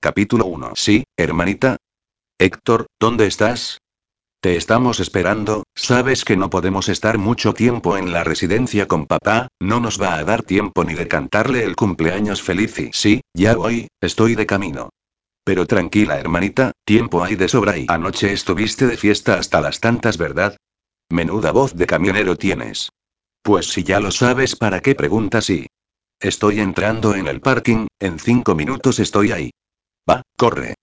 Capítulo 1. Sí, hermanita. Héctor, ¿dónde estás? Te estamos esperando, sabes que no podemos estar mucho tiempo en la residencia con papá, no nos va a dar tiempo ni de cantarle el cumpleaños feliz y sí, ya voy, estoy de camino. Pero tranquila hermanita, tiempo hay de sobra y anoche estuviste de fiesta hasta las tantas, ¿verdad? Menuda voz de camionero tienes. Pues si ya lo sabes, ¿para qué preguntas si? Estoy entrando en el parking, en cinco minutos estoy ahí. Va, corre.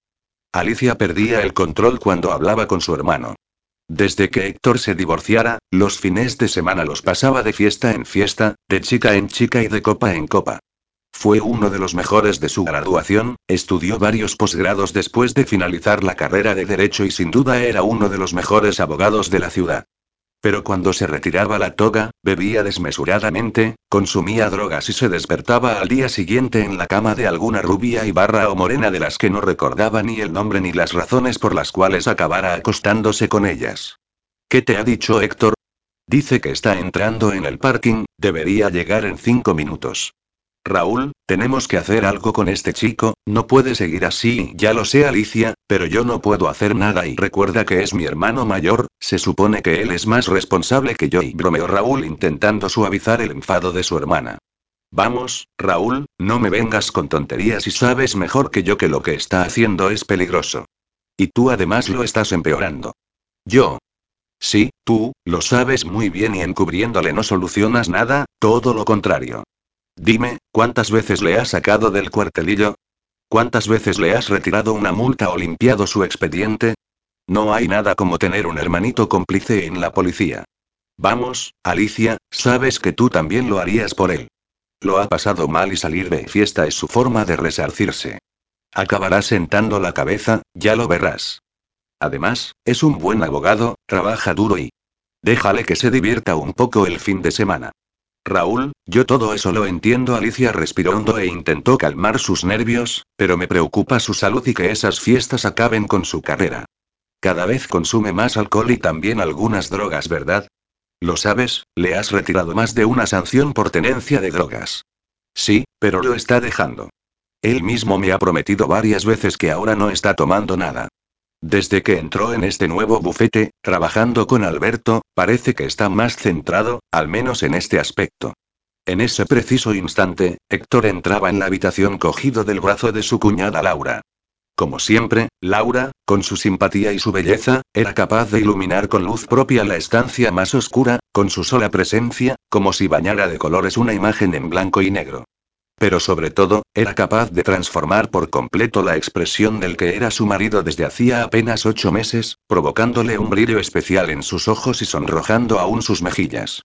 Alicia perdía el control cuando hablaba con su hermano. Desde que Héctor se divorciara, los fines de semana los pasaba de fiesta en fiesta, de chica en chica y de copa en copa. Fue uno de los mejores de su graduación, estudió varios posgrados después de finalizar la carrera de Derecho y sin duda era uno de los mejores abogados de la ciudad. Pero cuando se retiraba la toga, bebía desmesuradamente, consumía drogas y se despertaba al día siguiente en la cama de alguna rubia y barra o morena de las que no recordaba ni el nombre ni las razones por las cuales acabara acostándose con ellas. ¿Qué te ha dicho Héctor? Dice que está entrando en el parking, debería llegar en cinco minutos. Raúl, tenemos que hacer algo con este chico, no puede seguir así, ya lo sé Alicia, pero yo no puedo hacer nada y recuerda que es mi hermano mayor, se supone que él es más responsable que yo y bromeó Raúl intentando suavizar el enfado de su hermana. Vamos, Raúl, no me vengas con tonterías y sabes mejor que yo que lo que está haciendo es peligroso. Y tú además lo estás empeorando. Yo. Sí, tú, lo sabes muy bien y encubriéndole no solucionas nada, todo lo contrario. Dime, ¿cuántas veces le has sacado del cuartelillo? ¿Cuántas veces le has retirado una multa o limpiado su expediente? No hay nada como tener un hermanito cómplice en la policía. Vamos, Alicia, sabes que tú también lo harías por él. Lo ha pasado mal y salir de fiesta es su forma de resarcirse. Acabará sentando la cabeza, ya lo verás. Además, es un buen abogado, trabaja duro y... Déjale que se divierta un poco el fin de semana. Raúl, yo todo eso lo entiendo. Alicia respiró hondo e intentó calmar sus nervios, pero me preocupa su salud y que esas fiestas acaben con su carrera. Cada vez consume más alcohol y también algunas drogas, ¿verdad? Lo sabes, le has retirado más de una sanción por tenencia de drogas. Sí, pero lo está dejando. Él mismo me ha prometido varias veces que ahora no está tomando nada. Desde que entró en este nuevo bufete, trabajando con Alberto, parece que está más centrado, al menos en este aspecto. En ese preciso instante, Héctor entraba en la habitación cogido del brazo de su cuñada Laura. Como siempre, Laura, con su simpatía y su belleza, era capaz de iluminar con luz propia la estancia más oscura, con su sola presencia, como si bañara de colores una imagen en blanco y negro. Pero sobre todo, era capaz de transformar por completo la expresión del que era su marido desde hacía apenas ocho meses, provocándole un brillo especial en sus ojos y sonrojando aún sus mejillas.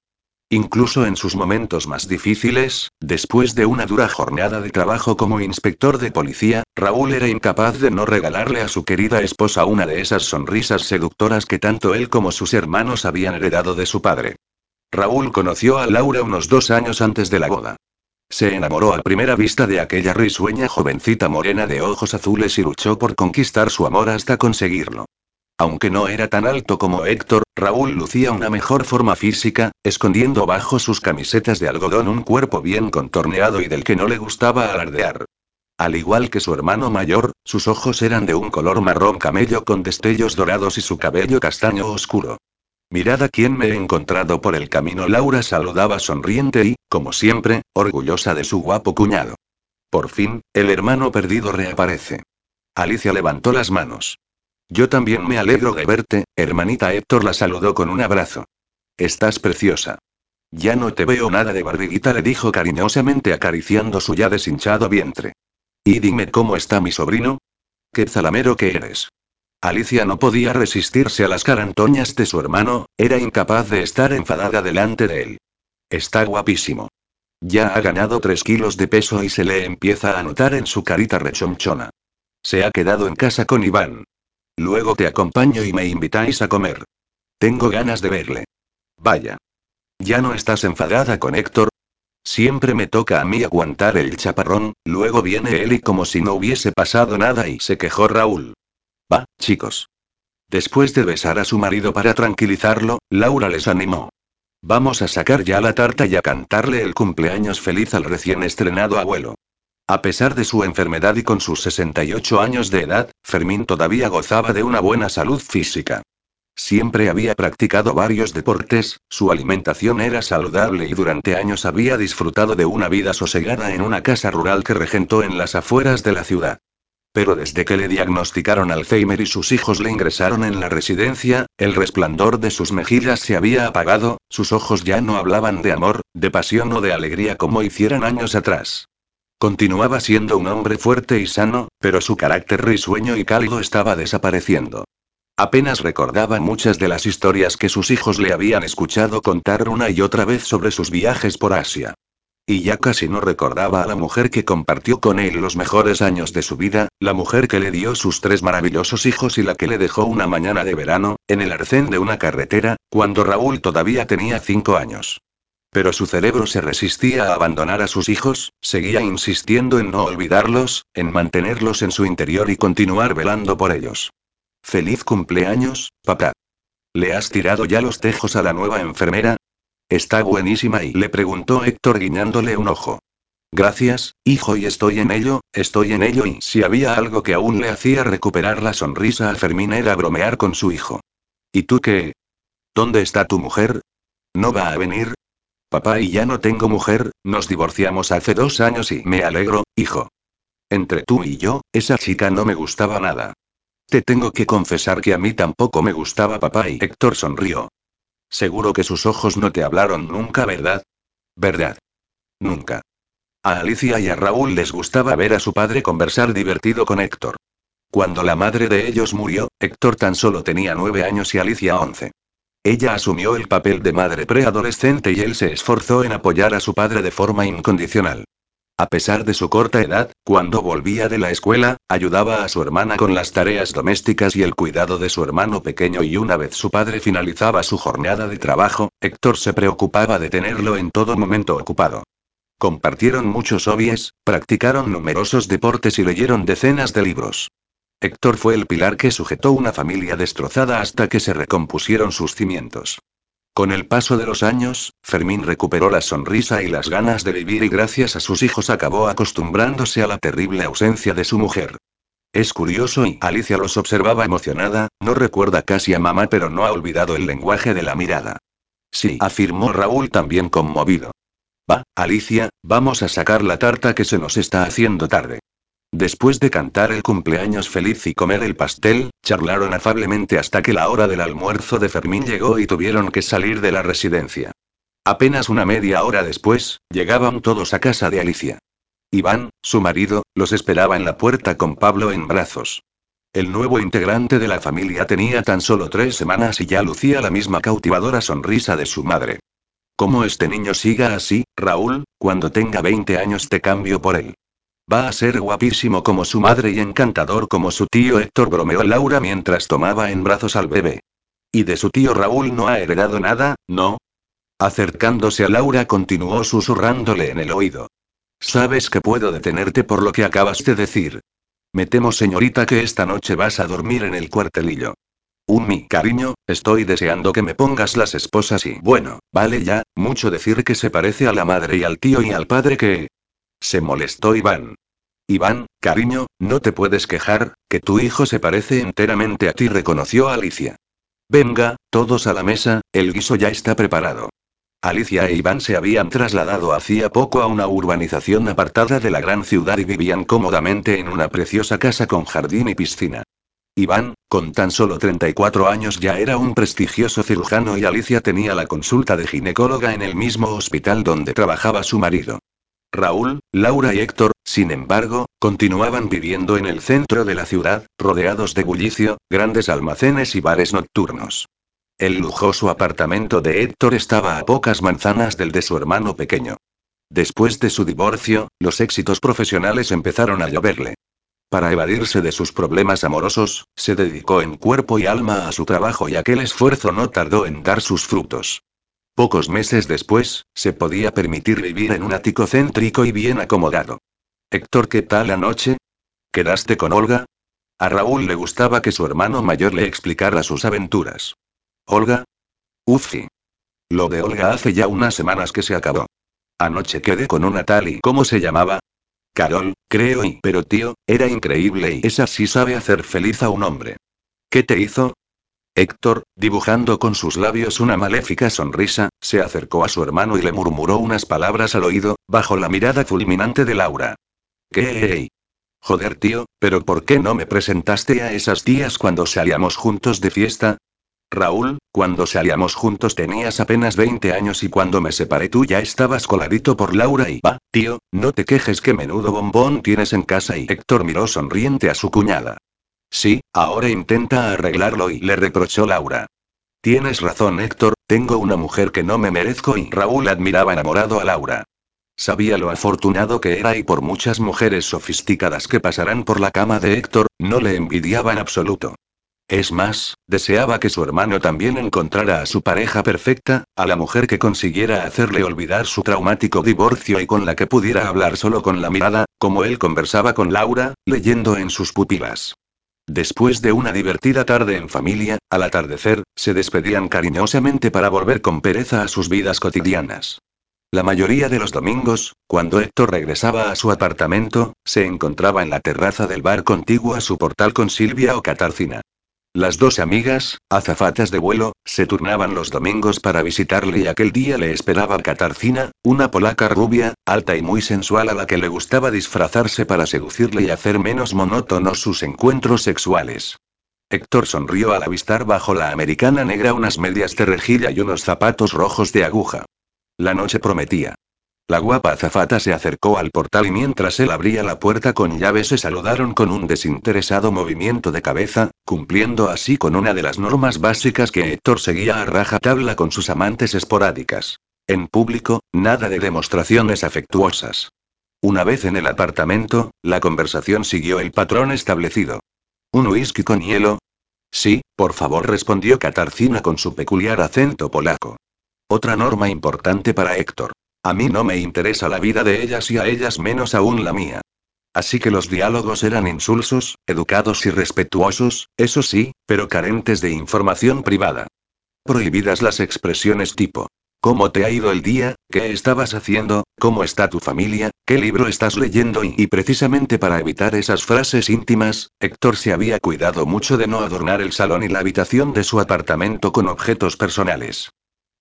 Incluso en sus momentos más difíciles, después de una dura jornada de trabajo como inspector de policía, Raúl era incapaz de no regalarle a su querida esposa una de esas sonrisas seductoras que tanto él como sus hermanos habían heredado de su padre. Raúl conoció a Laura unos dos años antes de la boda. Se enamoró a primera vista de aquella risueña jovencita morena de ojos azules y luchó por conquistar su amor hasta conseguirlo. Aunque no era tan alto como Héctor, Raúl lucía una mejor forma física, escondiendo bajo sus camisetas de algodón un cuerpo bien contorneado y del que no le gustaba alardear. Al igual que su hermano mayor, sus ojos eran de un color marrón camello con destellos dorados y su cabello castaño oscuro. Mirad a quién me he encontrado por el camino. Laura saludaba sonriente y, como siempre, orgullosa de su guapo cuñado. Por fin, el hermano perdido reaparece. Alicia levantó las manos. Yo también me alegro de verte, hermanita Héctor la saludó con un abrazo. Estás preciosa. Ya no te veo nada de barriguita, le dijo cariñosamente acariciando su ya deshinchado vientre. Y dime cómo está mi sobrino. Qué zalamero que eres. Alicia no podía resistirse a las carantoñas de su hermano, era incapaz de estar enfadada delante de él. Está guapísimo. Ya ha ganado tres kilos de peso y se le empieza a notar en su carita rechonchona. Se ha quedado en casa con Iván. Luego te acompaño y me invitáis a comer. Tengo ganas de verle. Vaya. ¿Ya no estás enfadada con Héctor? Siempre me toca a mí aguantar el chaparrón, luego viene él y como si no hubiese pasado nada y se quejó Raúl. Va, chicos. Después de besar a su marido para tranquilizarlo, Laura les animó. Vamos a sacar ya la tarta y a cantarle el cumpleaños feliz al recién estrenado abuelo. A pesar de su enfermedad y con sus 68 años de edad, Fermín todavía gozaba de una buena salud física. Siempre había practicado varios deportes, su alimentación era saludable y durante años había disfrutado de una vida sosegada en una casa rural que regentó en las afueras de la ciudad. Pero desde que le diagnosticaron Alzheimer y sus hijos le ingresaron en la residencia, el resplandor de sus mejillas se había apagado, sus ojos ya no hablaban de amor, de pasión o de alegría como hicieran años atrás. Continuaba siendo un hombre fuerte y sano, pero su carácter risueño y cálido estaba desapareciendo. Apenas recordaba muchas de las historias que sus hijos le habían escuchado contar una y otra vez sobre sus viajes por Asia. Y ya casi no recordaba a la mujer que compartió con él los mejores años de su vida, la mujer que le dio sus tres maravillosos hijos y la que le dejó una mañana de verano, en el arcén de una carretera, cuando Raúl todavía tenía cinco años. Pero su cerebro se resistía a abandonar a sus hijos, seguía insistiendo en no olvidarlos, en mantenerlos en su interior y continuar velando por ellos. Feliz cumpleaños, papá. ¿Le has tirado ya los tejos a la nueva enfermera? Está buenísima y le preguntó Héctor guiñándole un ojo. Gracias, hijo, y estoy en ello, estoy en ello y si había algo que aún le hacía recuperar la sonrisa a Fermín era bromear con su hijo. ¿Y tú qué? ¿Dónde está tu mujer? ¿No va a venir? Papá y ya no tengo mujer, nos divorciamos hace dos años y me alegro, hijo. Entre tú y yo, esa chica no me gustaba nada. Te tengo que confesar que a mí tampoco me gustaba papá y Héctor sonrió. Seguro que sus ojos no te hablaron nunca, ¿verdad? ¿Verdad? Nunca. A Alicia y a Raúl les gustaba ver a su padre conversar divertido con Héctor. Cuando la madre de ellos murió, Héctor tan solo tenía nueve años y Alicia once. Ella asumió el papel de madre preadolescente y él se esforzó en apoyar a su padre de forma incondicional. A pesar de su corta edad, cuando volvía de la escuela, ayudaba a su hermana con las tareas domésticas y el cuidado de su hermano pequeño y una vez su padre finalizaba su jornada de trabajo, Héctor se preocupaba de tenerlo en todo momento ocupado. Compartieron muchos hobbies, practicaron numerosos deportes y leyeron decenas de libros. Héctor fue el pilar que sujetó una familia destrozada hasta que se recompusieron sus cimientos. Con el paso de los años, Fermín recuperó la sonrisa y las ganas de vivir y gracias a sus hijos acabó acostumbrándose a la terrible ausencia de su mujer. Es curioso y Alicia los observaba emocionada, no recuerda casi a mamá pero no ha olvidado el lenguaje de la mirada. Sí, afirmó Raúl también conmovido. Va, Alicia, vamos a sacar la tarta que se nos está haciendo tarde. Después de cantar el cumpleaños feliz y comer el pastel, charlaron afablemente hasta que la hora del almuerzo de Fermín llegó y tuvieron que salir de la residencia. Apenas una media hora después, llegaban todos a casa de Alicia. Iván, su marido, los esperaba en la puerta con Pablo en brazos. El nuevo integrante de la familia tenía tan solo tres semanas y ya lucía la misma cautivadora sonrisa de su madre. Como este niño siga así, Raúl, cuando tenga 20 años te cambio por él. Va a ser guapísimo como su madre y encantador como su tío Héctor bromeó Laura mientras tomaba en brazos al bebé. ¿Y de su tío Raúl no ha heredado nada, no? Acercándose a Laura continuó susurrándole en el oído. Sabes que puedo detenerte por lo que acabas de decir. Me temo, señorita, que esta noche vas a dormir en el cuartelillo. Un mi cariño, estoy deseando que me pongas las esposas y bueno, vale ya, mucho decir que se parece a la madre y al tío y al padre que... Se molestó Iván. Iván, cariño, no te puedes quejar, que tu hijo se parece enteramente a ti, reconoció Alicia. Venga, todos a la mesa, el guiso ya está preparado. Alicia e Iván se habían trasladado hacía poco a una urbanización apartada de la gran ciudad y vivían cómodamente en una preciosa casa con jardín y piscina. Iván, con tan solo 34 años ya era un prestigioso cirujano y Alicia tenía la consulta de ginecóloga en el mismo hospital donde trabajaba su marido. Raúl, Laura y Héctor, sin embargo, continuaban viviendo en el centro de la ciudad, rodeados de bullicio, grandes almacenes y bares nocturnos. El lujoso apartamento de Héctor estaba a pocas manzanas del de su hermano pequeño. Después de su divorcio, los éxitos profesionales empezaron a lloverle. Para evadirse de sus problemas amorosos, se dedicó en cuerpo y alma a su trabajo y aquel esfuerzo no tardó en dar sus frutos. Pocos meses después, se podía permitir vivir en un ático céntrico y bien acomodado. Héctor, ¿qué tal anoche? ¿Quedaste con Olga? A Raúl le gustaba que su hermano mayor le explicara sus aventuras. ¿Olga? Ufi. Lo de Olga hace ya unas semanas que se acabó. Anoche quedé con una tal y ¿cómo se llamaba? Carol, creo y... Pero tío, era increíble y esa sí sabe hacer feliz a un hombre. ¿Qué te hizo? Héctor, dibujando con sus labios una maléfica sonrisa, se acercó a su hermano y le murmuró unas palabras al oído, bajo la mirada fulminante de Laura. ¿Qué? Joder, tío, pero ¿por qué no me presentaste a esas tías cuando salíamos juntos de fiesta? Raúl, cuando salíamos juntos tenías apenas 20 años y cuando me separé tú ya estabas coladito por Laura y va, tío, no te quejes que menudo bombón tienes en casa y Héctor miró sonriente a su cuñada. Sí, ahora intenta arreglarlo y le reprochó Laura. Tienes razón Héctor, tengo una mujer que no me merezco y Raúl admiraba enamorado a Laura. Sabía lo afortunado que era y por muchas mujeres sofisticadas que pasarán por la cama de Héctor, no le envidiaba en absoluto. Es más, deseaba que su hermano también encontrara a su pareja perfecta, a la mujer que consiguiera hacerle olvidar su traumático divorcio y con la que pudiera hablar solo con la mirada, como él conversaba con Laura, leyendo en sus pupilas. Después de una divertida tarde en familia, al atardecer, se despedían cariñosamente para volver con pereza a sus vidas cotidianas. La mayoría de los domingos, cuando Héctor regresaba a su apartamento, se encontraba en la terraza del bar contiguo a su portal con Silvia o Catarcina. Las dos amigas, azafatas de vuelo, se turnaban los domingos para visitarle y aquel día le esperaba Catarcina, una polaca rubia, alta y muy sensual a la que le gustaba disfrazarse para seducirle y hacer menos monótonos sus encuentros sexuales. Héctor sonrió al avistar bajo la americana negra unas medias de rejilla y unos zapatos rojos de aguja. La noche prometía. La guapa azafata se acercó al portal y mientras él abría la puerta con llave se saludaron con un desinteresado movimiento de cabeza, cumpliendo así con una de las normas básicas que Héctor seguía a rajatabla con sus amantes esporádicas. En público, nada de demostraciones afectuosas. Una vez en el apartamento, la conversación siguió el patrón establecido. ¿Un whisky con hielo? Sí, por favor, respondió Katarzyna con su peculiar acento polaco. Otra norma importante para Héctor. A mí no me interesa la vida de ellas y a ellas menos aún la mía. Así que los diálogos eran insulsos, educados y respetuosos, eso sí, pero carentes de información privada. Prohibidas las expresiones tipo, ¿cómo te ha ido el día? ¿Qué estabas haciendo? ¿Cómo está tu familia? ¿Qué libro estás leyendo? Y, y precisamente para evitar esas frases íntimas, Héctor se había cuidado mucho de no adornar el salón y la habitación de su apartamento con objetos personales.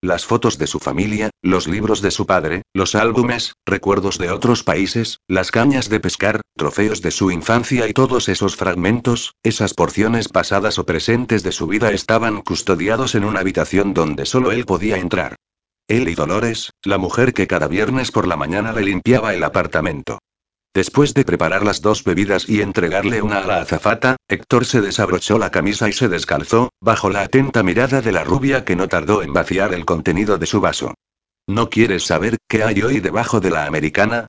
Las fotos de su familia, los libros de su padre, los álbumes, recuerdos de otros países, las cañas de pescar, trofeos de su infancia y todos esos fragmentos, esas porciones pasadas o presentes de su vida estaban custodiados en una habitación donde solo él podía entrar. Él y Dolores, la mujer que cada viernes por la mañana le limpiaba el apartamento. Después de preparar las dos bebidas y entregarle una a la azafata, Héctor se desabrochó la camisa y se descalzó, bajo la atenta mirada de la rubia que no tardó en vaciar el contenido de su vaso. ¿No quieres saber qué hay hoy debajo de la americana?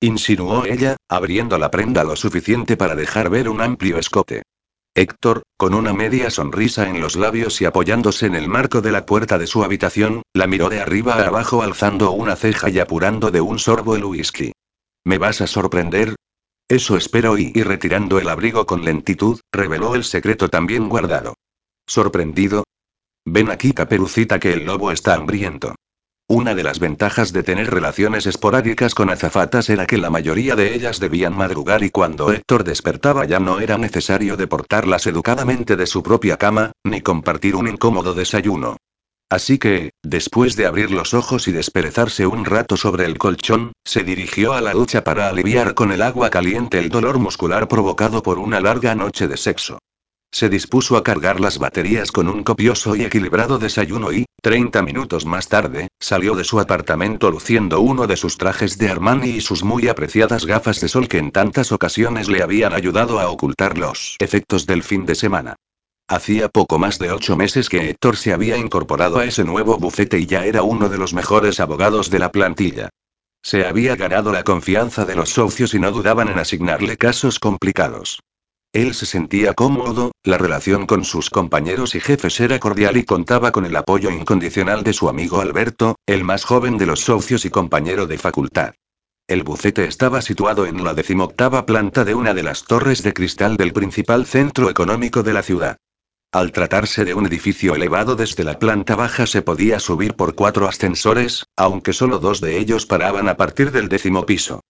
insinuó ella, abriendo la prenda lo suficiente para dejar ver un amplio escote. Héctor, con una media sonrisa en los labios y apoyándose en el marco de la puerta de su habitación, la miró de arriba a abajo alzando una ceja y apurando de un sorbo el whisky. ¿Me vas a sorprender? Eso espero y, y retirando el abrigo con lentitud, reveló el secreto también guardado. ¿Sorprendido? Ven aquí, caperucita, que el lobo está hambriento. Una de las ventajas de tener relaciones esporádicas con azafatas era que la mayoría de ellas debían madrugar y cuando Héctor despertaba ya no era necesario deportarlas educadamente de su propia cama, ni compartir un incómodo desayuno. Así que, después de abrir los ojos y desperezarse un rato sobre el colchón, se dirigió a la ducha para aliviar con el agua caliente el dolor muscular provocado por una larga noche de sexo. Se dispuso a cargar las baterías con un copioso y equilibrado desayuno y, 30 minutos más tarde, salió de su apartamento luciendo uno de sus trajes de Armani y sus muy apreciadas gafas de sol que en tantas ocasiones le habían ayudado a ocultar los efectos del fin de semana. Hacía poco más de ocho meses que Héctor se había incorporado a ese nuevo bufete y ya era uno de los mejores abogados de la plantilla. Se había ganado la confianza de los socios y no dudaban en asignarle casos complicados. Él se sentía cómodo, la relación con sus compañeros y jefes era cordial y contaba con el apoyo incondicional de su amigo Alberto, el más joven de los socios y compañero de facultad. El bufete estaba situado en la decimoctava planta de una de las torres de cristal del principal centro económico de la ciudad. Al tratarse de un edificio elevado desde la planta baja se podía subir por cuatro ascensores, aunque solo dos de ellos paraban a partir del décimo piso.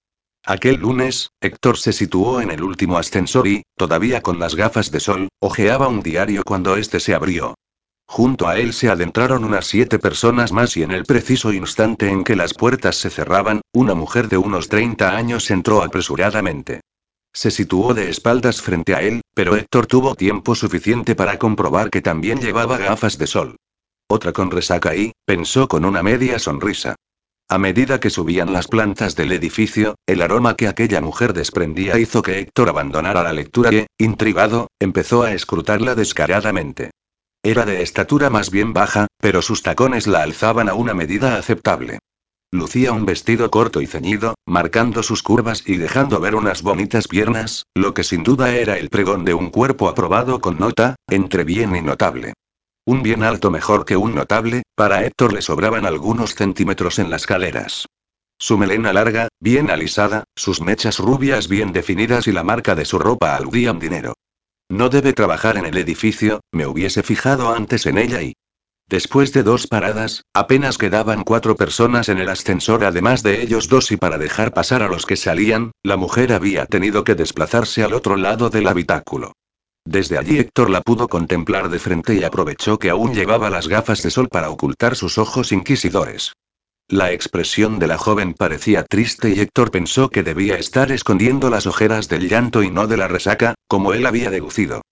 Aquel lunes, Héctor se situó en el último ascensor y, todavía con las gafas de sol, hojeaba un diario cuando este se abrió. Junto a él se adentraron unas siete personas más y en el preciso instante en que las puertas se cerraban, una mujer de unos 30 años entró apresuradamente. Se situó de espaldas frente a él, pero Héctor tuvo tiempo suficiente para comprobar que también llevaba gafas de sol. Otra con resaca y, pensó con una media sonrisa. A medida que subían las plantas del edificio, el aroma que aquella mujer desprendía hizo que Héctor abandonara la lectura y, intrigado, empezó a escrutarla descaradamente. Era de estatura más bien baja, pero sus tacones la alzaban a una medida aceptable. Lucía un vestido corto y ceñido, marcando sus curvas y dejando ver unas bonitas piernas, lo que sin duda era el pregón de un cuerpo aprobado con nota, entre bien y notable. Un bien alto mejor que un notable, para Héctor le sobraban algunos centímetros en las caderas. Su melena larga, bien alisada, sus mechas rubias bien definidas y la marca de su ropa aludían dinero. No debe trabajar en el edificio, me hubiese fijado antes en ella y... Después de dos paradas, apenas quedaban cuatro personas en el ascensor además de ellos dos y para dejar pasar a los que salían, la mujer había tenido que desplazarse al otro lado del habitáculo. Desde allí Héctor la pudo contemplar de frente y aprovechó que aún llevaba las gafas de sol para ocultar sus ojos inquisidores. La expresión de la joven parecía triste y Héctor pensó que debía estar escondiendo las ojeras del llanto y no de la resaca, como él había deducido.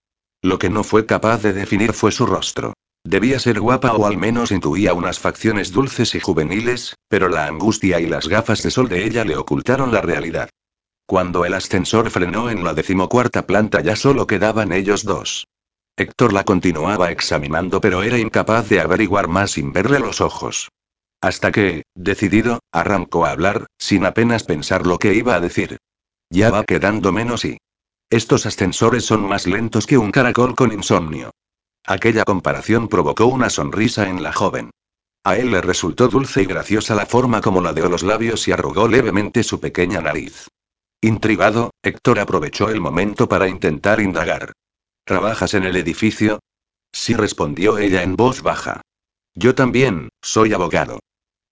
Lo que no fue capaz de definir fue su rostro. Debía ser guapa o al menos intuía unas facciones dulces y juveniles, pero la angustia y las gafas de sol de ella le ocultaron la realidad. Cuando el ascensor frenó en la decimocuarta planta ya solo quedaban ellos dos. Héctor la continuaba examinando pero era incapaz de averiguar más sin verle los ojos. Hasta que, decidido, arrancó a hablar, sin apenas pensar lo que iba a decir. Ya va quedando menos y... Estos ascensores son más lentos que un caracol con insomnio. Aquella comparación provocó una sonrisa en la joven. A él le resultó dulce y graciosa la forma como la de los labios y arrugó levemente su pequeña nariz. Intrigado, Héctor aprovechó el momento para intentar indagar. ¿Trabajas en el edificio? Sí respondió ella en voz baja. Yo también, soy abogado.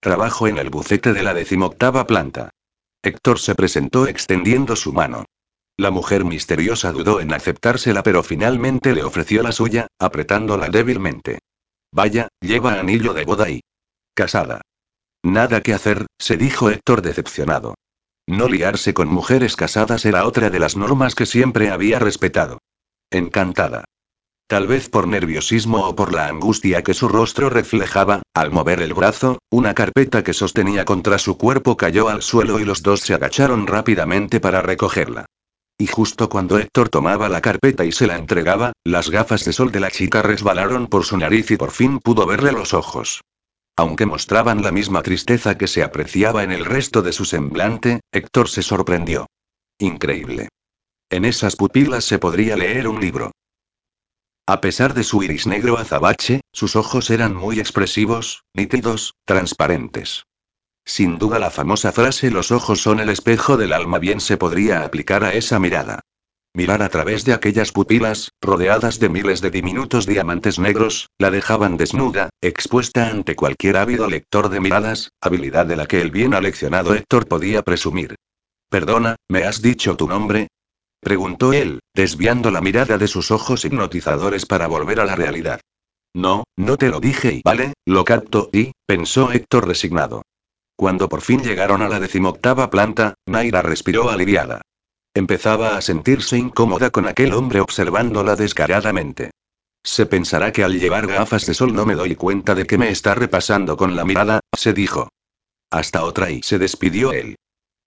Trabajo en el bucete de la decimoctava planta. Héctor se presentó extendiendo su mano. La mujer misteriosa dudó en aceptársela pero finalmente le ofreció la suya, apretándola débilmente. Vaya, lleva anillo de boda y... Casada. Nada que hacer, se dijo Héctor decepcionado. No liarse con mujeres casadas era otra de las normas que siempre había respetado. Encantada. Tal vez por nerviosismo o por la angustia que su rostro reflejaba, al mover el brazo, una carpeta que sostenía contra su cuerpo cayó al suelo y los dos se agacharon rápidamente para recogerla. Y justo cuando Héctor tomaba la carpeta y se la entregaba, las gafas de sol de la chica resbalaron por su nariz y por fin pudo verle los ojos. Aunque mostraban la misma tristeza que se apreciaba en el resto de su semblante, Héctor se sorprendió. Increíble. En esas pupilas se podría leer un libro. A pesar de su iris negro azabache, sus ojos eran muy expresivos, nítidos, transparentes. Sin duda la famosa frase los ojos son el espejo del alma bien se podría aplicar a esa mirada. Mirar a través de aquellas pupilas, rodeadas de miles de diminutos diamantes negros, la dejaban desnuda, expuesta ante cualquier ávido lector de miradas, habilidad de la que el bien aleccionado Héctor podía presumir. Perdona, ¿me has dicho tu nombre? preguntó él, desviando la mirada de sus ojos hipnotizadores para volver a la realidad. No, no te lo dije y vale, lo capto, y, pensó Héctor resignado. Cuando por fin llegaron a la decimoctava planta, Naira respiró aliviada. Empezaba a sentirse incómoda con aquel hombre observándola descaradamente. Se pensará que al llevar gafas de sol no me doy cuenta de que me está repasando con la mirada, se dijo. Hasta otra y se despidió él.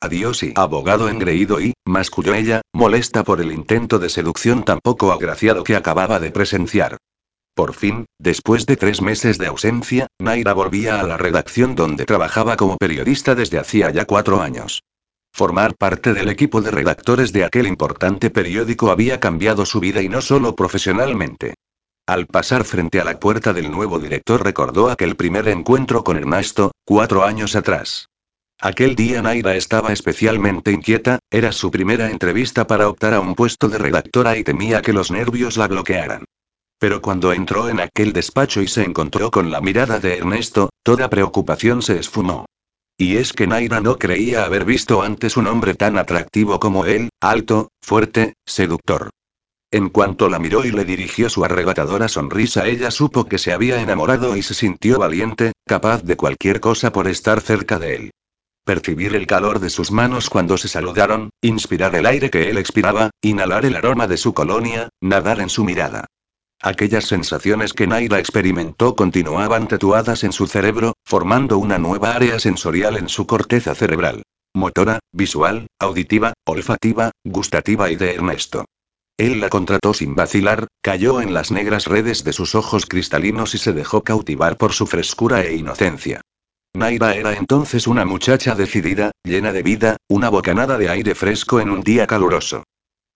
Adiós y abogado engreído y, masculló ella, molesta por el intento de seducción tan poco agraciado que acababa de presenciar. Por fin, después de tres meses de ausencia, Naira volvía a la redacción donde trabajaba como periodista desde hacía ya cuatro años. Formar parte del equipo de redactores de aquel importante periódico había cambiado su vida y no solo profesionalmente. Al pasar frente a la puerta del nuevo director recordó aquel primer encuentro con Ernesto, cuatro años atrás. Aquel día Naira estaba especialmente inquieta, era su primera entrevista para optar a un puesto de redactora y temía que los nervios la bloquearan. Pero cuando entró en aquel despacho y se encontró con la mirada de Ernesto, toda preocupación se esfumó. Y es que Naira no creía haber visto antes un hombre tan atractivo como él, alto, fuerte, seductor. En cuanto la miró y le dirigió su arrebatadora sonrisa, ella supo que se había enamorado y se sintió valiente, capaz de cualquier cosa por estar cerca de él. Percibir el calor de sus manos cuando se saludaron, inspirar el aire que él expiraba, inhalar el aroma de su colonia, nadar en su mirada. Aquellas sensaciones que Naira experimentó continuaban tatuadas en su cerebro, formando una nueva área sensorial en su corteza cerebral. Motora, visual, auditiva, olfativa, gustativa y de Ernesto. Él la contrató sin vacilar, cayó en las negras redes de sus ojos cristalinos y se dejó cautivar por su frescura e inocencia. Naira era entonces una muchacha decidida, llena de vida, una bocanada de aire fresco en un día caluroso.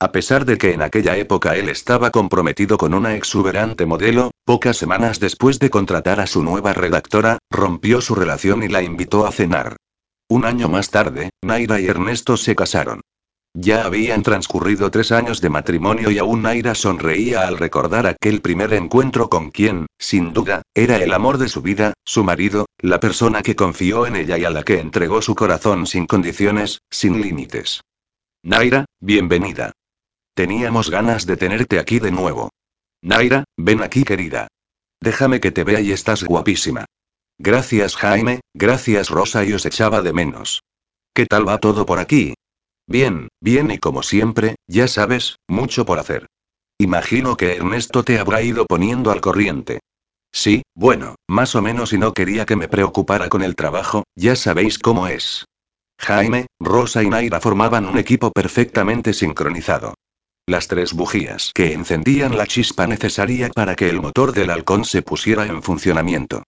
A pesar de que en aquella época él estaba comprometido con una exuberante modelo, pocas semanas después de contratar a su nueva redactora, rompió su relación y la invitó a cenar. Un año más tarde, Naira y Ernesto se casaron. Ya habían transcurrido tres años de matrimonio y aún Naira sonreía al recordar aquel primer encuentro con quien, sin duda, era el amor de su vida, su marido, la persona que confió en ella y a la que entregó su corazón sin condiciones, sin límites. Naira, bienvenida. Teníamos ganas de tenerte aquí de nuevo. Naira, ven aquí querida. Déjame que te vea y estás guapísima. Gracias Jaime, gracias Rosa y os echaba de menos. ¿Qué tal va todo por aquí? Bien, bien y como siempre, ya sabes, mucho por hacer. Imagino que Ernesto te habrá ido poniendo al corriente. Sí, bueno, más o menos y no quería que me preocupara con el trabajo, ya sabéis cómo es. Jaime, Rosa y Naira formaban un equipo perfectamente sincronizado. Las tres bujías que encendían la chispa necesaria para que el motor del halcón se pusiera en funcionamiento.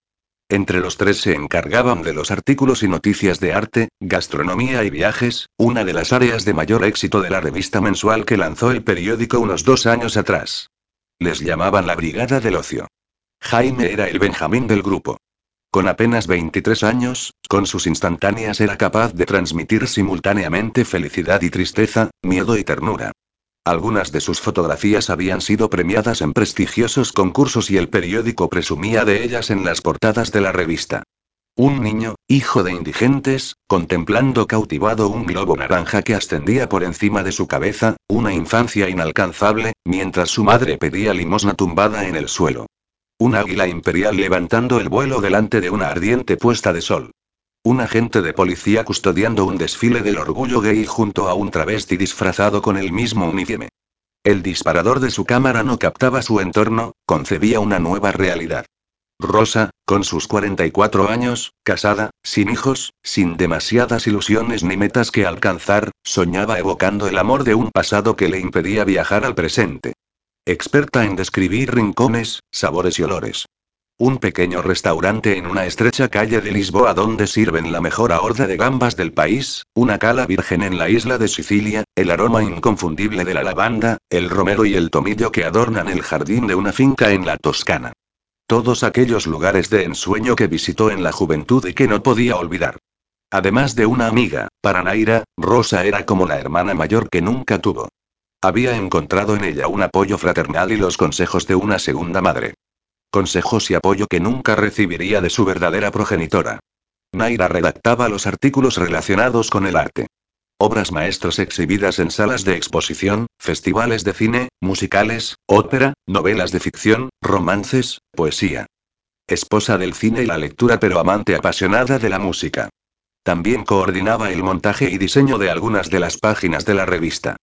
Entre los tres se encargaban de los artículos y noticias de arte, gastronomía y viajes, una de las áreas de mayor éxito de la revista mensual que lanzó el periódico unos dos años atrás. Les llamaban la Brigada del Ocio. Jaime era el Benjamín del grupo. Con apenas 23 años, con sus instantáneas era capaz de transmitir simultáneamente felicidad y tristeza, miedo y ternura. Algunas de sus fotografías habían sido premiadas en prestigiosos concursos y el periódico presumía de ellas en las portadas de la revista. Un niño, hijo de indigentes, contemplando cautivado un globo naranja que ascendía por encima de su cabeza, una infancia inalcanzable, mientras su madre pedía limosna tumbada en el suelo. Un águila imperial levantando el vuelo delante de una ardiente puesta de sol. Un agente de policía custodiando un desfile del orgullo gay junto a un travesti disfrazado con el mismo uniforme. El disparador de su cámara no captaba su entorno, concebía una nueva realidad. Rosa, con sus 44 años, casada, sin hijos, sin demasiadas ilusiones ni metas que alcanzar, soñaba evocando el amor de un pasado que le impedía viajar al presente. Experta en describir rincones, sabores y olores. Un pequeño restaurante en una estrecha calle de Lisboa donde sirven la mejor horda de gambas del país, una cala virgen en la isla de Sicilia, el aroma inconfundible de la lavanda, el romero y el tomillo que adornan el jardín de una finca en la Toscana. Todos aquellos lugares de ensueño que visitó en la juventud y que no podía olvidar. Además de una amiga, para Naira, Rosa era como la hermana mayor que nunca tuvo. Había encontrado en ella un apoyo fraternal y los consejos de una segunda madre consejos y apoyo que nunca recibiría de su verdadera progenitora. Naira redactaba los artículos relacionados con el arte. Obras maestras exhibidas en salas de exposición, festivales de cine, musicales, ópera, novelas de ficción, romances, poesía. Esposa del cine y la lectura pero amante apasionada de la música. También coordinaba el montaje y diseño de algunas de las páginas de la revista.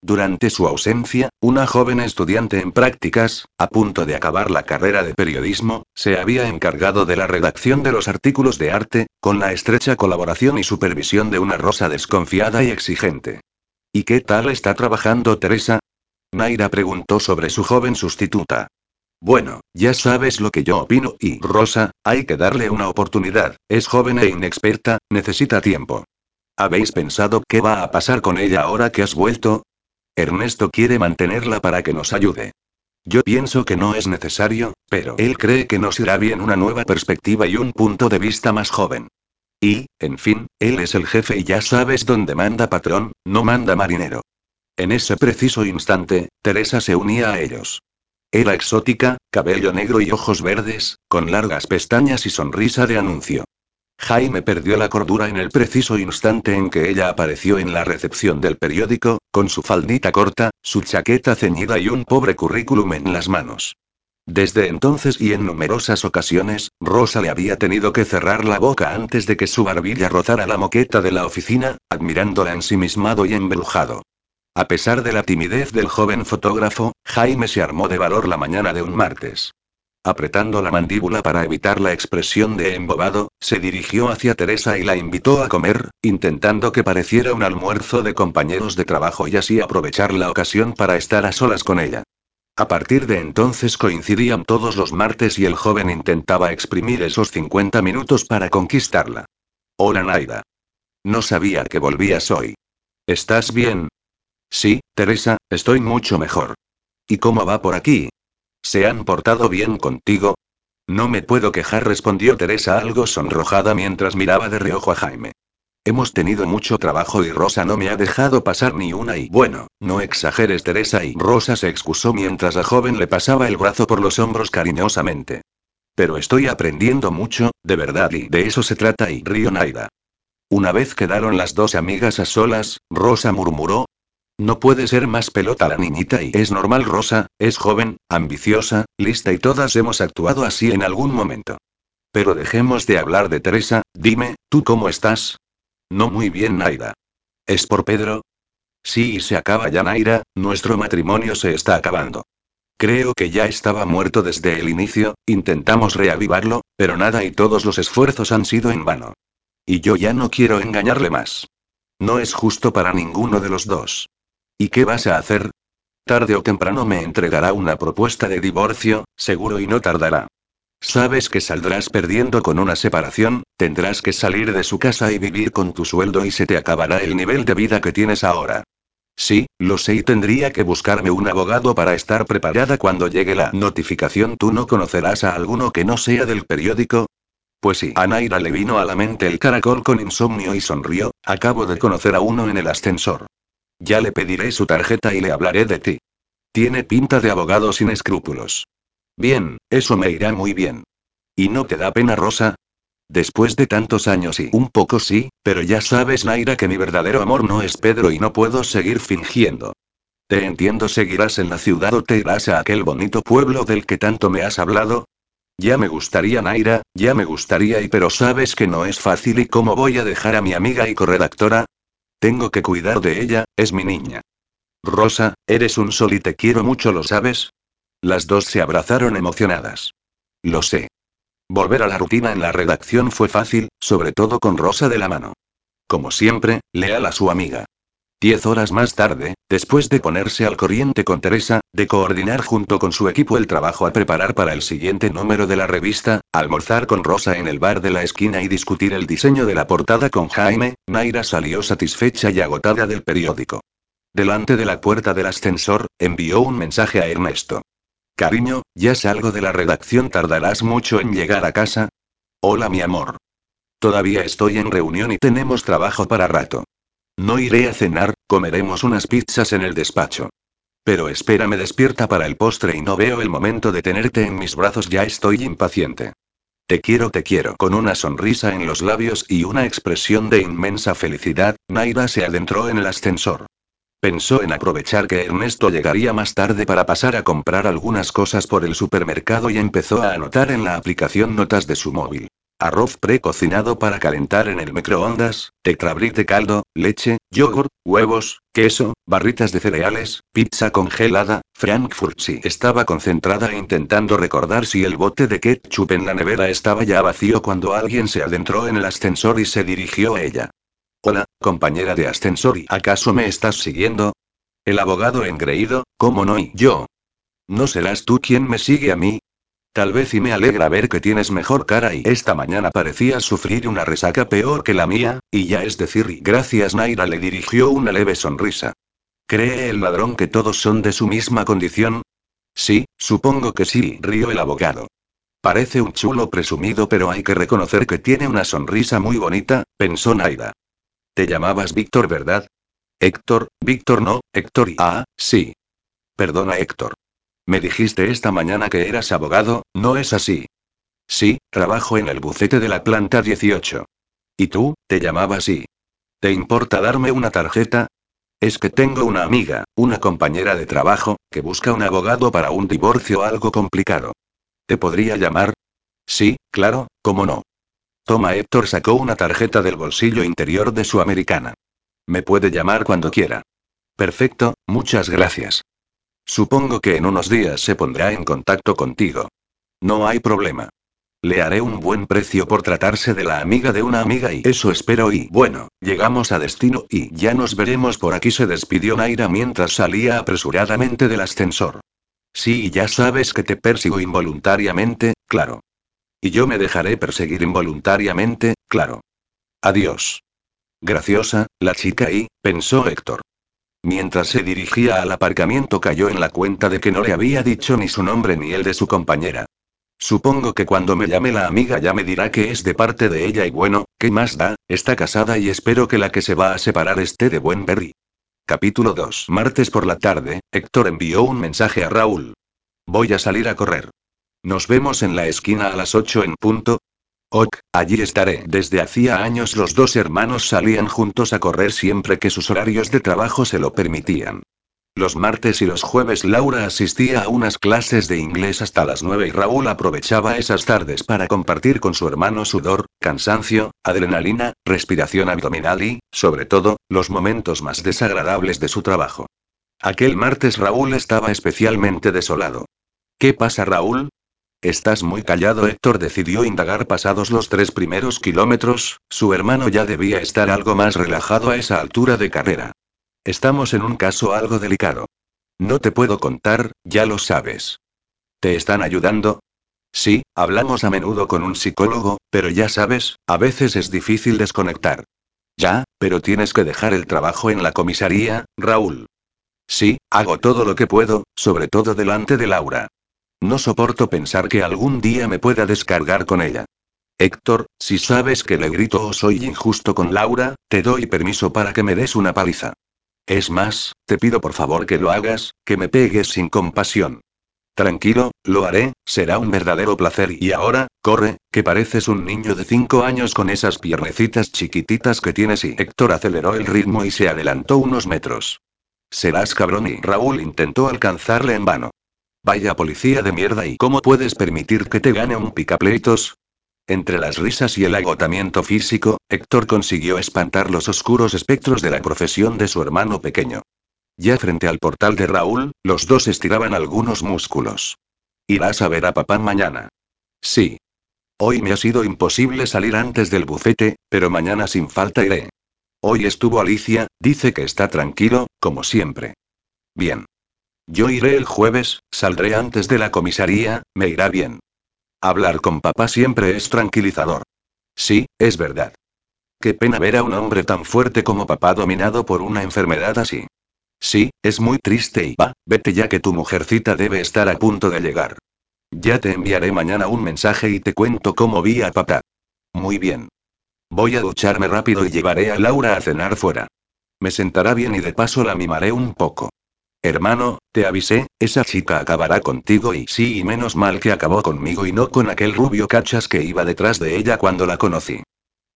Durante su ausencia, una joven estudiante en prácticas, a punto de acabar la carrera de periodismo, se había encargado de la redacción de los artículos de arte, con la estrecha colaboración y supervisión de una rosa desconfiada y exigente. ¿Y qué tal está trabajando Teresa? Naira preguntó sobre su joven sustituta. Bueno, ya sabes lo que yo opino y, Rosa, hay que darle una oportunidad, es joven e inexperta, necesita tiempo. ¿Habéis pensado qué va a pasar con ella ahora que has vuelto? Ernesto quiere mantenerla para que nos ayude. Yo pienso que no es necesario, pero él cree que nos irá bien una nueva perspectiva y un punto de vista más joven. Y, en fin, él es el jefe y ya sabes dónde manda patrón, no manda marinero. En ese preciso instante, Teresa se unía a ellos. Era exótica, cabello negro y ojos verdes, con largas pestañas y sonrisa de anuncio. Jaime perdió la cordura en el preciso instante en que ella apareció en la recepción del periódico, con su faldita corta, su chaqueta ceñida y un pobre currículum en las manos. Desde entonces y en numerosas ocasiones, Rosa le había tenido que cerrar la boca antes de que su barbilla rozara la moqueta de la oficina, admirándola ensimismado y embrujado. A pesar de la timidez del joven fotógrafo, Jaime se armó de valor la mañana de un martes. Apretando la mandíbula para evitar la expresión de embobado, se dirigió hacia Teresa y la invitó a comer, intentando que pareciera un almuerzo de compañeros de trabajo y así aprovechar la ocasión para estar a solas con ella. A partir de entonces coincidían todos los martes y el joven intentaba exprimir esos 50 minutos para conquistarla. Hola Naida. No sabía que volvías hoy. ¿Estás bien? Sí, Teresa, estoy mucho mejor. ¿Y cómo va por aquí? ¿Se han portado bien contigo? No me puedo quejar, respondió Teresa algo sonrojada mientras miraba de reojo a Jaime. Hemos tenido mucho trabajo y Rosa no me ha dejado pasar ni una y bueno, no exageres Teresa y Rosa se excusó mientras la joven le pasaba el brazo por los hombros cariñosamente. Pero estoy aprendiendo mucho, de verdad y de eso se trata y río Naida. Una vez quedaron las dos amigas a solas, Rosa murmuró. No puede ser más pelota la niñita y es normal Rosa, es joven, ambiciosa, lista y todas hemos actuado así en algún momento. Pero dejemos de hablar de Teresa, dime, ¿tú cómo estás? No muy bien, Naira. ¿Es por Pedro? Sí, y se acaba ya, Naira, nuestro matrimonio se está acabando. Creo que ya estaba muerto desde el inicio, intentamos reavivarlo, pero nada y todos los esfuerzos han sido en vano. Y yo ya no quiero engañarle más. No es justo para ninguno de los dos. ¿Y qué vas a hacer? Tarde o temprano me entregará una propuesta de divorcio, seguro y no tardará. Sabes que saldrás perdiendo con una separación, tendrás que salir de su casa y vivir con tu sueldo y se te acabará el nivel de vida que tienes ahora. Sí, lo sé y tendría que buscarme un abogado para estar preparada cuando llegue la notificación. ¿Tú no conocerás a alguno que no sea del periódico? Pues sí, a Naira le vino a la mente el caracol con insomnio y sonrió, acabo de conocer a uno en el ascensor. Ya le pediré su tarjeta y le hablaré de ti. Tiene pinta de abogado sin escrúpulos. Bien, eso me irá muy bien. ¿Y no te da pena, Rosa? Después de tantos años y un poco sí, pero ya sabes, Naira, que mi verdadero amor no es Pedro y no puedo seguir fingiendo. Te entiendo, seguirás en la ciudad o te irás a aquel bonito pueblo del que tanto me has hablado. Ya me gustaría, Naira, ya me gustaría y pero sabes que no es fácil y cómo voy a dejar a mi amiga y corredactora. Tengo que cuidar de ella, es mi niña. Rosa, eres un sol y te quiero mucho, ¿lo sabes? Las dos se abrazaron emocionadas. Lo sé. Volver a la rutina en la redacción fue fácil, sobre todo con Rosa de la mano. Como siempre, leal a su amiga. Diez horas más tarde, después de ponerse al corriente con Teresa, de coordinar junto con su equipo el trabajo a preparar para el siguiente número de la revista, almorzar con Rosa en el bar de la esquina y discutir el diseño de la portada con Jaime, Naira salió satisfecha y agotada del periódico. Delante de la puerta del ascensor, envió un mensaje a Ernesto. Cariño, ya salgo de la redacción, ¿tardarás mucho en llegar a casa? Hola mi amor. Todavía estoy en reunión y tenemos trabajo para rato. No iré a cenar, comeremos unas pizzas en el despacho. Pero espérame despierta para el postre y no veo el momento de tenerte en mis brazos, ya estoy impaciente. Te quiero, te quiero. Con una sonrisa en los labios y una expresión de inmensa felicidad, Naira se adentró en el ascensor. Pensó en aprovechar que Ernesto llegaría más tarde para pasar a comprar algunas cosas por el supermercado y empezó a anotar en la aplicación notas de su móvil. Arroz precocinado para calentar en el microondas, tetrabric de caldo, leche, yogur, huevos, queso, barritas de cereales, pizza congelada, Frankfurt. Sí, estaba concentrada intentando recordar si el bote de ketchup en la nevera estaba ya vacío cuando alguien se adentró en el ascensor y se dirigió a ella. Hola, compañera de ascensor, ¿y acaso me estás siguiendo? El abogado engreído, ¿cómo no y yo? ¿No serás tú quien me sigue a mí? Tal vez y me alegra ver que tienes mejor cara y esta mañana parecías sufrir una resaca peor que la mía, y ya es decir, gracias Naira le dirigió una leve sonrisa. ¿Cree el ladrón que todos son de su misma condición? Sí, supongo que sí, rió el abogado. Parece un chulo presumido, pero hay que reconocer que tiene una sonrisa muy bonita, pensó Naira. Te llamabas Víctor, ¿verdad? Héctor, Víctor no, Héctor y... Ah, sí. Perdona, Héctor. Me dijiste esta mañana que eras abogado, ¿no es así? Sí, trabajo en el bucete de la planta 18. ¿Y tú, te llamabas y? ¿Te importa darme una tarjeta? Es que tengo una amiga, una compañera de trabajo, que busca un abogado para un divorcio algo complicado. ¿Te podría llamar? Sí, claro, cómo no. Toma Héctor sacó una tarjeta del bolsillo interior de su americana. Me puede llamar cuando quiera. Perfecto, muchas gracias. Supongo que en unos días se pondrá en contacto contigo. No hay problema. Le haré un buen precio por tratarse de la amiga de una amiga y eso espero y bueno, llegamos a destino y ya nos veremos por aquí se despidió Naira mientras salía apresuradamente del ascensor. Sí, ya sabes que te persigo involuntariamente, claro. Y yo me dejaré perseguir involuntariamente, claro. Adiós. Graciosa, la chica y, pensó Héctor. Mientras se dirigía al aparcamiento cayó en la cuenta de que no le había dicho ni su nombre ni el de su compañera. Supongo que cuando me llame la amiga ya me dirá que es de parte de ella y bueno, ¿qué más da? Está casada y espero que la que se va a separar esté de buen berry. Capítulo 2. Martes por la tarde, Héctor envió un mensaje a Raúl. Voy a salir a correr. Nos vemos en la esquina a las 8 en punto. Ok, allí estaré. Desde hacía años los dos hermanos salían juntos a correr siempre que sus horarios de trabajo se lo permitían. Los martes y los jueves Laura asistía a unas clases de inglés hasta las 9 y Raúl aprovechaba esas tardes para compartir con su hermano sudor, cansancio, adrenalina, respiración abdominal y, sobre todo, los momentos más desagradables de su trabajo. Aquel martes Raúl estaba especialmente desolado. ¿Qué pasa Raúl? Estás muy callado Héctor decidió indagar pasados los tres primeros kilómetros, su hermano ya debía estar algo más relajado a esa altura de carrera. Estamos en un caso algo delicado. No te puedo contar, ya lo sabes. ¿Te están ayudando? Sí, hablamos a menudo con un psicólogo, pero ya sabes, a veces es difícil desconectar. Ya, pero tienes que dejar el trabajo en la comisaría, Raúl. Sí, hago todo lo que puedo, sobre todo delante de Laura. No soporto pensar que algún día me pueda descargar con ella. Héctor, si sabes que le grito o soy injusto con Laura, te doy permiso para que me des una paliza. Es más, te pido por favor que lo hagas, que me pegues sin compasión. Tranquilo, lo haré, será un verdadero placer. Y ahora, corre, que pareces un niño de cinco años con esas piernecitas chiquititas que tienes y Héctor aceleró el ritmo y se adelantó unos metros. Serás cabrón y Raúl intentó alcanzarle en vano. Vaya policía de mierda y ¿cómo puedes permitir que te gane un picapleitos? Entre las risas y el agotamiento físico, Héctor consiguió espantar los oscuros espectros de la profesión de su hermano pequeño. Ya frente al portal de Raúl, los dos estiraban algunos músculos. ¿Irás a ver a papá mañana? Sí. Hoy me ha sido imposible salir antes del bufete, pero mañana sin falta iré. Hoy estuvo Alicia, dice que está tranquilo, como siempre. Bien. Yo iré el jueves, saldré antes de la comisaría, me irá bien. Hablar con papá siempre es tranquilizador. Sí, es verdad. Qué pena ver a un hombre tan fuerte como papá dominado por una enfermedad así. Sí, es muy triste y va, vete ya que tu mujercita debe estar a punto de llegar. Ya te enviaré mañana un mensaje y te cuento cómo vi a papá. Muy bien. Voy a ducharme rápido y llevaré a Laura a cenar fuera. Me sentará bien y de paso la mimaré un poco. Hermano, te avisé, esa chica acabará contigo y sí y menos mal que acabó conmigo y no con aquel rubio cachas que iba detrás de ella cuando la conocí.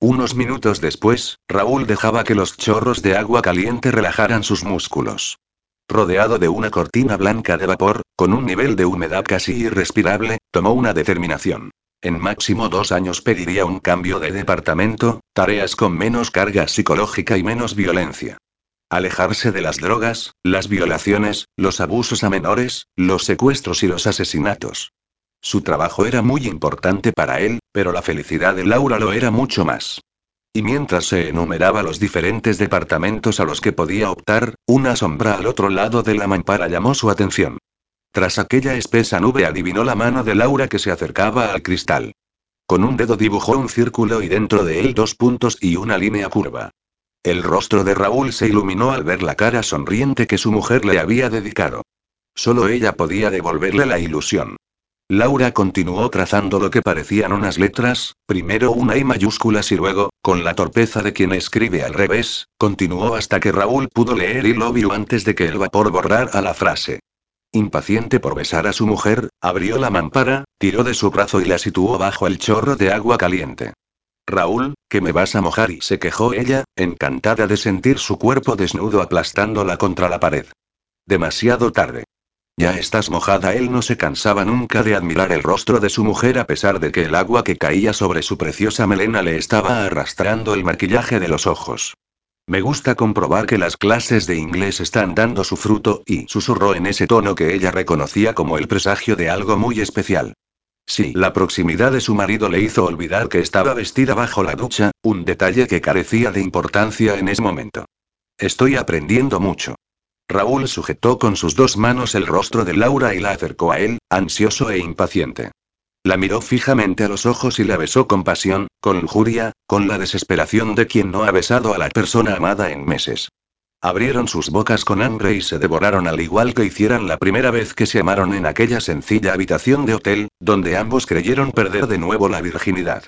Unos minutos después, Raúl dejaba que los chorros de agua caliente relajaran sus músculos. Rodeado de una cortina blanca de vapor, con un nivel de humedad casi irrespirable, tomó una determinación. En máximo dos años pediría un cambio de departamento, tareas con menos carga psicológica y menos violencia. Alejarse de las drogas, las violaciones, los abusos a menores, los secuestros y los asesinatos. Su trabajo era muy importante para él, pero la felicidad de Laura lo era mucho más. Y mientras se enumeraba los diferentes departamentos a los que podía optar, una sombra al otro lado de la mampara llamó su atención. Tras aquella espesa nube adivinó la mano de Laura que se acercaba al cristal. Con un dedo dibujó un círculo y dentro de él dos puntos y una línea curva. El rostro de Raúl se iluminó al ver la cara sonriente que su mujer le había dedicado. Solo ella podía devolverle la ilusión. Laura continuó trazando lo que parecían unas letras, primero una I mayúsculas y luego, con la torpeza de quien escribe al revés, continuó hasta que Raúl pudo leer y lo vio antes de que el vapor borrara la frase. Impaciente por besar a su mujer, abrió la mampara, tiró de su brazo y la situó bajo el chorro de agua caliente. Raúl, que me vas a mojar y se quejó ella, encantada de sentir su cuerpo desnudo aplastándola contra la pared. Demasiado tarde. Ya estás mojada. Él no se cansaba nunca de admirar el rostro de su mujer a pesar de que el agua que caía sobre su preciosa melena le estaba arrastrando el maquillaje de los ojos. Me gusta comprobar que las clases de inglés están dando su fruto, y susurró en ese tono que ella reconocía como el presagio de algo muy especial. Sí, la proximidad de su marido le hizo olvidar que estaba vestida bajo la ducha, un detalle que carecía de importancia en ese momento. Estoy aprendiendo mucho. Raúl sujetó con sus dos manos el rostro de Laura y la acercó a él, ansioso e impaciente. La miró fijamente a los ojos y la besó con pasión, con lujuria, con la desesperación de quien no ha besado a la persona amada en meses. Abrieron sus bocas con hambre y se devoraron al igual que hicieran la primera vez que se amaron en aquella sencilla habitación de hotel, donde ambos creyeron perder de nuevo la virginidad.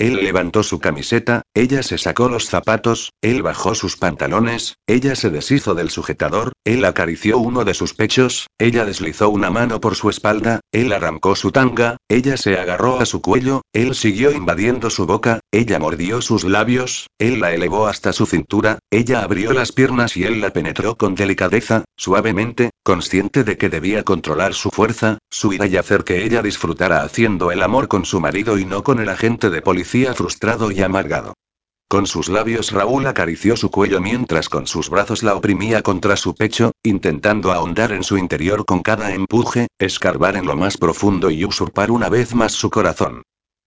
Él levantó su camiseta, ella se sacó los zapatos, él bajó sus pantalones, ella se deshizo del sujetador, él acarició uno de sus pechos, ella deslizó una mano por su espalda, él arrancó su tanga, ella se agarró a su cuello, él siguió invadiendo su boca, ella mordió sus labios, él la elevó hasta su cintura, ella abrió las piernas y él la penetró con delicadeza, suavemente, consciente de que debía controlar su fuerza, su ira y hacer que ella disfrutara haciendo el amor con su marido y no con el agente de policía frustrado y amargado. Con sus labios Raúl acarició su cuello mientras con sus brazos la oprimía contra su pecho, intentando ahondar en su interior con cada empuje, escarbar en lo más profundo y usurpar una vez más su corazón.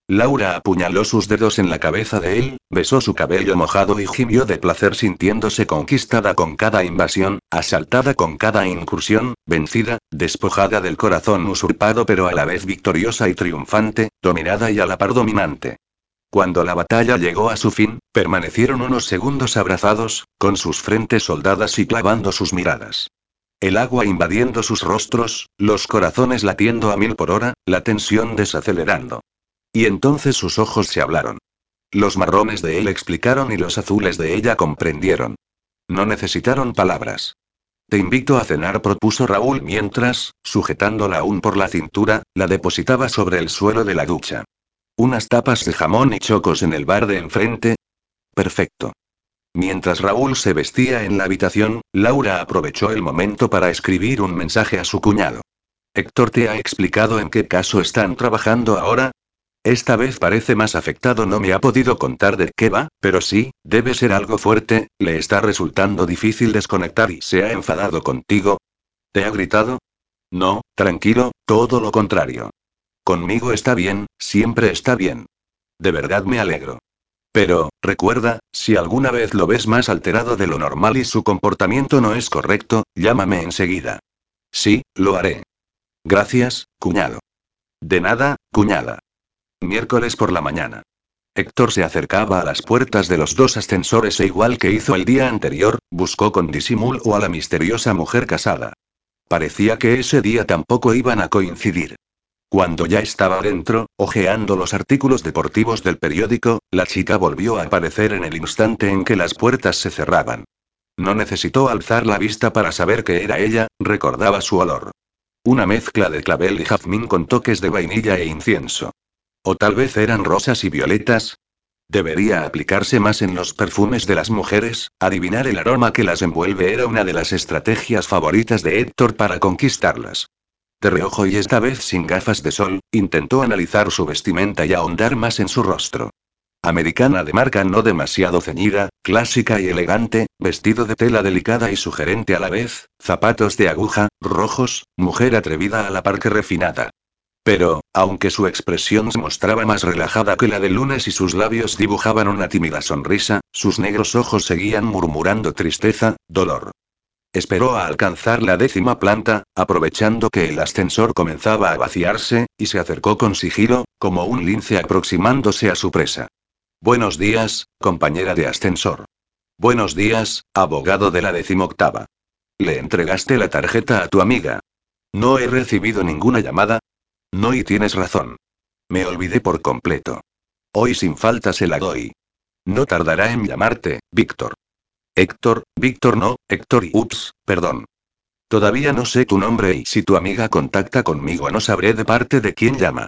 Laura apuñaló sus dedos en la cabeza de él, besó su cabello mojado y gimió de placer sintiéndose conquistada con cada invasión, asaltada con cada incursión, vencida, despojada del corazón usurpado pero a la vez victoriosa y triunfante, dominada y a la par dominante. Cuando la batalla llegó a su fin, permanecieron unos segundos abrazados, con sus frentes soldadas y clavando sus miradas. El agua invadiendo sus rostros, los corazones latiendo a mil por hora, la tensión desacelerando. Y entonces sus ojos se hablaron. Los marrones de él explicaron y los azules de ella comprendieron. No necesitaron palabras. Te invito a cenar, propuso Raúl mientras, sujetándola aún por la cintura, la depositaba sobre el suelo de la ducha. Unas tapas de jamón y chocos en el bar de enfrente. Perfecto. Mientras Raúl se vestía en la habitación, Laura aprovechó el momento para escribir un mensaje a su cuñado. Héctor te ha explicado en qué caso están trabajando ahora. Esta vez parece más afectado, no me ha podido contar de qué va, pero sí, debe ser algo fuerte, le está resultando difícil desconectar y se ha enfadado contigo. ¿Te ha gritado? No, tranquilo, todo lo contrario. Conmigo está bien, siempre está bien. De verdad me alegro. Pero, recuerda, si alguna vez lo ves más alterado de lo normal y su comportamiento no es correcto, llámame enseguida. Sí, lo haré. Gracias, cuñado. De nada, cuñada. Miércoles por la mañana. Héctor se acercaba a las puertas de los dos ascensores e igual que hizo el día anterior, buscó con disimulo a la misteriosa mujer casada. Parecía que ese día tampoco iban a coincidir. Cuando ya estaba dentro, hojeando los artículos deportivos del periódico, la chica volvió a aparecer en el instante en que las puertas se cerraban. No necesitó alzar la vista para saber que era ella, recordaba su olor. Una mezcla de clavel y jazmín con toques de vainilla e incienso. O tal vez eran rosas y violetas. Debería aplicarse más en los perfumes de las mujeres, adivinar el aroma que las envuelve era una de las estrategias favoritas de Héctor para conquistarlas. De reojo y esta vez sin gafas de sol, intentó analizar su vestimenta y ahondar más en su rostro. Americana de marca no demasiado ceñida, clásica y elegante, vestido de tela delicada y sugerente a la vez, zapatos de aguja, rojos, mujer atrevida a la par que refinada. Pero, aunque su expresión se mostraba más relajada que la de lunes y sus labios dibujaban una tímida sonrisa, sus negros ojos seguían murmurando tristeza, dolor. Esperó a alcanzar la décima planta, aprovechando que el ascensor comenzaba a vaciarse, y se acercó con sigilo, como un lince aproximándose a su presa. Buenos días, compañera de ascensor. Buenos días, abogado de la decimoctava. ¿Le entregaste la tarjeta a tu amiga? No he recibido ninguna llamada. No y tienes razón. Me olvidé por completo. Hoy sin falta se la doy. No tardará en llamarte, Víctor. Héctor, Víctor no, Héctor y ups, perdón. Todavía no sé tu nombre y si tu amiga contacta conmigo no sabré de parte de quién llama.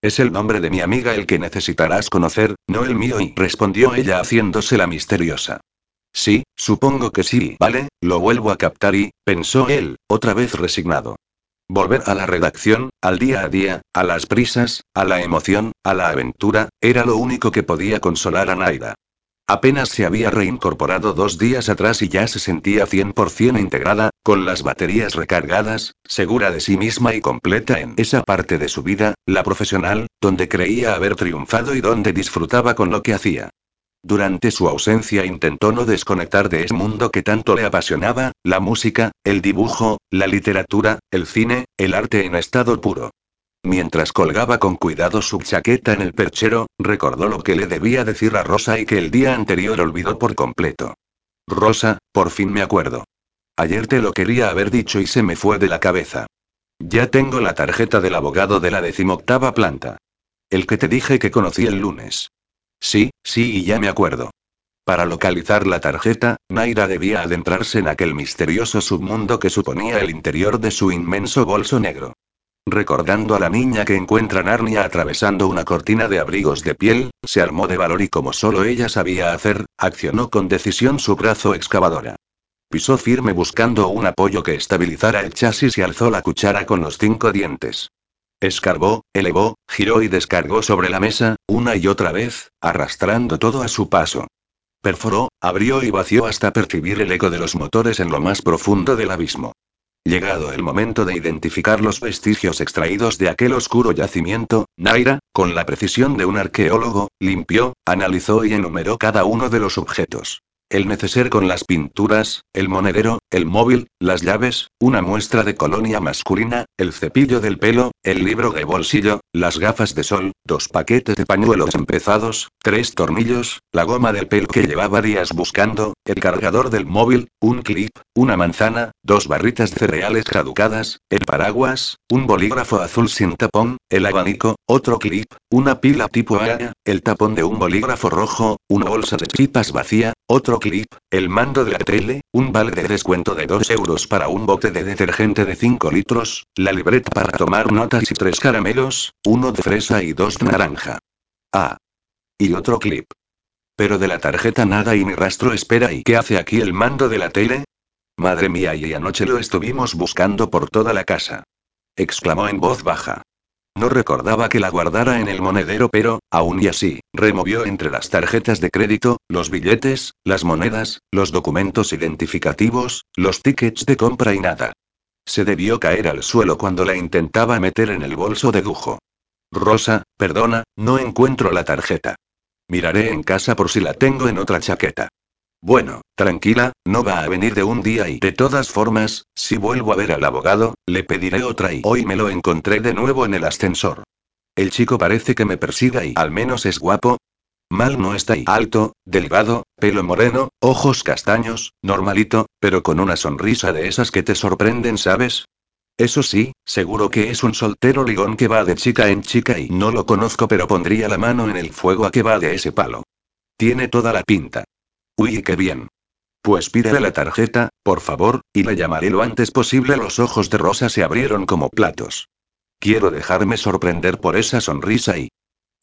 Es el nombre de mi amiga el que necesitarás conocer, no el mío, y respondió ella haciéndose la misteriosa. Sí, supongo que sí, vale, lo vuelvo a captar y, pensó él, otra vez resignado. Volver a la redacción, al día a día, a las prisas, a la emoción, a la aventura, era lo único que podía consolar a Naira. Apenas se había reincorporado dos días atrás y ya se sentía 100% integrada, con las baterías recargadas, segura de sí misma y completa en esa parte de su vida, la profesional, donde creía haber triunfado y donde disfrutaba con lo que hacía. Durante su ausencia intentó no desconectar de ese mundo que tanto le apasionaba, la música, el dibujo, la literatura, el cine, el arte en estado puro. Mientras colgaba con cuidado su chaqueta en el perchero, recordó lo que le debía decir a Rosa y que el día anterior olvidó por completo. Rosa, por fin me acuerdo. Ayer te lo quería haber dicho y se me fue de la cabeza. Ya tengo la tarjeta del abogado de la decimoctava planta. El que te dije que conocí el lunes. Sí, sí, y ya me acuerdo. Para localizar la tarjeta, Naira debía adentrarse en aquel misterioso submundo que suponía el interior de su inmenso bolso negro. Recordando a la niña que encuentra Narnia atravesando una cortina de abrigos de piel, se armó de valor y como solo ella sabía hacer, accionó con decisión su brazo excavadora. Pisó firme buscando un apoyo que estabilizara el chasis y alzó la cuchara con los cinco dientes. Escarbó, elevó, giró y descargó sobre la mesa, una y otra vez, arrastrando todo a su paso. Perforó, abrió y vació hasta percibir el eco de los motores en lo más profundo del abismo. Llegado el momento de identificar los vestigios extraídos de aquel oscuro yacimiento, Naira, con la precisión de un arqueólogo, limpió, analizó y enumeró cada uno de los objetos. El neceser con las pinturas, el monedero, el móvil, las llaves, una muestra de colonia masculina, el cepillo del pelo, el libro de bolsillo, las gafas de sol, dos paquetes de pañuelos empezados, tres tornillos, la goma del pelo que llevaba días buscando, el cargador del móvil, un clip, una manzana, dos barritas de cereales caducadas, el paraguas, un bolígrafo azul sin tapón, el abanico, otro clip, una pila tipo A, el tapón de un bolígrafo rojo, una bolsa de pipas vacía, otro clip, el mando de la tele, un vale de descuento de 2 euros para un bote de detergente de 5 litros, la libreta para tomar y tres caramelos, uno de fresa y dos de naranja. Ah. Y otro clip. Pero de la tarjeta nada y ni rastro espera ¿y qué hace aquí el mando de la tele? Madre mía y anoche lo estuvimos buscando por toda la casa. Exclamó en voz baja. No recordaba que la guardara en el monedero, pero, aún y así, removió entre las tarjetas de crédito, los billetes, las monedas, los documentos identificativos, los tickets de compra y nada. Se debió caer al suelo cuando la intentaba meter en el bolso de lujo. Rosa, perdona, no encuentro la tarjeta. Miraré en casa por si la tengo en otra chaqueta. Bueno, tranquila, no va a venir de un día y de todas formas, si vuelvo a ver al abogado, le pediré otra y hoy me lo encontré de nuevo en el ascensor. El chico parece que me persiga y al menos es guapo. Mal no está y alto, delgado, pelo moreno, ojos castaños, normalito, pero con una sonrisa de esas que te sorprenden, ¿sabes? Eso sí, seguro que es un soltero ligón que va de chica en chica y no lo conozco pero pondría la mano en el fuego a que va de ese palo. Tiene toda la pinta. Uy, qué bien. Pues pídele la tarjeta, por favor, y le llamaré lo antes posible. Los ojos de Rosa se abrieron como platos. Quiero dejarme sorprender por esa sonrisa y...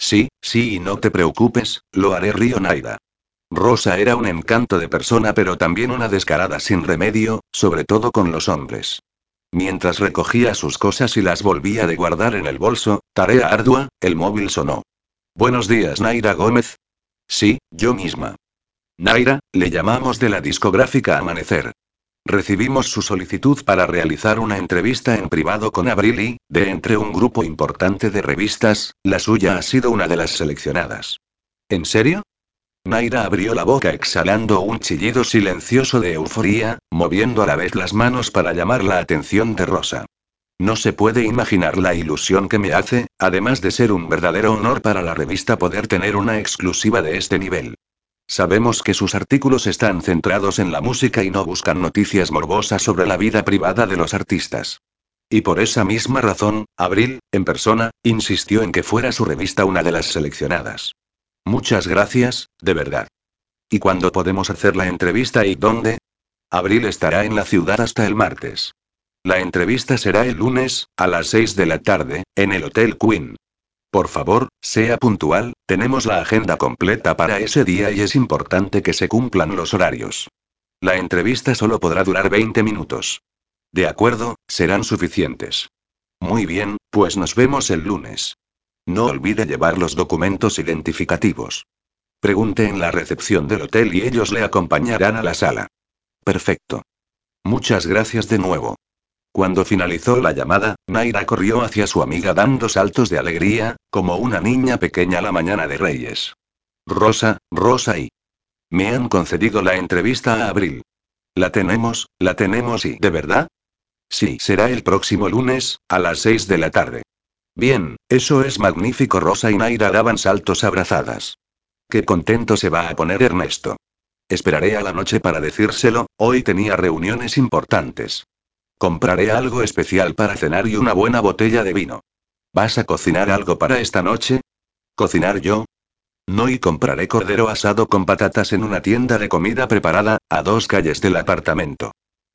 Sí, sí, y no te preocupes, lo haré Río Naida. Rosa era un encanto de persona pero también una descarada sin remedio, sobre todo con los hombres. Mientras recogía sus cosas y las volvía de guardar en el bolso, tarea ardua, el móvil sonó. Buenos días, Naira Gómez. Sí, yo misma. Naira, le llamamos de la discográfica Amanecer. Recibimos su solicitud para realizar una entrevista en privado con Abril y, de entre un grupo importante de revistas, la suya ha sido una de las seleccionadas. ¿En serio? Naira abrió la boca exhalando un chillido silencioso de euforía, moviendo a la vez las manos para llamar la atención de Rosa. No se puede imaginar la ilusión que me hace, además de ser un verdadero honor para la revista poder tener una exclusiva de este nivel. Sabemos que sus artículos están centrados en la música y no buscan noticias morbosas sobre la vida privada de los artistas. Y por esa misma razón, Abril, en persona, insistió en que fuera su revista una de las seleccionadas. Muchas gracias, de verdad. ¿Y cuándo podemos hacer la entrevista y dónde? Abril estará en la ciudad hasta el martes. La entrevista será el lunes, a las 6 de la tarde, en el Hotel Queen. Por favor, sea puntual, tenemos la agenda completa para ese día y es importante que se cumplan los horarios. La entrevista solo podrá durar 20 minutos. De acuerdo, serán suficientes. Muy bien, pues nos vemos el lunes. No olvide llevar los documentos identificativos. Pregunte en la recepción del hotel y ellos le acompañarán a la sala. Perfecto. Muchas gracias de nuevo. Cuando finalizó la llamada, Naira corrió hacia su amiga dando saltos de alegría, como una niña pequeña la mañana de Reyes. Rosa, Rosa y... Me han concedido la entrevista a Abril. La tenemos, la tenemos y... ¿De verdad? Sí, será el próximo lunes, a las 6 de la tarde. Bien, eso es magnífico. Rosa y Naira daban saltos abrazadas. Qué contento se va a poner Ernesto. Esperaré a la noche para decírselo, hoy tenía reuniones importantes. Compraré algo especial para cenar y una buena botella de vino. ¿Vas a cocinar algo para esta noche? ¿Cocinar yo? No y compraré cordero asado con patatas en una tienda de comida preparada, a dos calles del apartamento.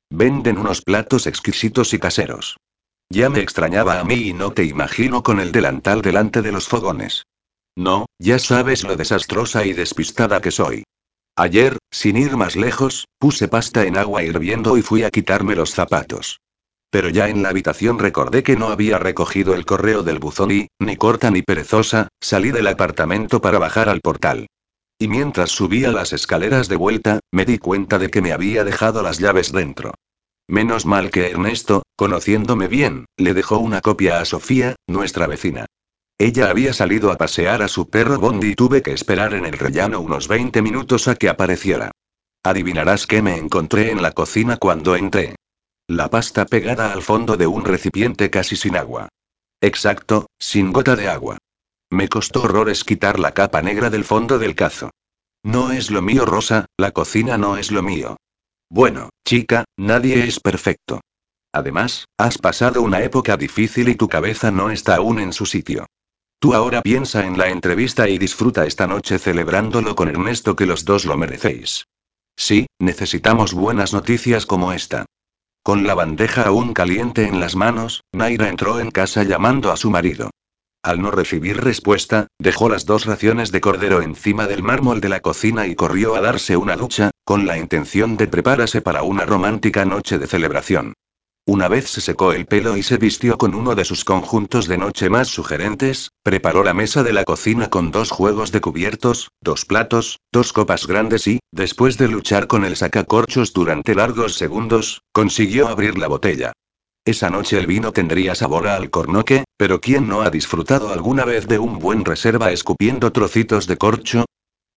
Venden unos platos exquisitos y caseros. Ya me extrañaba a mí y no te imagino con el delantal delante de los fogones. No, ya sabes lo desastrosa y despistada que soy. Ayer, sin ir más lejos, puse pasta en agua hirviendo y fui a quitarme los zapatos. Pero ya en la habitación recordé que no había recogido el correo del buzón y, ni corta ni perezosa, salí del apartamento para bajar al portal. Y mientras subía las escaleras de vuelta, me di cuenta de que me había dejado las llaves dentro. Menos mal que Ernesto, conociéndome bien, le dejó una copia a Sofía, nuestra vecina. Ella había salido a pasear a su perro Bondi y tuve que esperar en el rellano unos 20 minutos a que apareciera. Adivinarás qué me encontré en la cocina cuando entré. La pasta pegada al fondo de un recipiente casi sin agua. Exacto, sin gota de agua. Me costó horrores quitar la capa negra del fondo del cazo. No es lo mío, Rosa, la cocina no es lo mío. Bueno, chica, nadie es perfecto. Además, has pasado una época difícil y tu cabeza no está aún en su sitio. Tú ahora piensa en la entrevista y disfruta esta noche celebrándolo con Ernesto que los dos lo merecéis. Sí, necesitamos buenas noticias como esta. Con la bandeja aún caliente en las manos, Naira entró en casa llamando a su marido. Al no recibir respuesta, dejó las dos raciones de cordero encima del mármol de la cocina y corrió a darse una ducha, con la intención de prepararse para una romántica noche de celebración. Una vez se secó el pelo y se vistió con uno de sus conjuntos de noche más sugerentes, preparó la mesa de la cocina con dos juegos de cubiertos, dos platos, dos copas grandes y, después de luchar con el sacacorchos durante largos segundos, consiguió abrir la botella. Esa noche el vino tendría sabor a alcornoque, pero ¿quién no ha disfrutado alguna vez de un buen reserva escupiendo trocitos de corcho?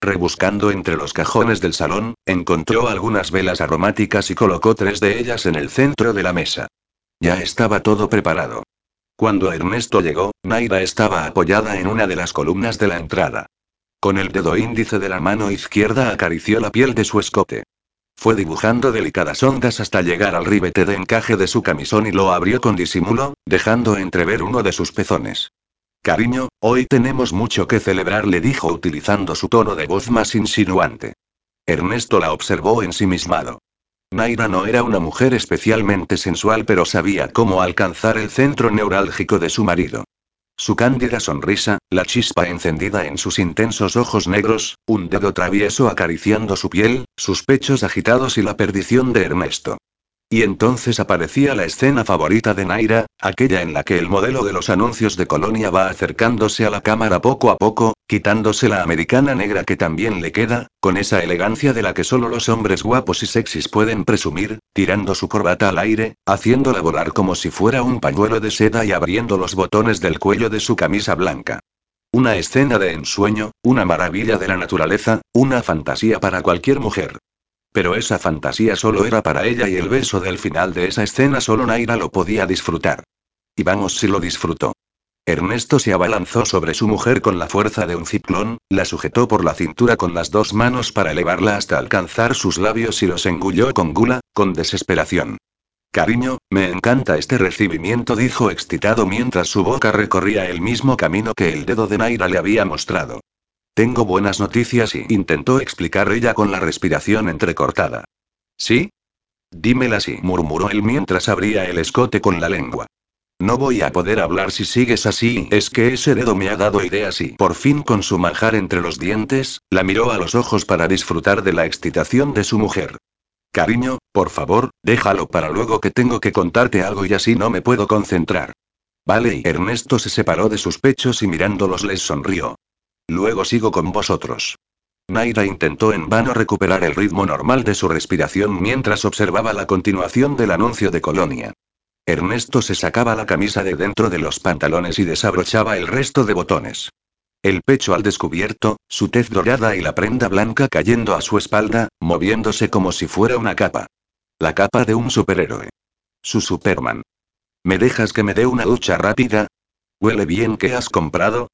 Rebuscando entre los cajones del salón, encontró algunas velas aromáticas y colocó tres de ellas en el centro de la mesa. Ya estaba todo preparado. Cuando Ernesto llegó, Naira estaba apoyada en una de las columnas de la entrada. Con el dedo índice de la mano izquierda acarició la piel de su escote. Fue dibujando delicadas ondas hasta llegar al ribete de encaje de su camisón y lo abrió con disimulo, dejando entrever uno de sus pezones. Cariño, hoy tenemos mucho que celebrar, le dijo utilizando su tono de voz más insinuante. Ernesto la observó ensimismado. Naira no era una mujer especialmente sensual, pero sabía cómo alcanzar el centro neurálgico de su marido. Su cándida sonrisa, la chispa encendida en sus intensos ojos negros, un dedo travieso acariciando su piel, sus pechos agitados y la perdición de Ernesto. Y entonces aparecía la escena favorita de Naira, aquella en la que el modelo de los anuncios de Colonia va acercándose a la cámara poco a poco, quitándose la americana negra que también le queda, con esa elegancia de la que solo los hombres guapos y sexys pueden presumir, tirando su corbata al aire, haciéndola volar como si fuera un pañuelo de seda y abriendo los botones del cuello de su camisa blanca. Una escena de ensueño, una maravilla de la naturaleza, una fantasía para cualquier mujer. Pero esa fantasía solo era para ella y el beso del final de esa escena solo Naira lo podía disfrutar. Y vamos si lo disfrutó. Ernesto se abalanzó sobre su mujer con la fuerza de un ciclón, la sujetó por la cintura con las dos manos para elevarla hasta alcanzar sus labios y los engulló con gula, con desesperación. Cariño, me encanta este recibimiento, dijo excitado mientras su boca recorría el mismo camino que el dedo de Naira le había mostrado. Tengo buenas noticias y intentó explicar ella con la respiración entrecortada. ¿Sí? Dímela así, murmuró él mientras abría el escote con la lengua. No voy a poder hablar si sigues así, es que ese dedo me ha dado ideas y por fin con su manjar entre los dientes, la miró a los ojos para disfrutar de la excitación de su mujer. Cariño, por favor, déjalo para luego que tengo que contarte algo y así no me puedo concentrar. Vale, y Ernesto se separó de sus pechos y mirándolos les sonrió. Luego sigo con vosotros. Naira intentó en vano recuperar el ritmo normal de su respiración mientras observaba la continuación del anuncio de Colonia. Ernesto se sacaba la camisa de dentro de los pantalones y desabrochaba el resto de botones. El pecho al descubierto, su tez dorada y la prenda blanca cayendo a su espalda, moviéndose como si fuera una capa. La capa de un superhéroe. Su Superman. ¿Me dejas que me dé una ducha rápida? ¿Huele bien que has comprado?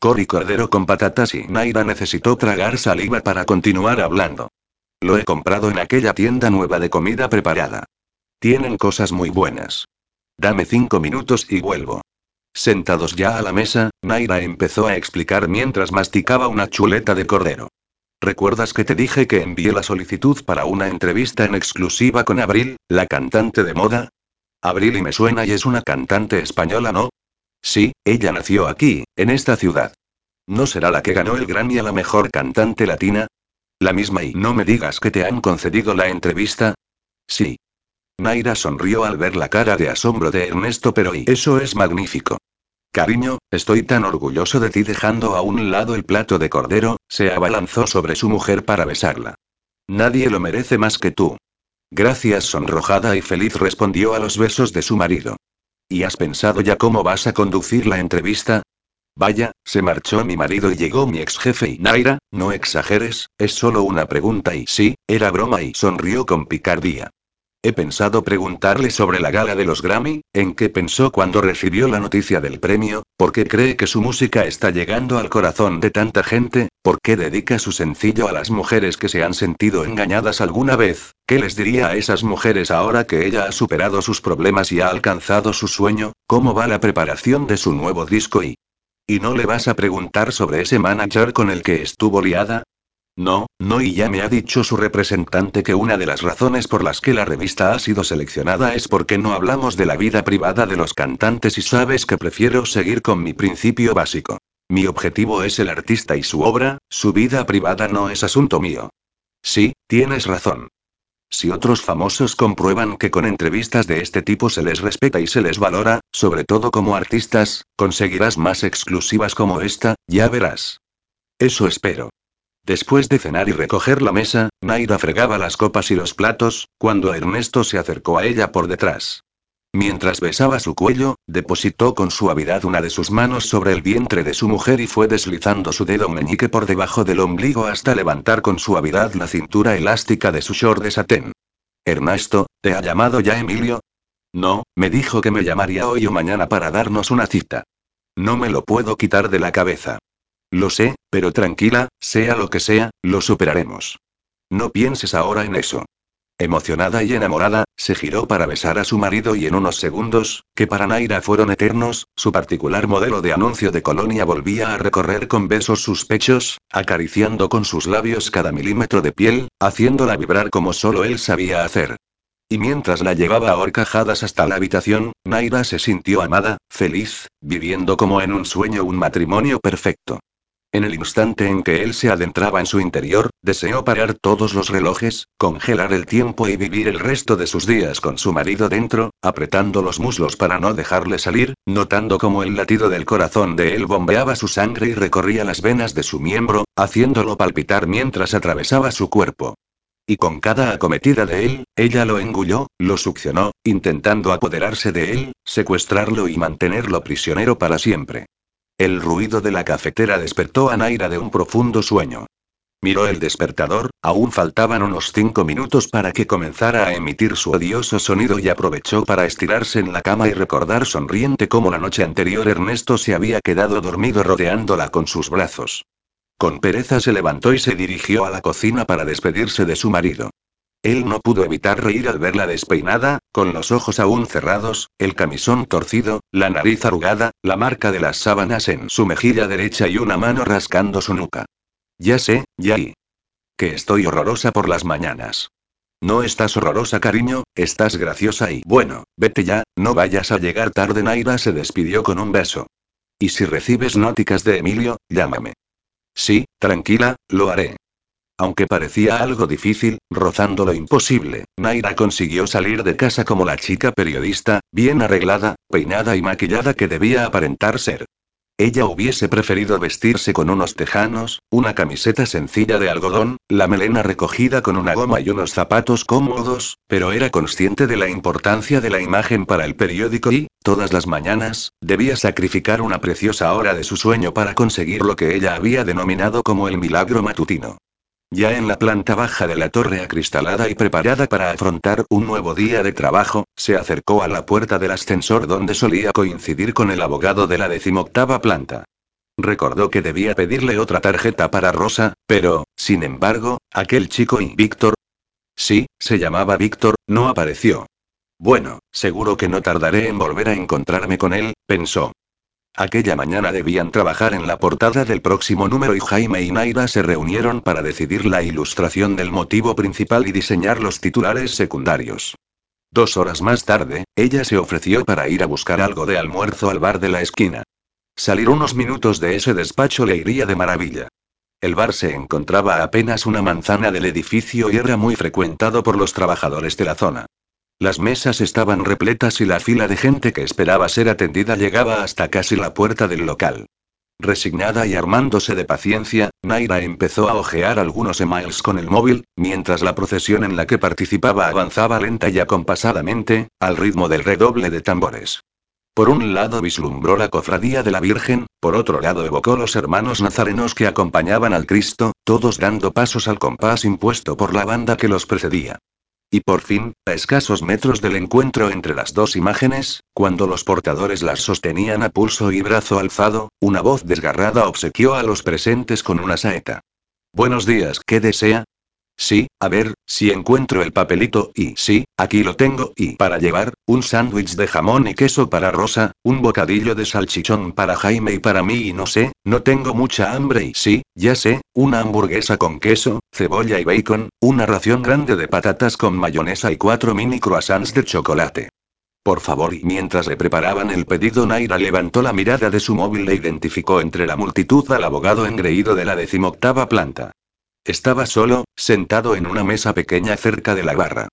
Cory Cordero con patatas y Naira necesitó tragar saliva para continuar hablando. Lo he comprado en aquella tienda nueva de comida preparada. Tienen cosas muy buenas. Dame cinco minutos y vuelvo. Sentados ya a la mesa, Naira empezó a explicar mientras masticaba una chuleta de cordero. ¿Recuerdas que te dije que envié la solicitud para una entrevista en exclusiva con Abril, la cantante de moda? Abril y me suena y es una cantante española, ¿no? Sí, ella nació aquí, en esta ciudad. ¿No será la que ganó el Grammy a la mejor cantante latina? La misma y no me digas que te han concedido la entrevista. Sí. Naira sonrió al ver la cara de asombro de Ernesto, pero y eso es magnífico. Cariño, estoy tan orgulloso de ti dejando a un lado el plato de cordero, se abalanzó sobre su mujer para besarla. Nadie lo merece más que tú. Gracias, sonrojada y feliz respondió a los besos de su marido. ¿Y has pensado ya cómo vas a conducir la entrevista? Vaya, se marchó mi marido y llegó mi ex jefe y Naira, no exageres, es solo una pregunta y sí, era broma y sonrió con picardía. He pensado preguntarle sobre la gala de los Grammy, en qué pensó cuando recibió la noticia del premio, por qué cree que su música está llegando al corazón de tanta gente, por qué dedica su sencillo a las mujeres que se han sentido engañadas alguna vez, qué les diría a esas mujeres ahora que ella ha superado sus problemas y ha alcanzado su sueño, cómo va la preparación de su nuevo disco y... ¿Y no le vas a preguntar sobre ese manager con el que estuvo liada? No, no y ya me ha dicho su representante que una de las razones por las que la revista ha sido seleccionada es porque no hablamos de la vida privada de los cantantes y sabes que prefiero seguir con mi principio básico. Mi objetivo es el artista y su obra, su vida privada no es asunto mío. Sí, tienes razón. Si otros famosos comprueban que con entrevistas de este tipo se les respeta y se les valora, sobre todo como artistas, conseguirás más exclusivas como esta, ya verás. Eso espero. Después de cenar y recoger la mesa, Naira fregaba las copas y los platos, cuando Ernesto se acercó a ella por detrás. Mientras besaba su cuello, depositó con suavidad una de sus manos sobre el vientre de su mujer y fue deslizando su dedo meñique por debajo del ombligo hasta levantar con suavidad la cintura elástica de su short de satén. Ernesto, ¿te ha llamado ya Emilio? No, me dijo que me llamaría hoy o mañana para darnos una cita. No me lo puedo quitar de la cabeza. Lo sé, pero tranquila, sea lo que sea, lo superaremos. No pienses ahora en eso. Emocionada y enamorada, se giró para besar a su marido y en unos segundos, que para Naira fueron eternos, su particular modelo de anuncio de colonia volvía a recorrer con besos sus pechos, acariciando con sus labios cada milímetro de piel, haciéndola vibrar como solo él sabía hacer. Y mientras la llevaba a horcajadas hasta la habitación, Naira se sintió amada, feliz, viviendo como en un sueño un matrimonio perfecto. En el instante en que él se adentraba en su interior, deseó parar todos los relojes, congelar el tiempo y vivir el resto de sus días con su marido dentro, apretando los muslos para no dejarle salir, notando como el latido del corazón de él bombeaba su sangre y recorría las venas de su miembro, haciéndolo palpitar mientras atravesaba su cuerpo. Y con cada acometida de él, ella lo engulló, lo succionó, intentando apoderarse de él, secuestrarlo y mantenerlo prisionero para siempre. El ruido de la cafetera despertó a Naira de un profundo sueño. Miró el despertador, aún faltaban unos cinco minutos para que comenzara a emitir su odioso sonido y aprovechó para estirarse en la cama y recordar sonriente cómo la noche anterior Ernesto se había quedado dormido rodeándola con sus brazos. Con pereza se levantó y se dirigió a la cocina para despedirse de su marido. Él no pudo evitar reír al verla despeinada, con los ojos aún cerrados, el camisón torcido, la nariz arrugada, la marca de las sábanas en su mejilla derecha y una mano rascando su nuca. Ya sé, ya y. Que estoy horrorosa por las mañanas. No estás horrorosa, cariño, estás graciosa y bueno, vete ya, no vayas a llegar tarde. Naira se despidió con un beso. Y si recibes nóticas de Emilio, llámame. Sí, tranquila, lo haré. Aunque parecía algo difícil, rozando lo imposible, Naira consiguió salir de casa como la chica periodista, bien arreglada, peinada y maquillada que debía aparentar ser. Ella hubiese preferido vestirse con unos tejanos, una camiseta sencilla de algodón, la melena recogida con una goma y unos zapatos cómodos, pero era consciente de la importancia de la imagen para el periódico y, todas las mañanas, debía sacrificar una preciosa hora de su sueño para conseguir lo que ella había denominado como el milagro matutino. Ya en la planta baja de la torre acristalada y preparada para afrontar un nuevo día de trabajo, se acercó a la puerta del ascensor donde solía coincidir con el abogado de la decimoctava planta. Recordó que debía pedirle otra tarjeta para Rosa, pero, sin embargo, aquel chico y Víctor. Sí, se llamaba Víctor, no apareció. Bueno, seguro que no tardaré en volver a encontrarme con él, pensó. Aquella mañana debían trabajar en la portada del próximo número y Jaime y Naira se reunieron para decidir la ilustración del motivo principal y diseñar los titulares secundarios. Dos horas más tarde, ella se ofreció para ir a buscar algo de almuerzo al bar de la esquina. Salir unos minutos de ese despacho le iría de maravilla. El bar se encontraba apenas una manzana del edificio y era muy frecuentado por los trabajadores de la zona. Las mesas estaban repletas y la fila de gente que esperaba ser atendida llegaba hasta casi la puerta del local. Resignada y armándose de paciencia, Naira empezó a hojear algunos emails con el móvil, mientras la procesión en la que participaba avanzaba lenta y acompasadamente, al ritmo del redoble de tambores. Por un lado vislumbró la cofradía de la Virgen, por otro lado evocó los hermanos nazarenos que acompañaban al Cristo, todos dando pasos al compás impuesto por la banda que los precedía. Y por fin, a escasos metros del encuentro entre las dos imágenes, cuando los portadores las sostenían a pulso y brazo alzado, una voz desgarrada obsequió a los presentes con una saeta. Buenos días, ¿qué desea? Sí, a ver, si encuentro el papelito y sí, aquí lo tengo y para llevar, un sándwich de jamón y queso para Rosa, un bocadillo de salchichón para Jaime y para mí y no sé, no tengo mucha hambre y sí, ya sé, una hamburguesa con queso, cebolla y bacon, una ración grande de patatas con mayonesa y cuatro mini croissants de chocolate. Por favor, y mientras le preparaban el pedido, Naira levantó la mirada de su móvil e identificó entre la multitud al abogado engreído de la decimoctava planta. Estaba solo, sentado en una mesa pequeña cerca de la barra.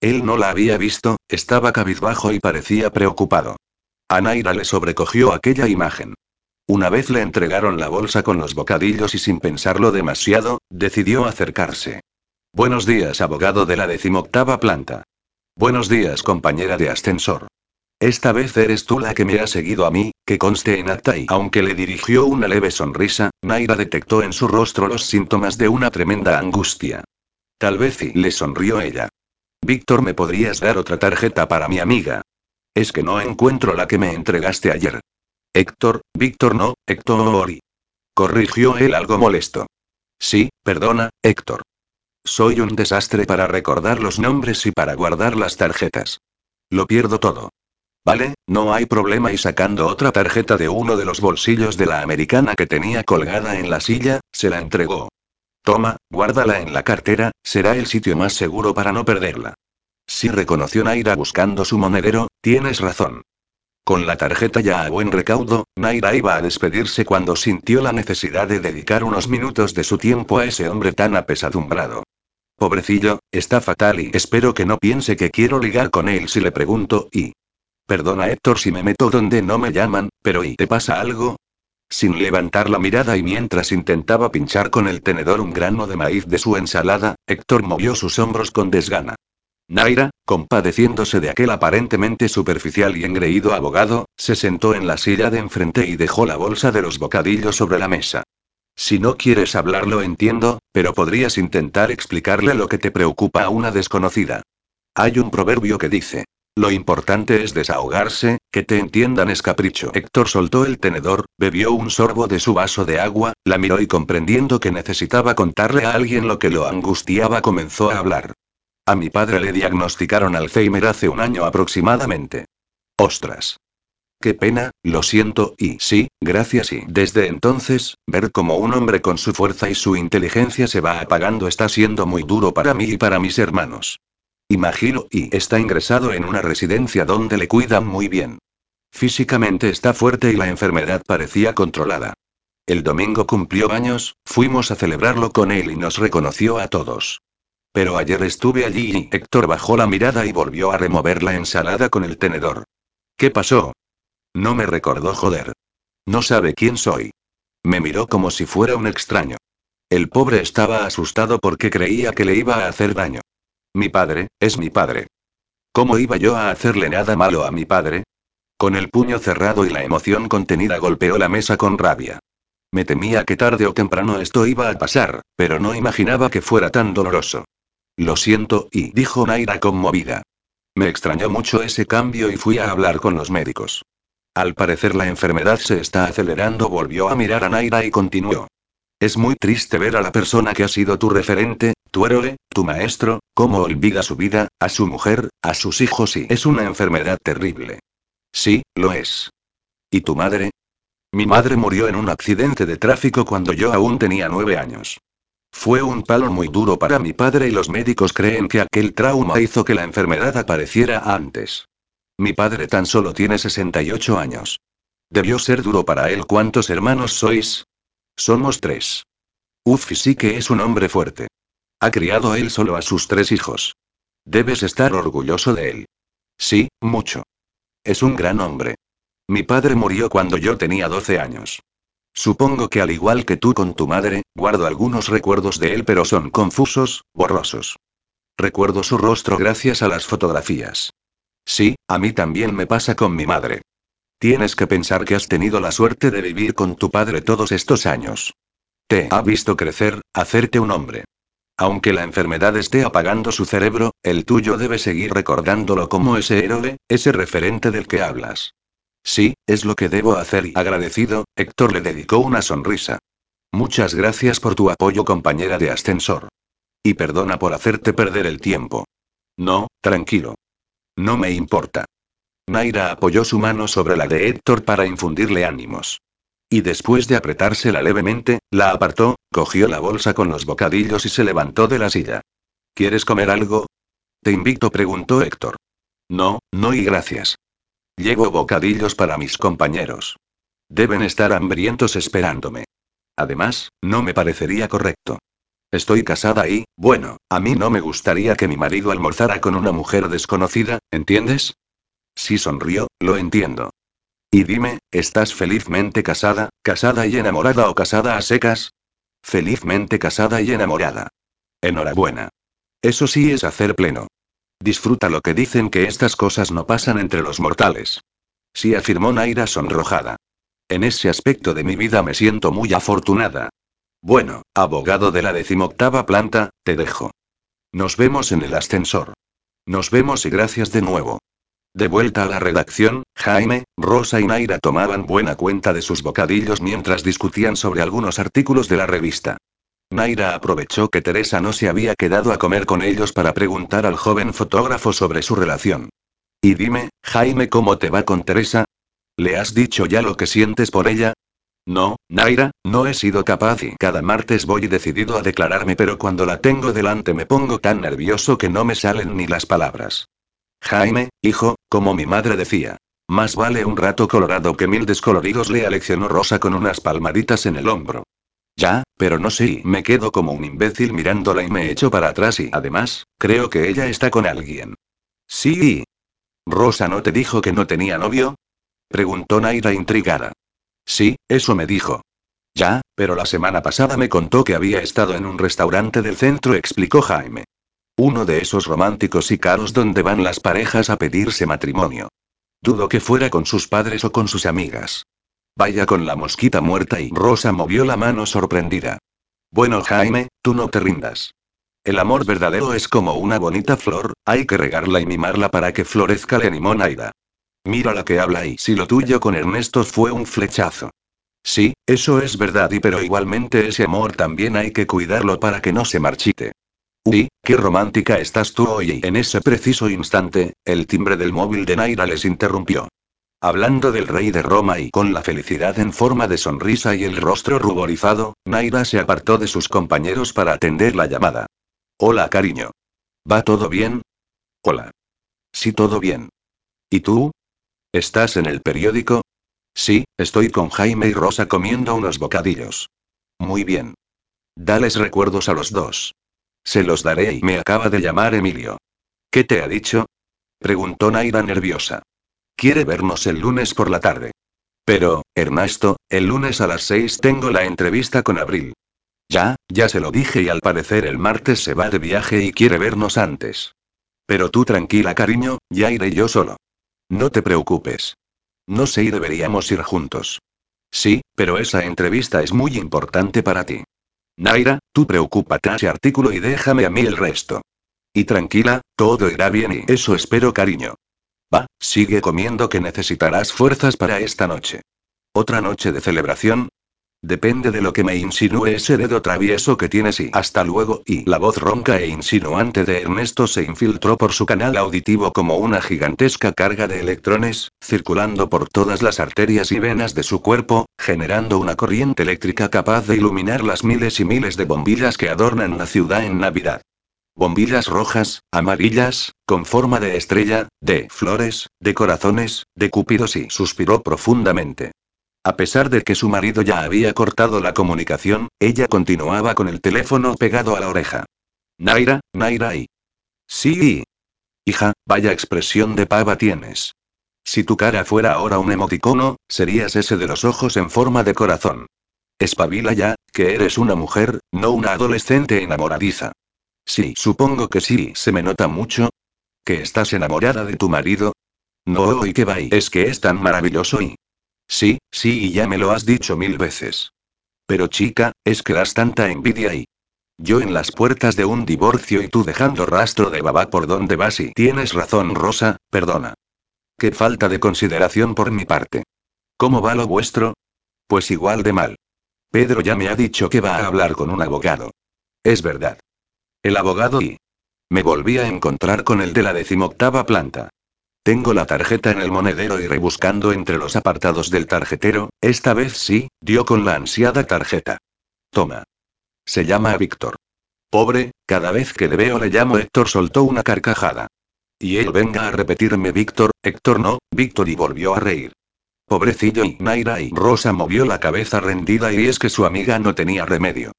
Él no la había visto, estaba cabizbajo y parecía preocupado. A Naira le sobrecogió aquella imagen. Una vez le entregaron la bolsa con los bocadillos y sin pensarlo demasiado, decidió acercarse. Buenos días, abogado de la decimoctava planta. Buenos días, compañera de ascensor. Esta vez eres tú la que me ha seguido a mí, que conste en acta y aunque le dirigió una leve sonrisa, Naira detectó en su rostro los síntomas de una tremenda angustia. Tal vez y le sonrió ella. Víctor, ¿me podrías dar otra tarjeta para mi amiga? Es que no encuentro la que me entregaste ayer. Héctor, Víctor no, Héctor. Corrigió él algo molesto. Sí, perdona, Héctor. Soy un desastre para recordar los nombres y para guardar las tarjetas. Lo pierdo todo. Vale, no hay problema y sacando otra tarjeta de uno de los bolsillos de la americana que tenía colgada en la silla, se la entregó. Toma, guárdala en la cartera, será el sitio más seguro para no perderla. Si reconoció Naira buscando su monedero, tienes razón. Con la tarjeta ya a buen recaudo, Naira iba a despedirse cuando sintió la necesidad de dedicar unos minutos de su tiempo a ese hombre tan apesadumbrado. Pobrecillo, está fatal y espero que no piense que quiero ligar con él si le pregunto, y... Perdona Héctor si me meto donde no me llaman, pero ¿y te pasa algo? Sin levantar la mirada y mientras intentaba pinchar con el tenedor un grano de maíz de su ensalada, Héctor movió sus hombros con desgana. Naira, compadeciéndose de aquel aparentemente superficial y engreído abogado, se sentó en la silla de enfrente y dejó la bolsa de los bocadillos sobre la mesa. Si no quieres hablarlo entiendo, pero podrías intentar explicarle lo que te preocupa a una desconocida. Hay un proverbio que dice, lo importante es desahogarse, que te entiendan es capricho. Héctor soltó el tenedor, bebió un sorbo de su vaso de agua, la miró y comprendiendo que necesitaba contarle a alguien lo que lo angustiaba comenzó a hablar. A mi padre le diagnosticaron Alzheimer hace un año aproximadamente. Ostras. qué pena, lo siento, y sí, gracias y desde entonces, ver cómo un hombre con su fuerza y su inteligencia se va apagando está siendo muy duro para mí y para mis hermanos. Imagino, y está ingresado en una residencia donde le cuidan muy bien. Físicamente está fuerte y la enfermedad parecía controlada. El domingo cumplió años, fuimos a celebrarlo con él y nos reconoció a todos. Pero ayer estuve allí y Héctor bajó la mirada y volvió a remover la ensalada con el tenedor. ¿Qué pasó? No me recordó joder. No sabe quién soy. Me miró como si fuera un extraño. El pobre estaba asustado porque creía que le iba a hacer daño. Mi padre, es mi padre. ¿Cómo iba yo a hacerle nada malo a mi padre? Con el puño cerrado y la emoción contenida golpeó la mesa con rabia. Me temía que tarde o temprano esto iba a pasar, pero no imaginaba que fuera tan doloroso. Lo siento, y dijo Naira conmovida. Me extrañó mucho ese cambio y fui a hablar con los médicos. Al parecer la enfermedad se está acelerando, volvió a mirar a Naira y continuó. Es muy triste ver a la persona que ha sido tu referente, tu héroe, tu maestro, cómo olvida su vida, a su mujer, a sus hijos y es una enfermedad terrible. Sí, lo es. ¿Y tu madre? Mi madre murió en un accidente de tráfico cuando yo aún tenía nueve años. Fue un palo muy duro para mi padre y los médicos creen que aquel trauma hizo que la enfermedad apareciera antes. Mi padre tan solo tiene 68 años. Debió ser duro para él. ¿Cuántos hermanos sois? Somos tres. Uf, sí que es un hombre fuerte. Ha criado él solo a sus tres hijos. Debes estar orgulloso de él. Sí, mucho. Es un gran hombre. Mi padre murió cuando yo tenía 12 años. Supongo que al igual que tú con tu madre, guardo algunos recuerdos de él pero son confusos, borrosos. Recuerdo su rostro gracias a las fotografías. Sí, a mí también me pasa con mi madre. Tienes que pensar que has tenido la suerte de vivir con tu padre todos estos años. Te ha visto crecer, hacerte un hombre. Aunque la enfermedad esté apagando su cerebro, el tuyo debe seguir recordándolo como ese héroe, ese referente del que hablas. Sí, es lo que debo hacer y agradecido, Héctor le dedicó una sonrisa. Muchas gracias por tu apoyo compañera de ascensor. Y perdona por hacerte perder el tiempo. No, tranquilo. No me importa. Naira apoyó su mano sobre la de Héctor para infundirle ánimos. Y después de apretársela levemente, la apartó, cogió la bolsa con los bocadillos y se levantó de la silla. ¿Quieres comer algo? Te invito, preguntó Héctor. No, no y gracias. Llevo bocadillos para mis compañeros. Deben estar hambrientos esperándome. Además, no me parecería correcto. Estoy casada y, bueno, a mí no me gustaría que mi marido almorzara con una mujer desconocida, ¿entiendes? Sí sonrió, lo entiendo. Y dime, ¿estás felizmente casada, casada y enamorada o casada a secas? Felizmente casada y enamorada. Enhorabuena. Eso sí es hacer pleno. Disfruta lo que dicen que estas cosas no pasan entre los mortales. Sí afirmó Naira sonrojada. En ese aspecto de mi vida me siento muy afortunada. Bueno, abogado de la decimoctava planta, te dejo. Nos vemos en el ascensor. Nos vemos y gracias de nuevo. De vuelta a la redacción, Jaime, Rosa y Naira tomaban buena cuenta de sus bocadillos mientras discutían sobre algunos artículos de la revista. Naira aprovechó que Teresa no se había quedado a comer con ellos para preguntar al joven fotógrafo sobre su relación. Y dime, Jaime, ¿cómo te va con Teresa? ¿Le has dicho ya lo que sientes por ella? No, Naira, no he sido capaz y cada martes voy decidido a declararme, pero cuando la tengo delante me pongo tan nervioso que no me salen ni las palabras. Jaime, hijo, como mi madre decía. Más vale un rato colorado que mil descoloridos, le aleccionó Rosa con unas palmaditas en el hombro. Ya, pero no sé, me quedo como un imbécil mirándola y me echo para atrás y además, creo que ella está con alguien. Sí. ¿Rosa no te dijo que no tenía novio? Preguntó Naira intrigada. Sí, eso me dijo. Ya, pero la semana pasada me contó que había estado en un restaurante del centro, explicó Jaime. Uno de esos románticos y caros donde van las parejas a pedirse matrimonio. Dudo que fuera con sus padres o con sus amigas. Vaya con la mosquita muerta y Rosa movió la mano sorprendida. Bueno Jaime, tú no te rindas. El amor verdadero es como una bonita flor, hay que regarla y mimarla para que florezca, le animó Naida. Mira la que habla y si lo tuyo con Ernesto fue un flechazo. Sí, eso es verdad y pero igualmente ese amor también hay que cuidarlo para que no se marchite. Uy, qué romántica estás tú hoy. En ese preciso instante, el timbre del móvil de Naira les interrumpió. Hablando del rey de Roma y con la felicidad en forma de sonrisa y el rostro ruborizado, Naira se apartó de sus compañeros para atender la llamada. Hola, cariño. ¿Va todo bien? Hola. Sí, todo bien. ¿Y tú? ¿Estás en el periódico? Sí, estoy con Jaime y Rosa comiendo unos bocadillos. Muy bien. Dales recuerdos a los dos. Se los daré y me acaba de llamar Emilio. ¿Qué te ha dicho? Preguntó Naira nerviosa. Quiere vernos el lunes por la tarde. Pero, Ernesto, el lunes a las seis tengo la entrevista con Abril. Ya, ya se lo dije y al parecer el martes se va de viaje y quiere vernos antes. Pero tú tranquila cariño, ya iré yo solo. No te preocupes. No sé y deberíamos ir juntos. Sí, pero esa entrevista es muy importante para ti. Naira, tú preocúpate ese artículo y déjame a mí el resto. Y tranquila, todo irá bien y eso espero cariño. Va, sigue comiendo que necesitarás fuerzas para esta noche. ¿Otra noche de celebración? Depende de lo que me insinúe ese dedo travieso que tienes y hasta luego. Y la voz ronca e insinuante de Ernesto se infiltró por su canal auditivo como una gigantesca carga de electrones, circulando por todas las arterias y venas de su cuerpo, generando una corriente eléctrica capaz de iluminar las miles y miles de bombillas que adornan la ciudad en Navidad. Bombillas rojas, amarillas, con forma de estrella, de flores, de corazones, de cúpidos y suspiró profundamente. A pesar de que su marido ya había cortado la comunicación, ella continuaba con el teléfono pegado a la oreja. Naira, Naira y... Sí. Hija, vaya expresión de pava tienes. Si tu cara fuera ahora un emoticono, serías ese de los ojos en forma de corazón. Espabila ya, que eres una mujer, no una adolescente enamoradiza. Sí, supongo que sí, se me nota mucho. ¿Que estás enamorada de tu marido? No, y que va, es que es tan maravilloso y... Sí, sí, y ya me lo has dicho mil veces. Pero chica, es que das tanta envidia y... Yo en las puertas de un divorcio y tú dejando rastro de babá por donde vas y... Tienes razón, Rosa, perdona. Qué falta de consideración por mi parte. ¿Cómo va lo vuestro? Pues igual de mal. Pedro ya me ha dicho que va a hablar con un abogado. Es verdad. El abogado y... Me volví a encontrar con el de la decimoctava planta. Tengo la tarjeta en el monedero y rebuscando entre los apartados del tarjetero, esta vez sí, dio con la ansiada tarjeta. Toma. Se llama Víctor. Pobre, cada vez que le veo le llamo Héctor soltó una carcajada. Y él venga a repetirme Víctor, Héctor no, Víctor y volvió a reír. Pobrecillo y Naira y Rosa movió la cabeza rendida y es que su amiga no tenía remedio.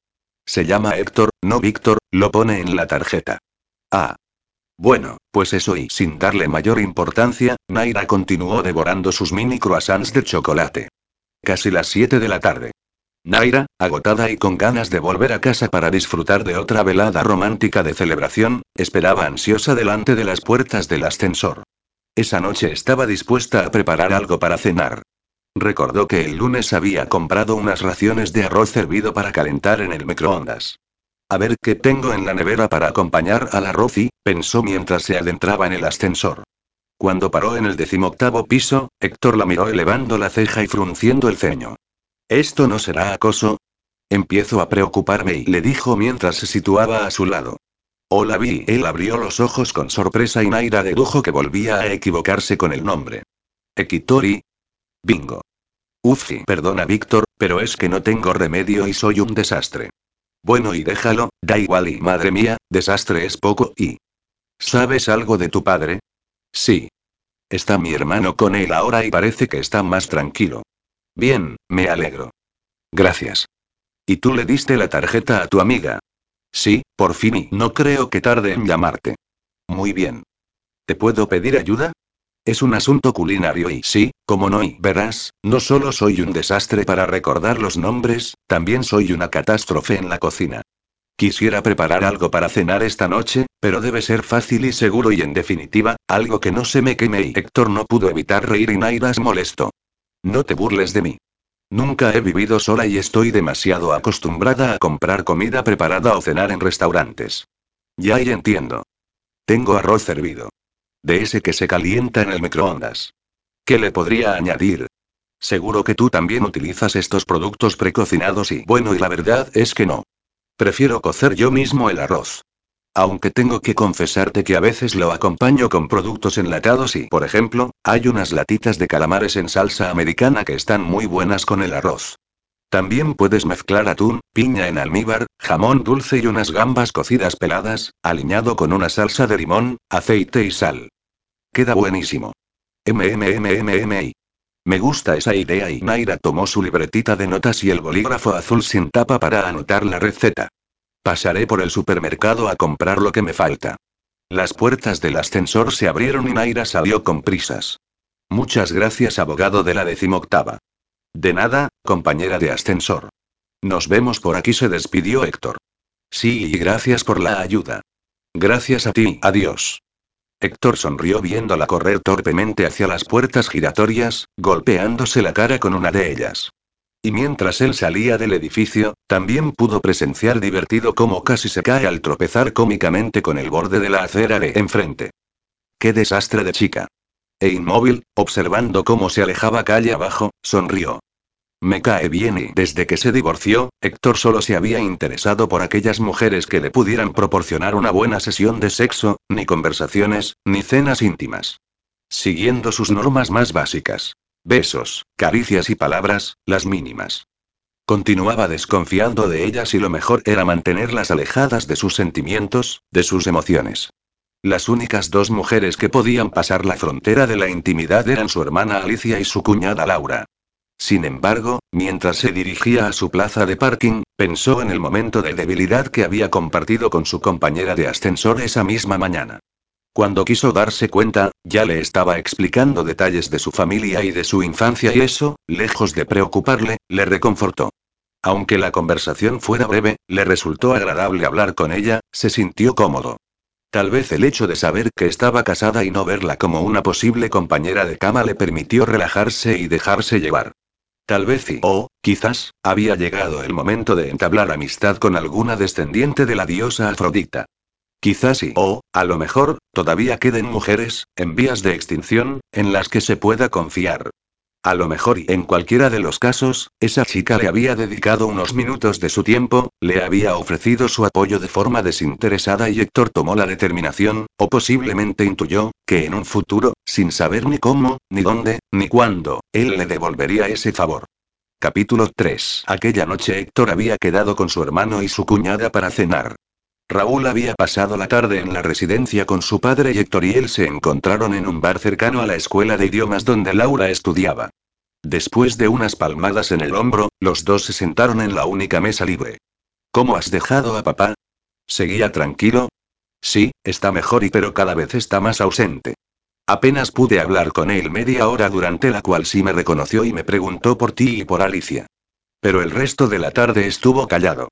Se llama Héctor, no Víctor, lo pone en la tarjeta. Ah. Bueno, pues eso y sin darle mayor importancia, Naira continuó devorando sus mini croissants de chocolate. Casi las 7 de la tarde. Naira, agotada y con ganas de volver a casa para disfrutar de otra velada romántica de celebración, esperaba ansiosa delante de las puertas del ascensor. Esa noche estaba dispuesta a preparar algo para cenar. Recordó que el lunes había comprado unas raciones de arroz hervido para calentar en el microondas. A ver qué tengo en la nevera para acompañar al arroz y, pensó mientras se adentraba en el ascensor. Cuando paró en el decimoctavo piso, Héctor la miró elevando la ceja y frunciendo el ceño. ¿Esto no será acoso? Empiezo a preocuparme y le dijo mientras se situaba a su lado. Hola vi. Él abrió los ojos con sorpresa y Naira dedujo que volvía a equivocarse con el nombre. Ekitori, Bingo. Ufi, perdona Víctor, pero es que no tengo remedio y soy un desastre. Bueno y déjalo, da igual y madre mía, desastre es poco y... ¿Sabes algo de tu padre? Sí. Está mi hermano con él ahora y parece que está más tranquilo. Bien, me alegro. Gracias. ¿Y tú le diste la tarjeta a tu amiga? Sí, por fin y no creo que tarde en llamarte. Muy bien. ¿Te puedo pedir ayuda? Es un asunto culinario y sí, como no y verás, no solo soy un desastre para recordar los nombres, también soy una catástrofe en la cocina. Quisiera preparar algo para cenar esta noche, pero debe ser fácil y seguro y en definitiva, algo que no se me queme y Héctor no pudo evitar reír y Nairas molesto. No te burles de mí. Nunca he vivido sola y estoy demasiado acostumbrada a comprar comida preparada o cenar en restaurantes. Ya y entiendo. Tengo arroz servido. De ese que se calienta en el microondas. ¿Qué le podría añadir? Seguro que tú también utilizas estos productos precocinados y bueno y la verdad es que no. Prefiero cocer yo mismo el arroz. aunque tengo que confesarte que a veces lo acompaño con productos enlatados y, por ejemplo, hay unas latitas de calamares en salsa americana que están muy buenas con el arroz. También puedes mezclar atún, piña en almíbar, jamón dulce y unas gambas cocidas peladas, aliñado con una salsa de limón, aceite y sal. Queda buenísimo. MMMMMI. Me gusta esa idea y Naira tomó su libretita de notas y el bolígrafo azul sin tapa para anotar la receta. Pasaré por el supermercado a comprar lo que me falta. Las puertas del ascensor se abrieron y Naira salió con prisas. Muchas gracias, abogado de la decimoctava. De nada, compañera de ascensor. Nos vemos por aquí, se despidió Héctor. Sí, y gracias por la ayuda. Gracias a ti, adiós. Héctor sonrió viéndola correr torpemente hacia las puertas giratorias, golpeándose la cara con una de ellas. Y mientras él salía del edificio, también pudo presenciar divertido cómo casi se cae al tropezar cómicamente con el borde de la acera de enfrente. ¡Qué desastre de chica! E inmóvil, observando cómo se alejaba calle abajo, sonrió. Me cae bien y desde que se divorció, Héctor solo se había interesado por aquellas mujeres que le pudieran proporcionar una buena sesión de sexo, ni conversaciones, ni cenas íntimas. Siguiendo sus normas más básicas. Besos, caricias y palabras, las mínimas. Continuaba desconfiando de ellas y lo mejor era mantenerlas alejadas de sus sentimientos, de sus emociones. Las únicas dos mujeres que podían pasar la frontera de la intimidad eran su hermana Alicia y su cuñada Laura. Sin embargo, mientras se dirigía a su plaza de parking, pensó en el momento de debilidad que había compartido con su compañera de ascensor esa misma mañana. Cuando quiso darse cuenta, ya le estaba explicando detalles de su familia y de su infancia y eso, lejos de preocuparle, le reconfortó. Aunque la conversación fuera breve, le resultó agradable hablar con ella, se sintió cómodo. Tal vez el hecho de saber que estaba casada y no verla como una posible compañera de cama le permitió relajarse y dejarse llevar. Tal vez y, o, quizás, había llegado el momento de entablar amistad con alguna descendiente de la diosa Afrodita. Quizás y, o, a lo mejor, todavía queden mujeres, en vías de extinción, en las que se pueda confiar. A lo mejor y en cualquiera de los casos, esa chica le había dedicado unos minutos de su tiempo, le había ofrecido su apoyo de forma desinteresada y Héctor tomó la determinación, o posiblemente intuyó, que en un futuro, sin saber ni cómo, ni dónde, ni cuándo, él le devolvería ese favor. Capítulo 3. Aquella noche Héctor había quedado con su hermano y su cuñada para cenar. Raúl había pasado la tarde en la residencia con su padre y Héctor y él se encontraron en un bar cercano a la escuela de idiomas donde Laura estudiaba. Después de unas palmadas en el hombro, los dos se sentaron en la única mesa libre. ¿Cómo has dejado a papá? ¿Seguía tranquilo? Sí, está mejor y pero cada vez está más ausente. Apenas pude hablar con él media hora durante la cual sí me reconoció y me preguntó por ti y por Alicia. Pero el resto de la tarde estuvo callado.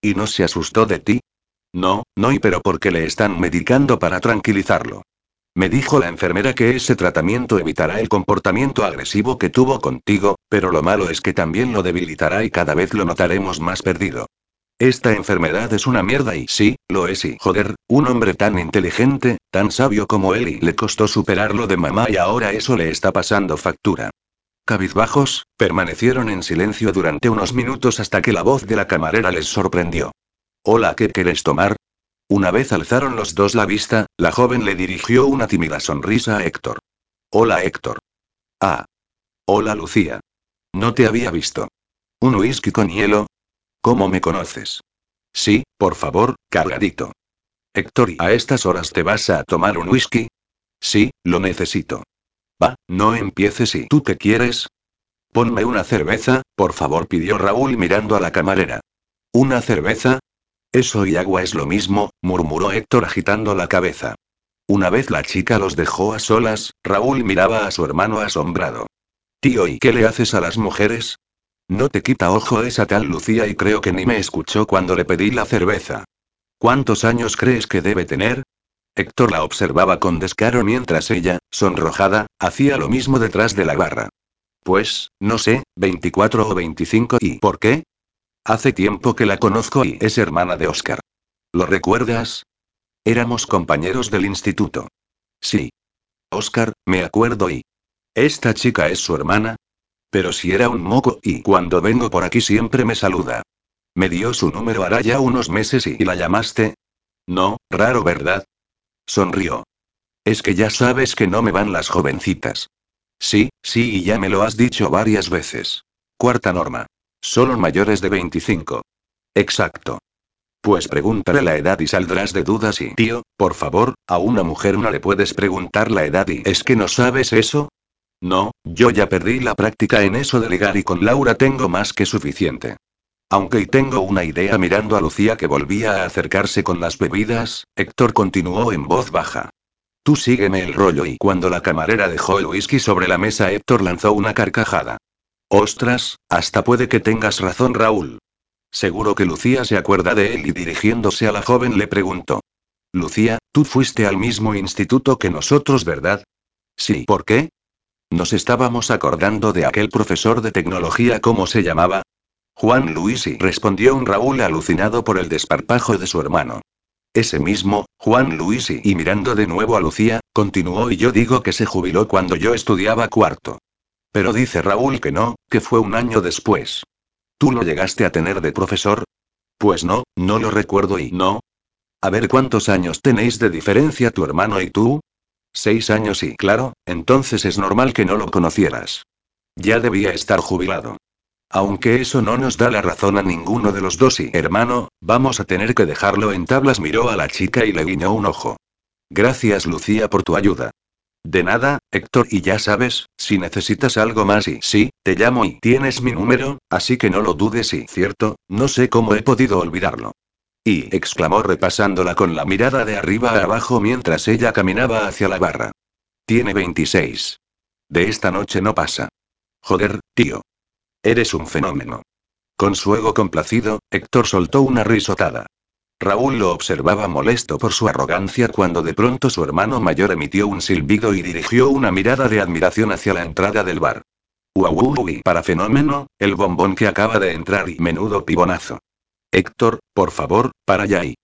¿Y no se asustó de ti? No, no y pero porque le están medicando para tranquilizarlo. Me dijo la enfermera que ese tratamiento evitará el comportamiento agresivo que tuvo contigo, pero lo malo es que también lo debilitará y cada vez lo notaremos más perdido. Esta enfermedad es una mierda y sí, lo es y joder, un hombre tan inteligente, tan sabio como él y le costó superarlo de mamá y ahora eso le está pasando factura. Cabizbajos, permanecieron en silencio durante unos minutos hasta que la voz de la camarera les sorprendió. Hola, ¿qué quieres tomar? Una vez alzaron los dos la vista, la joven le dirigió una tímida sonrisa a Héctor. Hola, Héctor. Ah. Hola, Lucía. No te había visto. ¿Un whisky con hielo? ¿Cómo me conoces? Sí, por favor, cargadito. Héctor, ¿y a estas horas te vas a tomar un whisky? Sí, lo necesito. Va, no empieces y tú qué quieres. Ponme una cerveza, por favor, pidió Raúl mirando a la camarera. ¿Una cerveza? Eso y agua es lo mismo, murmuró Héctor agitando la cabeza. Una vez la chica los dejó a solas, Raúl miraba a su hermano asombrado. Tío, ¿y qué le haces a las mujeres? No te quita ojo esa tal Lucía y creo que ni me escuchó cuando le pedí la cerveza. ¿Cuántos años crees que debe tener? Héctor la observaba con descaro mientras ella, sonrojada, hacía lo mismo detrás de la barra. Pues, no sé, 24 o 25 y ¿por qué? Hace tiempo que la conozco y es hermana de Oscar. ¿Lo recuerdas? Éramos compañeros del instituto. Sí. Oscar, me acuerdo y... ¿Esta chica es su hermana? Pero si era un moco y cuando vengo por aquí siempre me saluda. Me dio su número hará ya unos meses y, la llamaste. No, raro, ¿verdad? Sonrió. Es que ya sabes que no me van las jovencitas. Sí, sí, y ya me lo has dicho varias veces. Cuarta norma. Solo mayores de 25. Exacto. Pues pregúntale la edad y saldrás de dudas y, tío, por favor, a una mujer no le puedes preguntar la edad y ¿es que no sabes eso? No, yo ya perdí la práctica en eso de ligar y con Laura tengo más que suficiente. Aunque y tengo una idea mirando a Lucía que volvía a acercarse con las bebidas, Héctor continuó en voz baja. Tú sígueme el rollo y cuando la camarera dejó el whisky sobre la mesa Héctor lanzó una carcajada. Ostras, hasta puede que tengas razón Raúl. Seguro que Lucía se acuerda de él y dirigiéndose a la joven le preguntó. Lucía, tú fuiste al mismo instituto que nosotros, ¿verdad? Sí. ¿Por qué? Nos estábamos acordando de aquel profesor de tecnología, ¿cómo se llamaba? Juan Luisi, respondió un Raúl alucinado por el desparpajo de su hermano. Ese mismo, Juan Luisi, y mirando de nuevo a Lucía, continuó y yo digo que se jubiló cuando yo estudiaba cuarto. Pero dice Raúl que no, que fue un año después. ¿Tú lo llegaste a tener de profesor? Pues no, no lo recuerdo y no. A ver cuántos años tenéis de diferencia tu hermano y tú. Seis años y claro, entonces es normal que no lo conocieras. Ya debía estar jubilado. Aunque eso no nos da la razón a ninguno de los dos y, hermano, vamos a tener que dejarlo en tablas. Miró a la chica y le guiñó un ojo. Gracias Lucía por tu ayuda. De nada, Héctor, y ya sabes, si necesitas algo más y sí, te llamo y tienes mi número, así que no lo dudes y, cierto, no sé cómo he podido olvidarlo. Y, exclamó repasándola con la mirada de arriba a abajo mientras ella caminaba hacia la barra. Tiene 26. De esta noche no pasa. Joder, tío. Eres un fenómeno. Con su ego complacido, Héctor soltó una risotada. Raúl lo observaba molesto por su arrogancia cuando de pronto su hermano mayor emitió un silbido y dirigió una mirada de admiración hacia la entrada del bar. Uy, para fenómeno, el bombón que acaba de entrar y menudo pibonazo. Héctor, por favor, para allá y.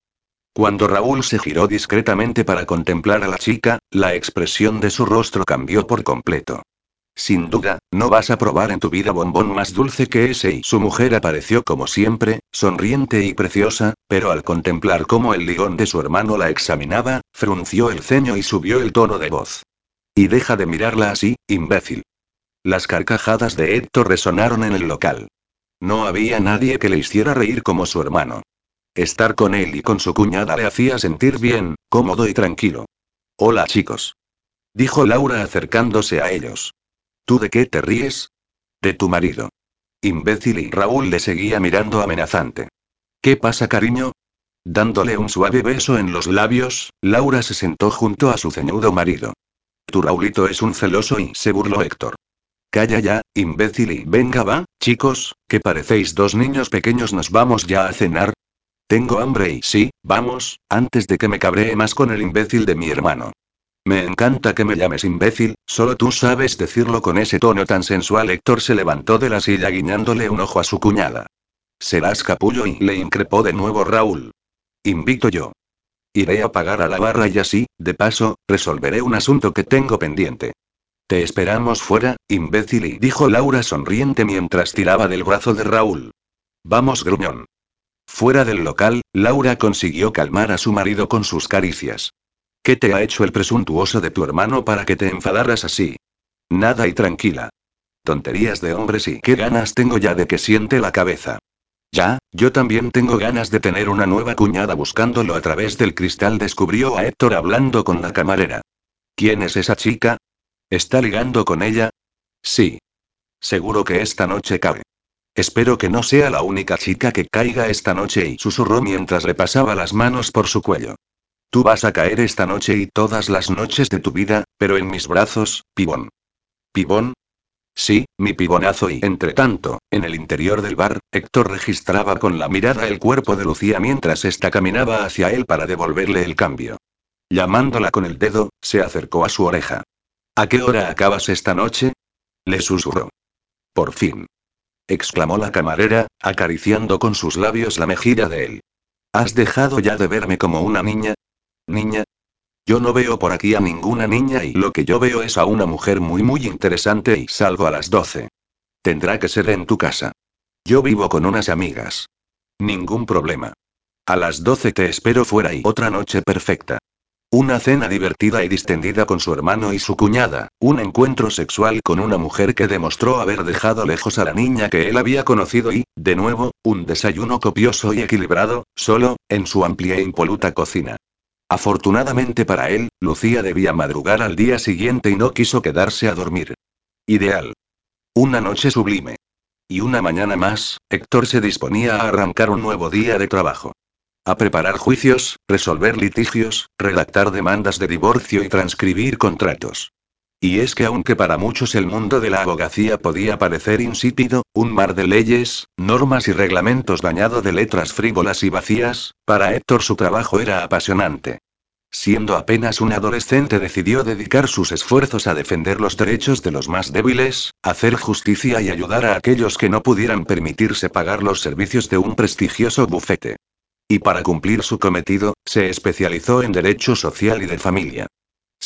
Cuando Raúl se giró discretamente para contemplar a la chica, la expresión de su rostro cambió por completo. Sin duda, no vas a probar en tu vida bombón más dulce que ese y su mujer apareció como siempre, sonriente y preciosa, pero al contemplar cómo el ligón de su hermano la examinaba, frunció el ceño y subió el tono de voz. Y deja de mirarla así, imbécil. Las carcajadas de Héctor resonaron en el local. No había nadie que le hiciera reír como su hermano. Estar con él y con su cuñada le hacía sentir bien, cómodo y tranquilo. Hola chicos. Dijo Laura acercándose a ellos. ¿Tú de qué te ríes? De tu marido. Imbécil y Raúl le seguía mirando amenazante. ¿Qué pasa, cariño? Dándole un suave beso en los labios, Laura se sentó junto a su ceñudo marido. Tu Raulito es un celoso y se burló Héctor. Calla ya, imbécil y venga va, chicos, que parecéis dos niños pequeños, nos vamos ya a cenar. Tengo hambre y sí, vamos, antes de que me cabree más con el imbécil de mi hermano. Me encanta que me llames imbécil, solo tú sabes decirlo con ese tono tan sensual. Héctor se levantó de la silla guiñándole un ojo a su cuñada. Serás capullo y le increpó de nuevo Raúl. Invito yo. Iré a pagar a la barra y así, de paso, resolveré un asunto que tengo pendiente. Te esperamos fuera, imbécil, y dijo Laura sonriente mientras tiraba del brazo de Raúl. Vamos, gruñón. Fuera del local, Laura consiguió calmar a su marido con sus caricias. ¿Qué te ha hecho el presuntuoso de tu hermano para que te enfadaras así? Nada y tranquila. Tonterías de hombres y qué ganas tengo ya de que siente la cabeza. Ya, yo también tengo ganas de tener una nueva cuñada buscándolo a través del cristal descubrió a Héctor hablando con la camarera. ¿Quién es esa chica? ¿Está ligando con ella? Sí. Seguro que esta noche cabe. Espero que no sea la única chica que caiga esta noche y susurró mientras le pasaba las manos por su cuello. Tú vas a caer esta noche y todas las noches de tu vida, pero en mis brazos, pibón. ¿Pibón? Sí, mi pibonazo y entre tanto, en el interior del bar, Héctor registraba con la mirada el cuerpo de Lucía mientras ésta caminaba hacia él para devolverle el cambio. Llamándola con el dedo, se acercó a su oreja. ¿A qué hora acabas esta noche? Le susurró. Por fin. exclamó la camarera, acariciando con sus labios la mejilla de él. ¿Has dejado ya de verme como una niña? Niña. Yo no veo por aquí a ninguna niña y lo que yo veo es a una mujer muy muy interesante y salgo a las 12. Tendrá que ser en tu casa. Yo vivo con unas amigas. Ningún problema. A las 12 te espero fuera y otra noche perfecta. Una cena divertida y distendida con su hermano y su cuñada, un encuentro sexual con una mujer que demostró haber dejado lejos a la niña que él había conocido y, de nuevo, un desayuno copioso y equilibrado, solo, en su amplia e impoluta cocina. Afortunadamente para él, Lucía debía madrugar al día siguiente y no quiso quedarse a dormir. Ideal. Una noche sublime. Y una mañana más, Héctor se disponía a arrancar un nuevo día de trabajo. A preparar juicios, resolver litigios, redactar demandas de divorcio y transcribir contratos. Y es que aunque para muchos el mundo de la abogacía podía parecer insípido, un mar de leyes, normas y reglamentos bañado de letras frívolas y vacías, para Héctor su trabajo era apasionante. Siendo apenas un adolescente decidió dedicar sus esfuerzos a defender los derechos de los más débiles, hacer justicia y ayudar a aquellos que no pudieran permitirse pagar los servicios de un prestigioso bufete. Y para cumplir su cometido, se especializó en derecho social y de familia.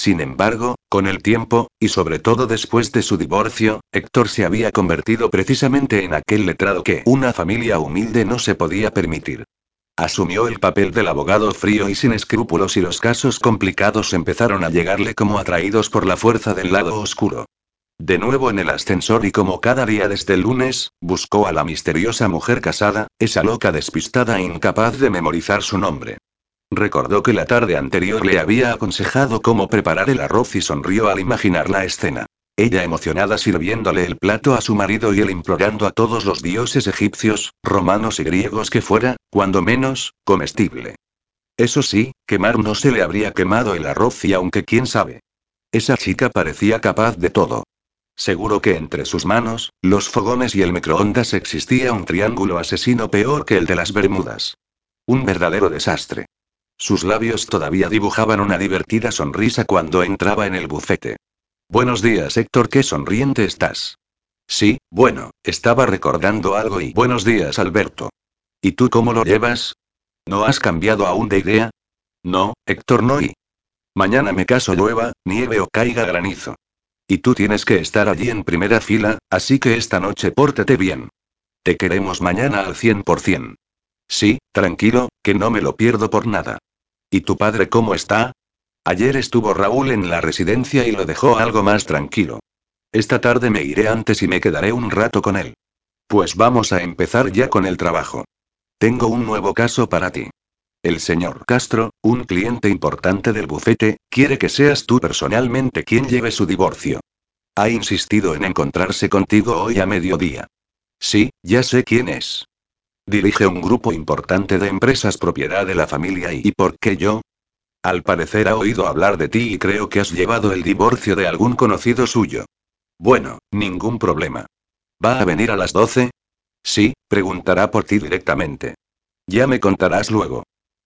Sin embargo, con el tiempo, y sobre todo después de su divorcio, Héctor se había convertido precisamente en aquel letrado que una familia humilde no se podía permitir. Asumió el papel del abogado frío y sin escrúpulos y los casos complicados empezaron a llegarle como atraídos por la fuerza del lado oscuro. De nuevo en el ascensor y como cada día desde el lunes, buscó a la misteriosa mujer casada, esa loca despistada e incapaz de memorizar su nombre. Recordó que la tarde anterior le había aconsejado cómo preparar el arroz y sonrió al imaginar la escena. Ella emocionada sirviéndole el plato a su marido y él implorando a todos los dioses egipcios, romanos y griegos que fuera, cuando menos, comestible. Eso sí, quemar no se le habría quemado el arroz y aunque quién sabe. Esa chica parecía capaz de todo. Seguro que entre sus manos, los fogones y el microondas existía un triángulo asesino peor que el de las Bermudas. Un verdadero desastre. Sus labios todavía dibujaban una divertida sonrisa cuando entraba en el bufete. Buenos días, Héctor, qué sonriente estás. Sí, bueno, estaba recordando algo y buenos días, Alberto. ¿Y tú cómo lo llevas? ¿No has cambiado aún de idea? No, Héctor, no y. Mañana me caso llueva, nieve o caiga granizo. Y tú tienes que estar allí en primera fila, así que esta noche pórtate bien. Te queremos mañana al 100%. Sí, tranquilo, que no me lo pierdo por nada. ¿Y tu padre cómo está? Ayer estuvo Raúl en la residencia y lo dejó algo más tranquilo. Esta tarde me iré antes y me quedaré un rato con él. Pues vamos a empezar ya con el trabajo. Tengo un nuevo caso para ti. El señor Castro, un cliente importante del bufete, quiere que seas tú personalmente quien lleve su divorcio. Ha insistido en encontrarse contigo hoy a mediodía. Sí, ya sé quién es. Dirige un grupo importante de empresas propiedad de la familia y, ¿y por qué yo? Al parecer ha oído hablar de ti y creo que has llevado el divorcio de algún conocido suyo. Bueno, ningún problema. ¿Va a venir a las 12? Sí, preguntará por ti directamente. Ya me contarás luego.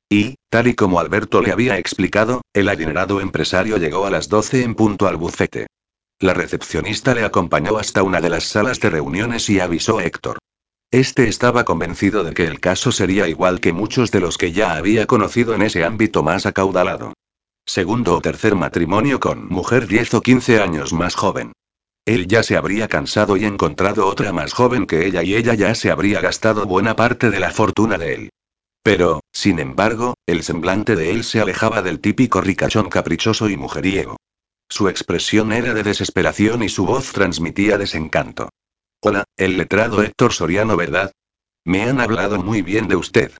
Y, tal y como Alberto le había explicado, el adinerado empresario llegó a las 12 en punto al bufete. La recepcionista le acompañó hasta una de las salas de reuniones y avisó a Héctor. Este estaba convencido de que el caso sería igual que muchos de los que ya había conocido en ese ámbito más acaudalado. Segundo o tercer matrimonio con mujer 10 o 15 años más joven. Él ya se habría cansado y encontrado otra más joven que ella y ella ya se habría gastado buena parte de la fortuna de él. Pero, sin embargo, el semblante de él se alejaba del típico ricachón caprichoso y mujeriego. Su expresión era de desesperación y su voz transmitía desencanto. Hola, el letrado Héctor Soriano, ¿verdad? Me han hablado muy bien de usted.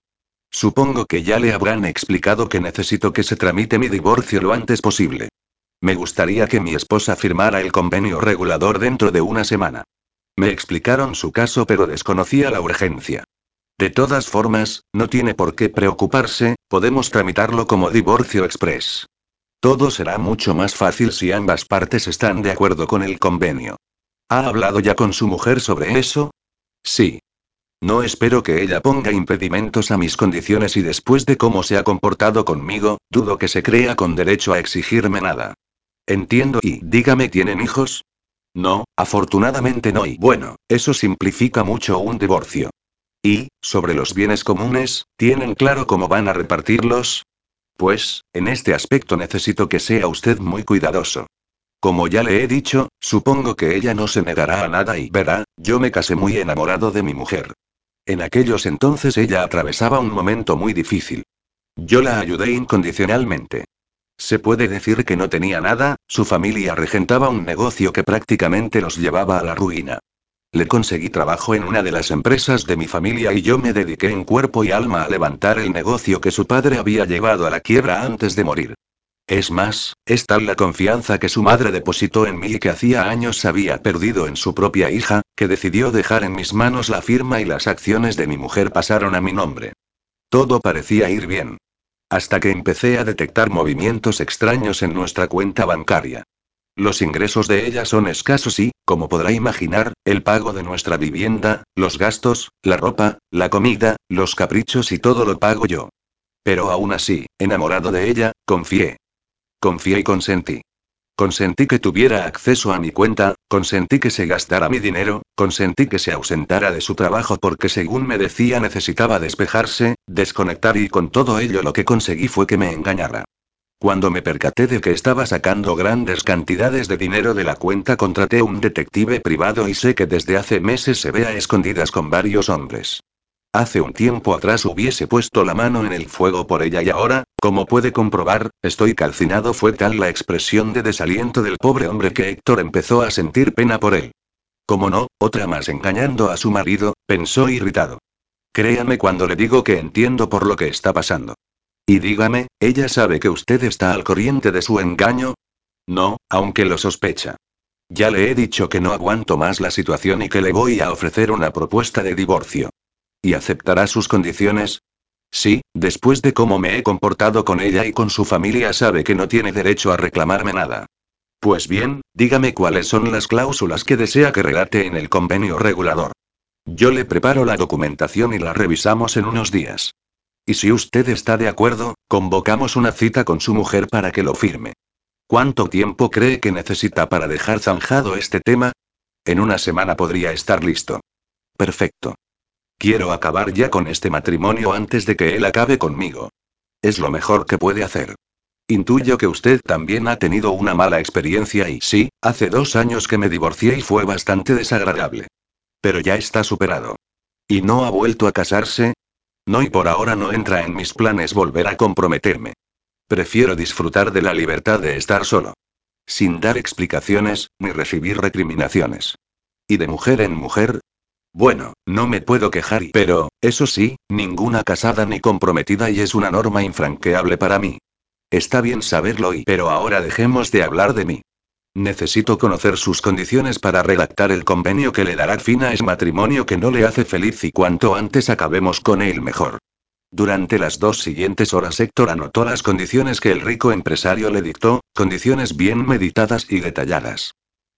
Supongo que ya le habrán explicado que necesito que se tramite mi divorcio lo antes posible. Me gustaría que mi esposa firmara el convenio regulador dentro de una semana. Me explicaron su caso pero desconocía la urgencia. De todas formas, no tiene por qué preocuparse, podemos tramitarlo como divorcio express. Todo será mucho más fácil si ambas partes están de acuerdo con el convenio. ¿Ha hablado ya con su mujer sobre eso? Sí. No espero que ella ponga impedimentos a mis condiciones y después de cómo se ha comportado conmigo, dudo que se crea con derecho a exigirme nada. Entiendo y dígame, ¿tienen hijos? No, afortunadamente no y bueno, eso simplifica mucho un divorcio. Y, sobre los bienes comunes, ¿tienen claro cómo van a repartirlos? Pues, en este aspecto necesito que sea usted muy cuidadoso. Como ya le he dicho, supongo que ella no se negará a nada y verá, yo me casé muy enamorado de mi mujer. En aquellos entonces ella atravesaba un momento muy difícil. Yo la ayudé incondicionalmente. Se puede decir que no tenía nada, su familia regentaba un negocio que prácticamente los llevaba a la ruina. Le conseguí trabajo en una de las empresas de mi familia y yo me dediqué en cuerpo y alma a levantar el negocio que su padre había llevado a la quiebra antes de morir. Es más, es tal la confianza que su madre depositó en mí y que hacía años había perdido en su propia hija, que decidió dejar en mis manos la firma y las acciones de mi mujer pasaron a mi nombre. Todo parecía ir bien. Hasta que empecé a detectar movimientos extraños en nuestra cuenta bancaria. Los ingresos de ella son escasos y, como podrá imaginar, el pago de nuestra vivienda, los gastos, la ropa, la comida, los caprichos y todo lo pago yo. Pero aún así, enamorado de ella, confié. Confié y consentí. Consentí que tuviera acceso a mi cuenta, consentí que se gastara mi dinero, consentí que se ausentara de su trabajo porque según me decía necesitaba despejarse, desconectar y con todo ello lo que conseguí fue que me engañara. Cuando me percaté de que estaba sacando grandes cantidades de dinero de la cuenta, contraté un detective privado y sé que desde hace meses se ve a escondidas con varios hombres. Hace un tiempo atrás hubiese puesto la mano en el fuego por ella y ahora, como puede comprobar, estoy calcinado. Fue tal la expresión de desaliento del pobre hombre que Héctor empezó a sentir pena por él. Como no, otra más engañando a su marido, pensó irritado. Créame cuando le digo que entiendo por lo que está pasando. Y dígame, ¿ella sabe que usted está al corriente de su engaño? No, aunque lo sospecha. Ya le he dicho que no aguanto más la situación y que le voy a ofrecer una propuesta de divorcio. ¿Y aceptará sus condiciones? Sí, después de cómo me he comportado con ella y con su familia sabe que no tiene derecho a reclamarme nada. Pues bien, dígame cuáles son las cláusulas que desea que relate en el convenio regulador. Yo le preparo la documentación y la revisamos en unos días. Y si usted está de acuerdo, convocamos una cita con su mujer para que lo firme. ¿Cuánto tiempo cree que necesita para dejar zanjado este tema? En una semana podría estar listo. Perfecto. Quiero acabar ya con este matrimonio antes de que él acabe conmigo. Es lo mejor que puede hacer. Intuyo que usted también ha tenido una mala experiencia y sí, hace dos años que me divorcié y fue bastante desagradable. Pero ya está superado. ¿Y no ha vuelto a casarse? No y por ahora no entra en mis planes volver a comprometerme. Prefiero disfrutar de la libertad de estar solo. Sin dar explicaciones, ni recibir recriminaciones. ¿Y de mujer en mujer? Bueno, no me puedo quejar y... Pero, eso sí, ninguna casada ni comprometida y es una norma infranqueable para mí. Está bien saberlo y... Pero ahora dejemos de hablar de mí. Necesito conocer sus condiciones para redactar el convenio que le dará fin a ese matrimonio que no le hace feliz y cuanto antes acabemos con él mejor. Durante las dos siguientes horas Héctor anotó las condiciones que el rico empresario le dictó, condiciones bien meditadas y detalladas.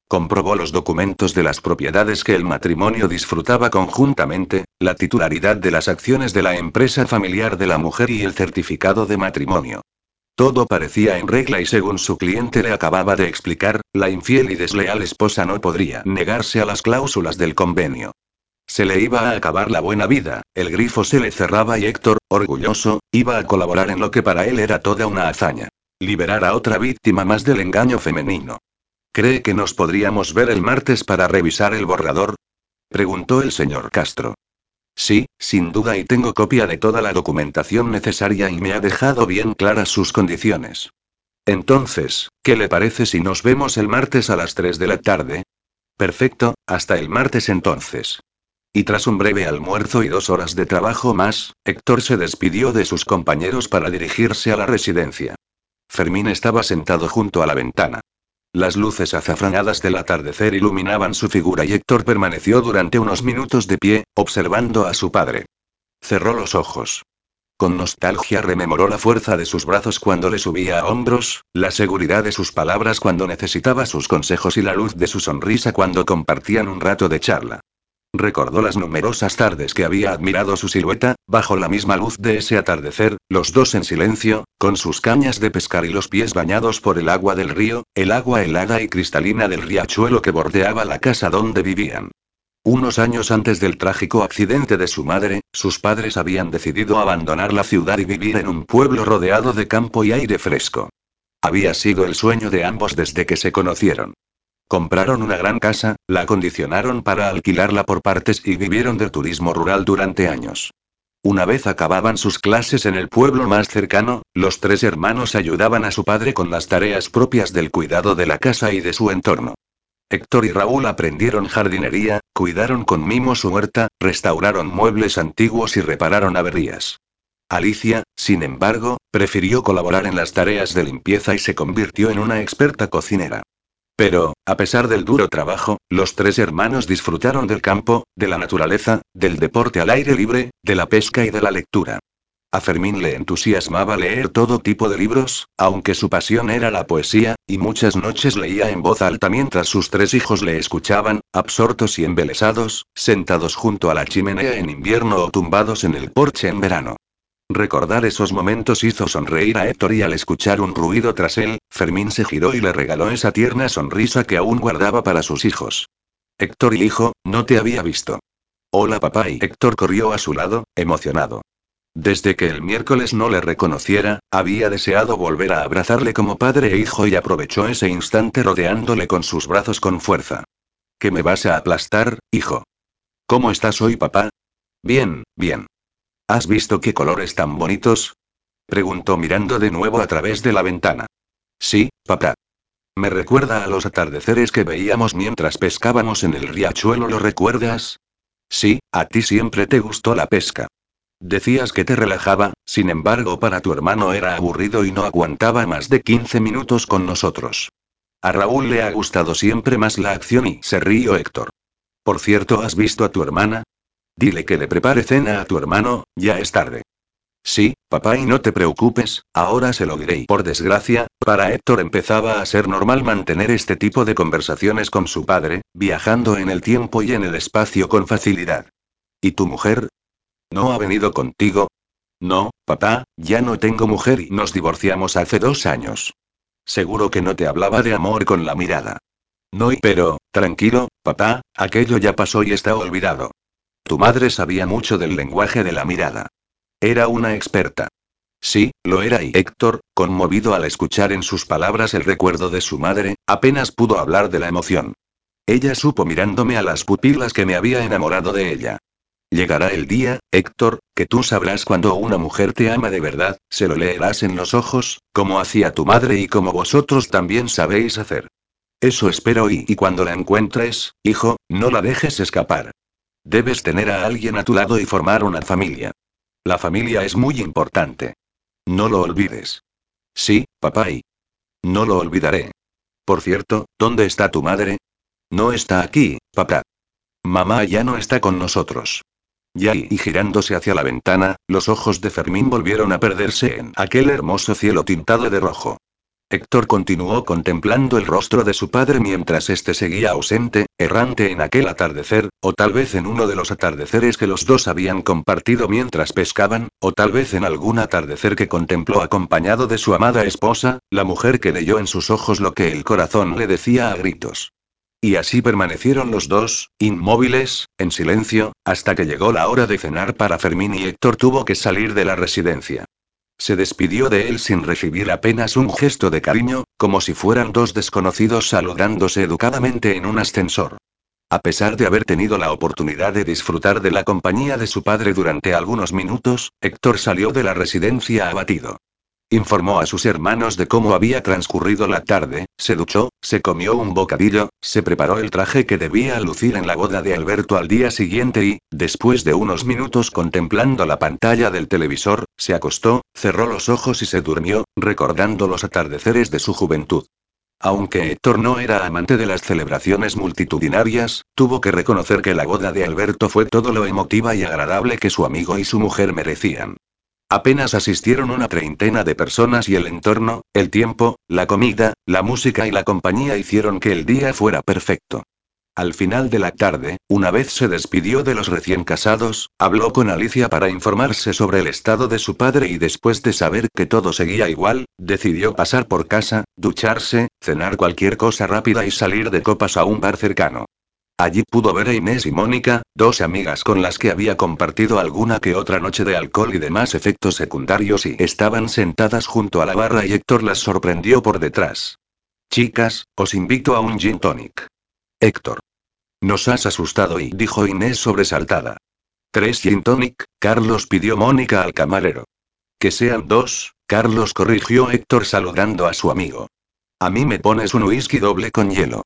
Comprobó los documentos de las propiedades que el matrimonio disfrutaba conjuntamente, la titularidad de las acciones de la empresa familiar de la mujer y el certificado de matrimonio. Todo parecía en regla y según su cliente le acababa de explicar, la infiel y desleal esposa no podría negarse a las cláusulas del convenio. Se le iba a acabar la buena vida, el grifo se le cerraba y Héctor, orgulloso, iba a colaborar en lo que para él era toda una hazaña. Liberar a otra víctima más del engaño femenino. ¿Cree que nos podríamos ver el martes para revisar el borrador? Preguntó el señor Castro. Sí, sin duda y tengo copia de toda la documentación necesaria y me ha dejado bien claras sus condiciones. Entonces, ¿qué le parece si nos vemos el martes a las 3 de la tarde? Perfecto, hasta el martes entonces. Y tras un breve almuerzo y dos horas de trabajo más, Héctor se despidió de sus compañeros para dirigirse a la residencia. Fermín estaba sentado junto a la ventana. Las luces azafranadas del atardecer iluminaban su figura y Héctor permaneció durante unos minutos de pie, observando a su padre. Cerró los ojos. Con nostalgia rememoró la fuerza de sus brazos cuando le subía a hombros, la seguridad de sus palabras cuando necesitaba sus consejos y la luz de su sonrisa cuando compartían un rato de charla. Recordó las numerosas tardes que había admirado su silueta, bajo la misma luz de ese atardecer, los dos en silencio, con sus cañas de pescar y los pies bañados por el agua del río, el agua helada y cristalina del riachuelo que bordeaba la casa donde vivían. Unos años antes del trágico accidente de su madre, sus padres habían decidido abandonar la ciudad y vivir en un pueblo rodeado de campo y aire fresco. Había sido el sueño de ambos desde que se conocieron. Compraron una gran casa, la acondicionaron para alquilarla por partes y vivieron del turismo rural durante años. Una vez acababan sus clases en el pueblo más cercano, los tres hermanos ayudaban a su padre con las tareas propias del cuidado de la casa y de su entorno. Héctor y Raúl aprendieron jardinería, cuidaron con mimo su huerta, restauraron muebles antiguos y repararon averías. Alicia, sin embargo, prefirió colaborar en las tareas de limpieza y se convirtió en una experta cocinera. Pero, a pesar del duro trabajo, los tres hermanos disfrutaron del campo, de la naturaleza, del deporte al aire libre, de la pesca y de la lectura. A Fermín le entusiasmaba leer todo tipo de libros, aunque su pasión era la poesía, y muchas noches leía en voz alta mientras sus tres hijos le escuchaban, absortos y embelesados, sentados junto a la chimenea en invierno o tumbados en el porche en verano. Recordar esos momentos hizo sonreír a Héctor y al escuchar un ruido tras él, Fermín se giró y le regaló esa tierna sonrisa que aún guardaba para sus hijos. Héctor y hijo, no te había visto. Hola papá y Héctor corrió a su lado, emocionado. Desde que el miércoles no le reconociera, había deseado volver a abrazarle como padre e hijo y aprovechó ese instante rodeándole con sus brazos con fuerza. ¿Qué me vas a aplastar, hijo? ¿Cómo estás hoy papá? Bien, bien. ¿Has visto qué colores tan bonitos? Preguntó mirando de nuevo a través de la ventana. Sí, papá. Me recuerda a los atardeceres que veíamos mientras pescábamos en el riachuelo, ¿lo recuerdas? Sí, a ti siempre te gustó la pesca. Decías que te relajaba, sin embargo para tu hermano era aburrido y no aguantaba más de 15 minutos con nosotros. A Raúl le ha gustado siempre más la acción y se río Héctor. Por cierto, ¿has visto a tu hermana? Dile que le prepare cena a tu hermano, ya es tarde. Sí, papá, y no te preocupes, ahora se lo diré. por desgracia, para Héctor empezaba a ser normal mantener este tipo de conversaciones con su padre, viajando en el tiempo y en el espacio con facilidad. ¿Y tu mujer? ¿No ha venido contigo? No, papá, ya no tengo mujer y nos divorciamos hace dos años. Seguro que no te hablaba de amor con la mirada. No, y pero, tranquilo, papá, aquello ya pasó y está olvidado. Tu madre sabía mucho del lenguaje de la mirada. Era una experta. Sí, lo era y Héctor, conmovido al escuchar en sus palabras el recuerdo de su madre, apenas pudo hablar de la emoción. Ella supo mirándome a las pupilas que me había enamorado de ella. Llegará el día, Héctor, que tú sabrás cuando una mujer te ama de verdad, se lo leerás en los ojos, como hacía tu madre y como vosotros también sabéis hacer. Eso espero y, y cuando la encuentres, hijo, no la dejes escapar. Debes tener a alguien a tu lado y formar una familia. La familia es muy importante. No lo olvides. Sí, papá y... No lo olvidaré. Por cierto, ¿dónde está tu madre? No está aquí, papá. Mamá ya no está con nosotros. Y girándose hacia la ventana, los ojos de Fermín volvieron a perderse en aquel hermoso cielo tintado de rojo. Héctor continuó contemplando el rostro de su padre mientras éste seguía ausente, errante en aquel atardecer, o tal vez en uno de los atardeceres que los dos habían compartido mientras pescaban, o tal vez en algún atardecer que contempló acompañado de su amada esposa, la mujer que leyó en sus ojos lo que el corazón le decía a gritos. Y así permanecieron los dos, inmóviles, en silencio, hasta que llegó la hora de cenar para Fermín y Héctor tuvo que salir de la residencia. Se despidió de él sin recibir apenas un gesto de cariño, como si fueran dos desconocidos saludándose educadamente en un ascensor. A pesar de haber tenido la oportunidad de disfrutar de la compañía de su padre durante algunos minutos, Héctor salió de la residencia abatido. Informó a sus hermanos de cómo había transcurrido la tarde, se duchó, se comió un bocadillo, se preparó el traje que debía lucir en la boda de Alberto al día siguiente y, después de unos minutos contemplando la pantalla del televisor, se acostó, cerró los ojos y se durmió, recordando los atardeceres de su juventud. Aunque Héctor no era amante de las celebraciones multitudinarias, tuvo que reconocer que la boda de Alberto fue todo lo emotiva y agradable que su amigo y su mujer merecían. Apenas asistieron una treintena de personas y el entorno, el tiempo, la comida, la música y la compañía hicieron que el día fuera perfecto. Al final de la tarde, una vez se despidió de los recién casados, habló con Alicia para informarse sobre el estado de su padre y después de saber que todo seguía igual, decidió pasar por casa, ducharse, cenar cualquier cosa rápida y salir de copas a un bar cercano. Allí pudo ver a Inés y Mónica, dos amigas con las que había compartido alguna que otra noche de alcohol y demás efectos secundarios y estaban sentadas junto a la barra y Héctor las sorprendió por detrás. Chicas, os invito a un gin tonic. Héctor. Nos has asustado y dijo Inés sobresaltada. Tres gin tonic, Carlos pidió Mónica al camarero. Que sean dos, Carlos corrigió Héctor saludando a su amigo. A mí me pones un whisky doble con hielo.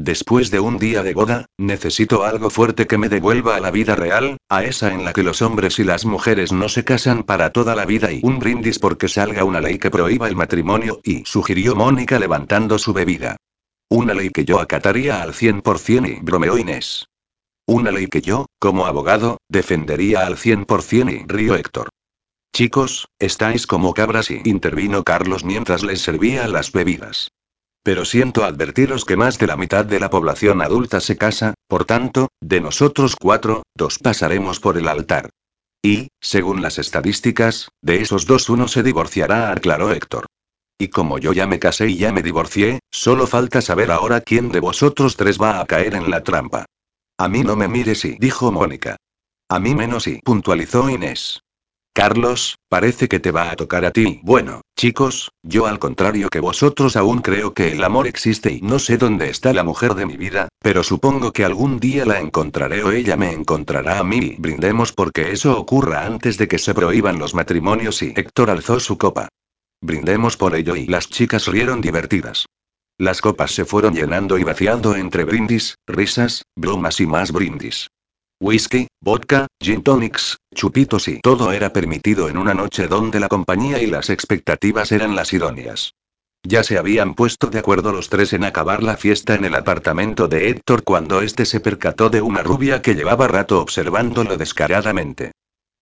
Después de un día de boda, necesito algo fuerte que me devuelva a la vida real, a esa en la que los hombres y las mujeres no se casan para toda la vida y un brindis porque salga una ley que prohíba el matrimonio y sugirió Mónica levantando su bebida. Una ley que yo acataría al 100% y bromeó Inés. Una ley que yo, como abogado, defendería al 100% y río Héctor. Chicos, estáis como cabras y intervino Carlos mientras les servía las bebidas. Pero siento advertiros que más de la mitad de la población adulta se casa, por tanto, de nosotros cuatro, dos pasaremos por el altar. Y, según las estadísticas, de esos dos uno se divorciará, aclaró Héctor. Y como yo ya me casé y ya me divorcié, solo falta saber ahora quién de vosotros tres va a caer en la trampa. A mí no me mires y, dijo Mónica. A mí menos y, puntualizó Inés. Carlos, parece que te va a tocar a ti. Bueno, chicos, yo al contrario que vosotros aún creo que el amor existe y no sé dónde está la mujer de mi vida, pero supongo que algún día la encontraré o ella me encontrará a mí. Brindemos porque eso ocurra antes de que se prohíban los matrimonios y Héctor alzó su copa. Brindemos por ello y las chicas rieron divertidas. Las copas se fueron llenando y vaciando entre brindis, risas, bromas y más brindis. Whisky, vodka, gin tonics, chupitos y todo era permitido en una noche donde la compañía y las expectativas eran las idóneas. Ya se habían puesto de acuerdo los tres en acabar la fiesta en el apartamento de Héctor cuando éste se percató de una rubia que llevaba rato observándolo descaradamente.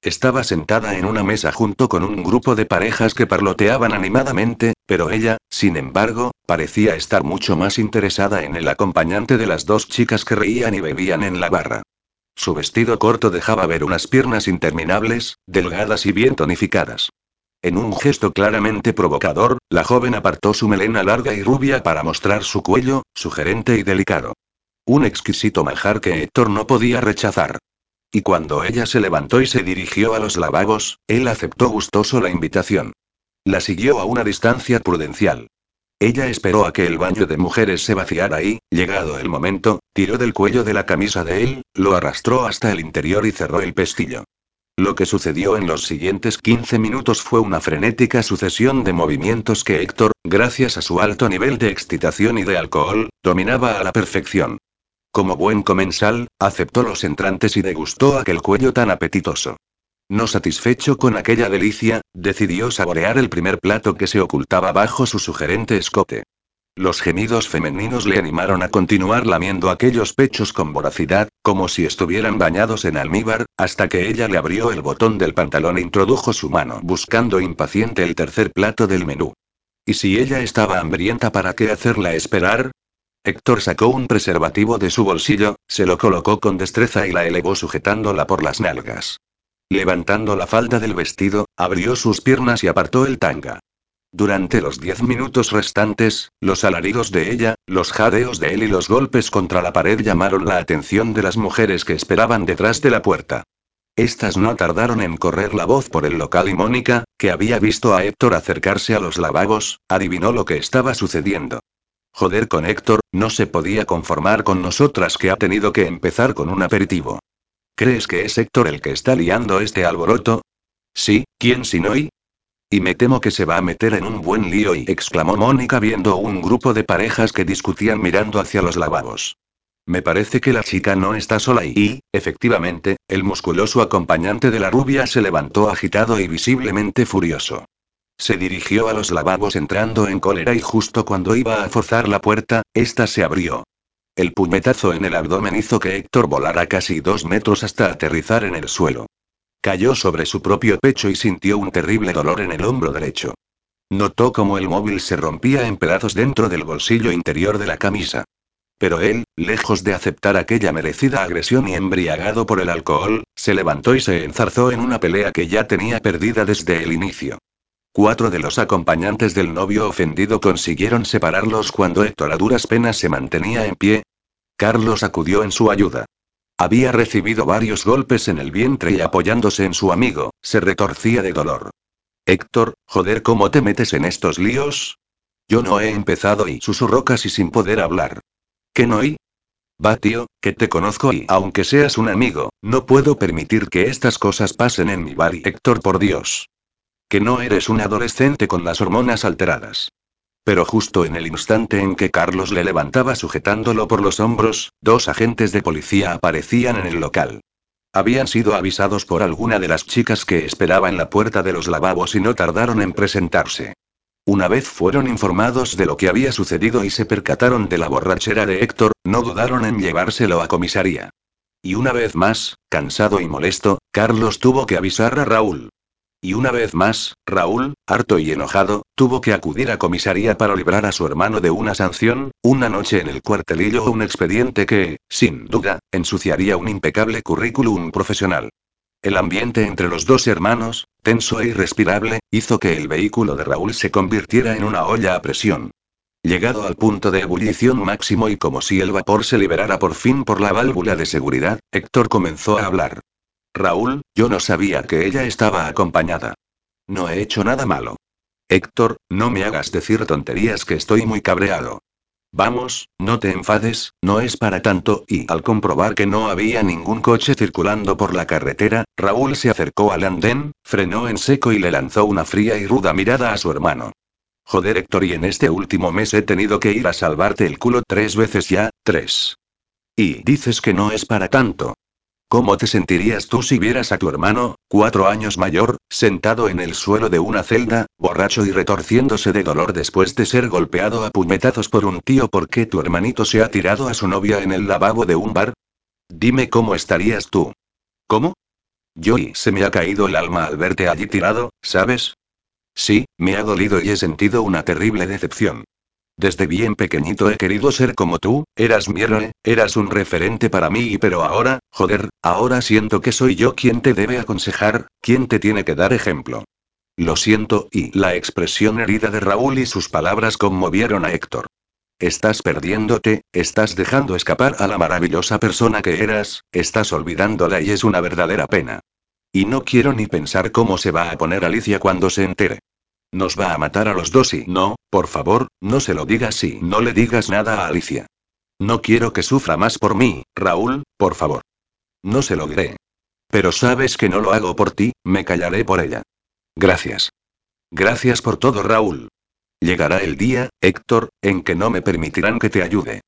Estaba sentada en una mesa junto con un grupo de parejas que parloteaban animadamente, pero ella, sin embargo, parecía estar mucho más interesada en el acompañante de las dos chicas que reían y bebían en la barra. Su vestido corto dejaba ver unas piernas interminables, delgadas y bien tonificadas. En un gesto claramente provocador, la joven apartó su melena larga y rubia para mostrar su cuello, sugerente y delicado. Un exquisito manjar que Héctor no podía rechazar. Y cuando ella se levantó y se dirigió a los lavabos, él aceptó gustoso la invitación. La siguió a una distancia prudencial. Ella esperó a que el baño de mujeres se vaciara y, llegado el momento, tiró del cuello de la camisa de él, lo arrastró hasta el interior y cerró el pestillo. Lo que sucedió en los siguientes 15 minutos fue una frenética sucesión de movimientos que Héctor, gracias a su alto nivel de excitación y de alcohol, dominaba a la perfección. Como buen comensal, aceptó los entrantes y degustó aquel cuello tan apetitoso. No satisfecho con aquella delicia, decidió saborear el primer plato que se ocultaba bajo su sugerente escote. Los gemidos femeninos le animaron a continuar lamiendo aquellos pechos con voracidad, como si estuvieran bañados en almíbar, hasta que ella le abrió el botón del pantalón e introdujo su mano buscando impaciente el tercer plato del menú. ¿Y si ella estaba hambrienta para qué hacerla esperar? Héctor sacó un preservativo de su bolsillo, se lo colocó con destreza y la elevó sujetándola por las nalgas. Levantando la falda del vestido, abrió sus piernas y apartó el tanga. Durante los diez minutos restantes, los alaridos de ella, los jadeos de él y los golpes contra la pared llamaron la atención de las mujeres que esperaban detrás de la puerta. Estas no tardaron en correr la voz por el local y Mónica, que había visto a Héctor acercarse a los lavabos, adivinó lo que estaba sucediendo. Joder con Héctor, no se podía conformar con nosotras que ha tenido que empezar con un aperitivo. ¿Crees que es Héctor el que está liando este alboroto? Sí, ¿quién si no y? Y me temo que se va a meter en un buen lío y exclamó Mónica viendo un grupo de parejas que discutían mirando hacia los lavabos. Me parece que la chica no está sola y, y, efectivamente, el musculoso acompañante de la rubia se levantó agitado y visiblemente furioso. Se dirigió a los lavabos entrando en cólera y justo cuando iba a forzar la puerta, ésta se abrió. El puñetazo en el abdomen hizo que Héctor volara casi dos metros hasta aterrizar en el suelo. Cayó sobre su propio pecho y sintió un terrible dolor en el hombro derecho. Notó cómo el móvil se rompía en pedazos dentro del bolsillo interior de la camisa. Pero él, lejos de aceptar aquella merecida agresión y embriagado por el alcohol, se levantó y se enzarzó en una pelea que ya tenía perdida desde el inicio. Cuatro de los acompañantes del novio ofendido consiguieron separarlos cuando Héctor a duras penas se mantenía en pie. Carlos acudió en su ayuda. Había recibido varios golpes en el vientre y apoyándose en su amigo, se retorcía de dolor. Héctor, joder, ¿cómo te metes en estos líos? Yo no he empezado y susurró casi sin poder hablar. ¿Qué no y? Va, tío, que te conozco y aunque seas un amigo, no puedo permitir que estas cosas pasen en mi bar y Héctor, por Dios. Que no eres un adolescente con las hormonas alteradas. Pero justo en el instante en que Carlos le levantaba sujetándolo por los hombros, dos agentes de policía aparecían en el local. Habían sido avisados por alguna de las chicas que esperaba en la puerta de los lavabos y no tardaron en presentarse. Una vez fueron informados de lo que había sucedido y se percataron de la borrachera de Héctor, no dudaron en llevárselo a comisaría. Y una vez más, cansado y molesto, Carlos tuvo que avisar a Raúl. Y una vez más, Raúl, harto y enojado, tuvo que acudir a comisaría para librar a su hermano de una sanción, una noche en el cuartelillo o un expediente que, sin duda, ensuciaría un impecable currículum profesional. El ambiente entre los dos hermanos, tenso e irrespirable, hizo que el vehículo de Raúl se convirtiera en una olla a presión. Llegado al punto de ebullición máximo y como si el vapor se liberara por fin por la válvula de seguridad, Héctor comenzó a hablar. Raúl, yo no sabía que ella estaba acompañada. No he hecho nada malo. Héctor, no me hagas decir tonterías que estoy muy cabreado. Vamos, no te enfades, no es para tanto, y al comprobar que no había ningún coche circulando por la carretera, Raúl se acercó al andén, frenó en seco y le lanzó una fría y ruda mirada a su hermano. Joder Héctor y en este último mes he tenido que ir a salvarte el culo tres veces ya, tres. Y dices que no es para tanto. ¿Cómo te sentirías tú si vieras a tu hermano, cuatro años mayor, sentado en el suelo de una celda, borracho y retorciéndose de dolor después de ser golpeado a puñetazos por un tío porque tu hermanito se ha tirado a su novia en el lavabo de un bar? Dime cómo estarías tú. ¿Cómo? Yo y se me ha caído el alma al verte allí tirado, ¿sabes? Sí, me ha dolido y he sentido una terrible decepción. Desde bien pequeñito he querido ser como tú, eras mi héroe, eras un referente para mí pero ahora, joder, ahora siento que soy yo quien te debe aconsejar, quien te tiene que dar ejemplo. Lo siento, y la expresión herida de Raúl y sus palabras conmovieron a Héctor. Estás perdiéndote, estás dejando escapar a la maravillosa persona que eras, estás olvidándola y es una verdadera pena. Y no quiero ni pensar cómo se va a poner Alicia cuando se entere. Nos va a matar a los dos y no, por favor, no se lo digas y no le digas nada a Alicia. No quiero que sufra más por mí, Raúl, por favor. No se lo diré. Pero sabes que no lo hago por ti, me callaré por ella. Gracias. Gracias por todo, Raúl. Llegará el día, Héctor, en que no me permitirán que te ayude.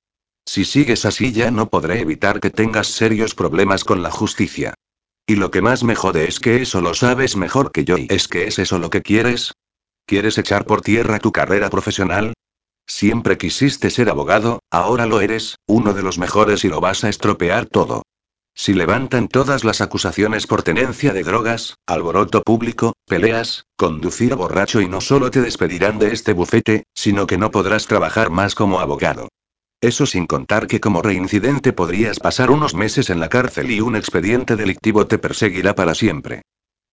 Si sigues así ya no podré evitar que tengas serios problemas con la justicia. Y lo que más me jode es que eso lo sabes mejor que yo y es que es eso lo que quieres, ¿Quieres echar por tierra tu carrera profesional? Siempre quisiste ser abogado, ahora lo eres, uno de los mejores y lo vas a estropear todo. Si levantan todas las acusaciones por tenencia de drogas, alboroto público, peleas, conducir borracho y no solo te despedirán de este bufete, sino que no podrás trabajar más como abogado. Eso sin contar que como reincidente podrías pasar unos meses en la cárcel y un expediente delictivo te perseguirá para siempre.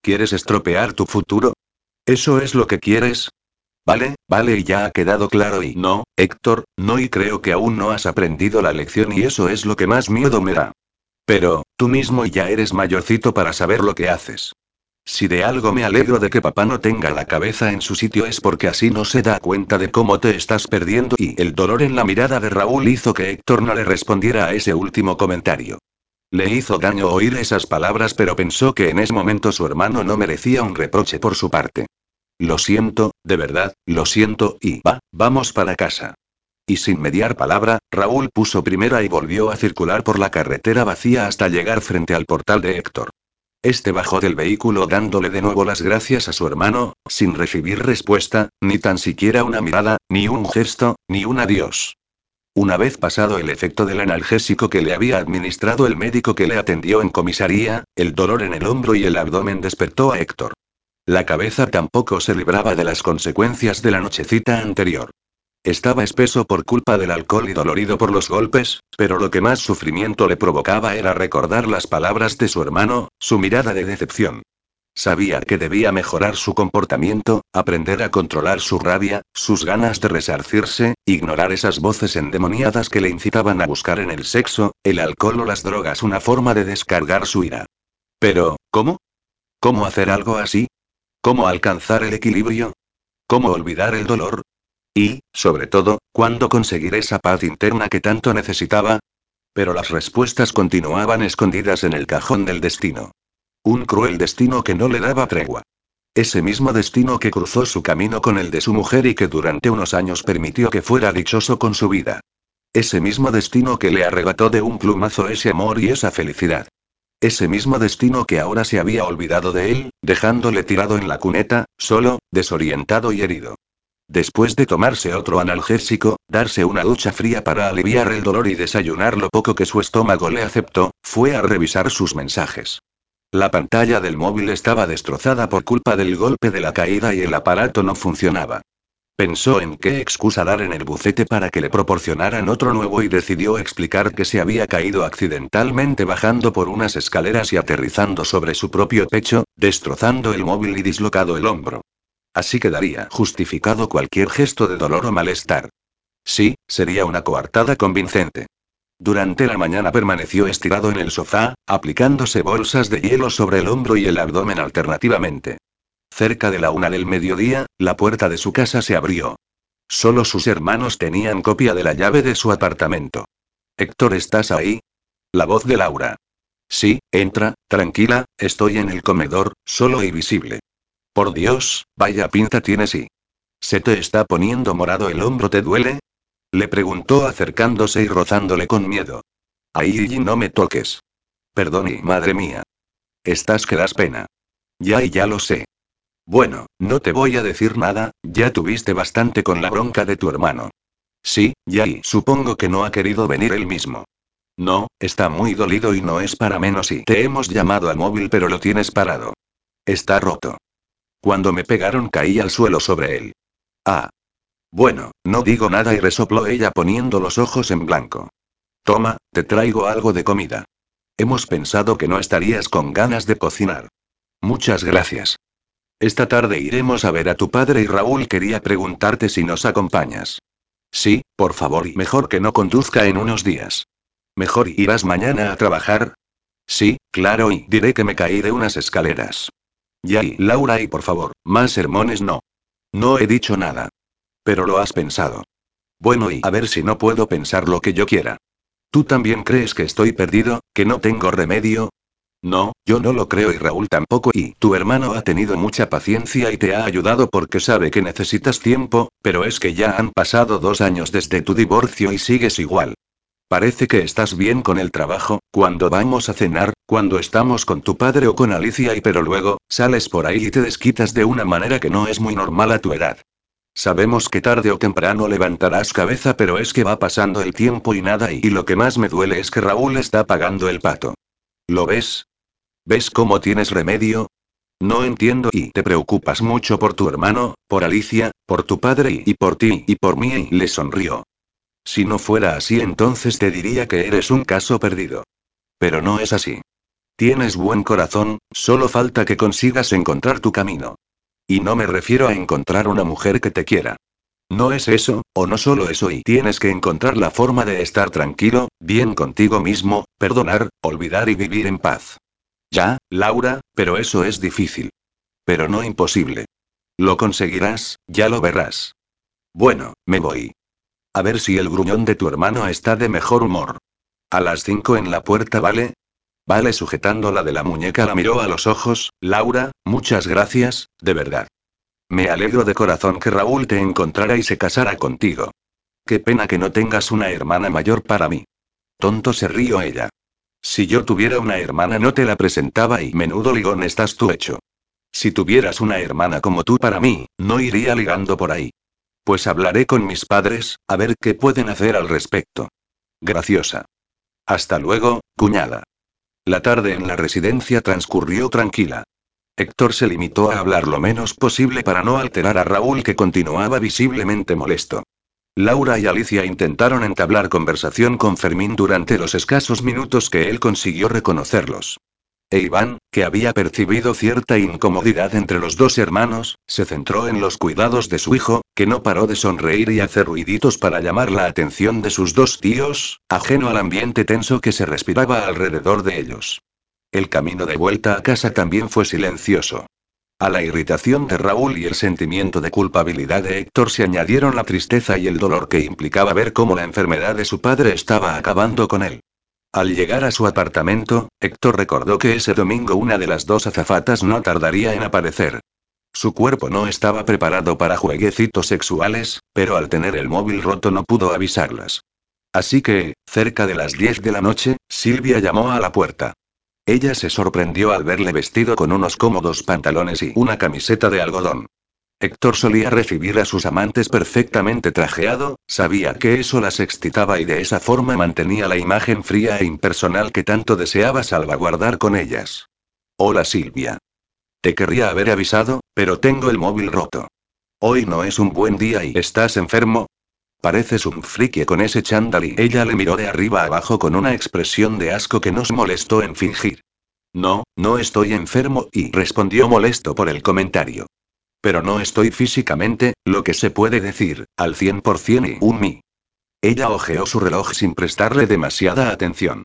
¿Quieres estropear tu futuro? ¿Eso es lo que quieres? Vale, vale y ya ha quedado claro y no, Héctor, no y creo que aún no has aprendido la lección y eso es lo que más miedo me da. Pero, tú mismo ya eres mayorcito para saber lo que haces. Si de algo me alegro de que papá no tenga la cabeza en su sitio es porque así no se da cuenta de cómo te estás perdiendo y el dolor en la mirada de Raúl hizo que Héctor no le respondiera a ese último comentario. Le hizo daño oír esas palabras pero pensó que en ese momento su hermano no merecía un reproche por su parte. Lo siento, de verdad, lo siento, y va, vamos para casa. Y sin mediar palabra, Raúl puso primera y volvió a circular por la carretera vacía hasta llegar frente al portal de Héctor. Este bajó del vehículo dándole de nuevo las gracias a su hermano, sin recibir respuesta, ni tan siquiera una mirada, ni un gesto, ni un adiós. Una vez pasado el efecto del analgésico que le había administrado el médico que le atendió en comisaría, el dolor en el hombro y el abdomen despertó a Héctor. La cabeza tampoco se libraba de las consecuencias de la nochecita anterior. Estaba espeso por culpa del alcohol y dolorido por los golpes, pero lo que más sufrimiento le provocaba era recordar las palabras de su hermano, su mirada de decepción. Sabía que debía mejorar su comportamiento, aprender a controlar su rabia, sus ganas de resarcirse, ignorar esas voces endemoniadas que le incitaban a buscar en el sexo, el alcohol o las drogas una forma de descargar su ira. Pero, ¿cómo? ¿Cómo hacer algo así? ¿Cómo alcanzar el equilibrio? ¿Cómo olvidar el dolor? Y, sobre todo, ¿cuándo conseguiré esa paz interna que tanto necesitaba? Pero las respuestas continuaban escondidas en el cajón del destino. Un cruel destino que no le daba tregua. Ese mismo destino que cruzó su camino con el de su mujer y que durante unos años permitió que fuera dichoso con su vida. Ese mismo destino que le arrebató de un plumazo ese amor y esa felicidad. Ese mismo destino que ahora se había olvidado de él, dejándole tirado en la cuneta, solo, desorientado y herido. Después de tomarse otro analgésico, darse una ducha fría para aliviar el dolor y desayunar lo poco que su estómago le aceptó, fue a revisar sus mensajes. La pantalla del móvil estaba destrozada por culpa del golpe de la caída y el aparato no funcionaba. Pensó en qué excusa dar en el bucete para que le proporcionaran otro nuevo y decidió explicar que se había caído accidentalmente bajando por unas escaleras y aterrizando sobre su propio pecho, destrozando el móvil y dislocado el hombro. Así quedaría justificado cualquier gesto de dolor o malestar. Sí, sería una coartada convincente. Durante la mañana permaneció estirado en el sofá, aplicándose bolsas de hielo sobre el hombro y el abdomen alternativamente. Cerca de la una del mediodía, la puerta de su casa se abrió. Solo sus hermanos tenían copia de la llave de su apartamento. Héctor, ¿estás ahí? La voz de Laura. Sí, entra, tranquila, estoy en el comedor, solo y visible. Por Dios, vaya pinta tienes y... ¿Se te está poniendo morado el hombro? ¿Te duele? Le preguntó acercándose y rozándole con miedo. Ahí no me toques. Perdón y madre mía. Estás que das pena. Ya y ya lo sé. Bueno, no te voy a decir nada, ya tuviste bastante con la bronca de tu hermano. Sí, ya y supongo que no ha querido venir él mismo. No, está muy dolido y no es para menos y te hemos llamado al móvil pero lo tienes parado. Está roto. Cuando me pegaron caí al suelo sobre él. Ah, bueno, no digo nada y resopló ella poniendo los ojos en blanco. Toma, te traigo algo de comida. Hemos pensado que no estarías con ganas de cocinar. Muchas gracias. Esta tarde iremos a ver a tu padre y Raúl quería preguntarte si nos acompañas. Sí, por favor y mejor que no conduzca en unos días. Mejor irás mañana a trabajar. Sí, claro y diré que me caí de unas escaleras. Ya y Laura y por favor, más sermones no. No he dicho nada. Pero lo has pensado. Bueno, y a ver si no puedo pensar lo que yo quiera. ¿Tú también crees que estoy perdido, que no tengo remedio? No, yo no lo creo y Raúl tampoco y tu hermano ha tenido mucha paciencia y te ha ayudado porque sabe que necesitas tiempo, pero es que ya han pasado dos años desde tu divorcio y sigues igual. Parece que estás bien con el trabajo, cuando vamos a cenar, cuando estamos con tu padre o con Alicia y pero luego, sales por ahí y te desquitas de una manera que no es muy normal a tu edad. Sabemos que tarde o temprano levantarás cabeza, pero es que va pasando el tiempo y nada, y, lo que más me duele es que Raúl está pagando el pato. ¿Lo ves? ¿Ves cómo tienes remedio? No entiendo y te preocupas mucho por tu hermano, por Alicia, por tu padre y, por ti y por mí y le sonrió. Si no fuera así entonces te diría que eres un caso perdido. Pero no es así. Tienes buen corazón, solo falta que consigas encontrar tu camino. Y no me refiero a encontrar una mujer que te quiera. No es eso, o no solo eso y tienes que encontrar la forma de estar tranquilo, bien contigo mismo, perdonar, olvidar y vivir en paz. Ya, Laura, pero eso es difícil. Pero no imposible. Lo conseguirás, ya lo verás. Bueno, me voy. A ver si el gruñón de tu hermano está de mejor humor. A las cinco en la puerta, ¿vale? Vale sujetándola de la muñeca la miró a los ojos, Laura, muchas gracias, de verdad. Me alegro de corazón que Raúl te encontrara y se casara contigo. Qué pena que no tengas una hermana mayor para mí. Tonto se rió ella. Si yo tuviera una hermana no te la presentaba y menudo ligón estás tú hecho. Si tuvieras una hermana como tú para mí, no iría ligando por ahí. Pues hablaré con mis padres, a ver qué pueden hacer al respecto. Graciosa. Hasta luego, cuñada. La tarde en la residencia transcurrió tranquila. Héctor se limitó a hablar lo menos posible para no alterar a Raúl que continuaba visiblemente molesto. Laura y Alicia intentaron entablar conversación con Fermín durante los escasos minutos que él consiguió reconocerlos. E Iván, que había percibido cierta incomodidad entre los dos hermanos, se centró en los cuidados de su hijo, que no paró de sonreír y hacer ruiditos para llamar la atención de sus dos tíos, ajeno al ambiente tenso que se respiraba alrededor de ellos. El camino de vuelta a casa también fue silencioso. A la irritación de Raúl y el sentimiento de culpabilidad de Héctor se añadieron la tristeza y el dolor que implicaba ver cómo la enfermedad de su padre estaba acabando con él. Al llegar a su apartamento, Héctor recordó que ese domingo una de las dos azafatas no tardaría en aparecer. Su cuerpo no estaba preparado para jueguecitos sexuales, pero al tener el móvil roto no pudo avisarlas. Así que, cerca de las 10 de la noche, Silvia llamó a la puerta. Ella se sorprendió al verle vestido con unos cómodos pantalones y una camiseta de algodón. Héctor solía recibir a sus amantes perfectamente trajeado, sabía que eso las excitaba y de esa forma mantenía la imagen fría e impersonal que tanto deseaba salvaguardar con ellas. Hola Silvia. Te querría haber avisado, pero tengo el móvil roto. Hoy no es un buen día y estás enfermo, Pareces un friki con ese chándal y ella le miró de arriba abajo con una expresión de asco que no se molestó en fingir. No, no estoy enfermo y respondió molesto por el comentario. Pero no estoy físicamente, lo que se puede decir, al 100% y un mi. Ella ojeó su reloj sin prestarle demasiada atención.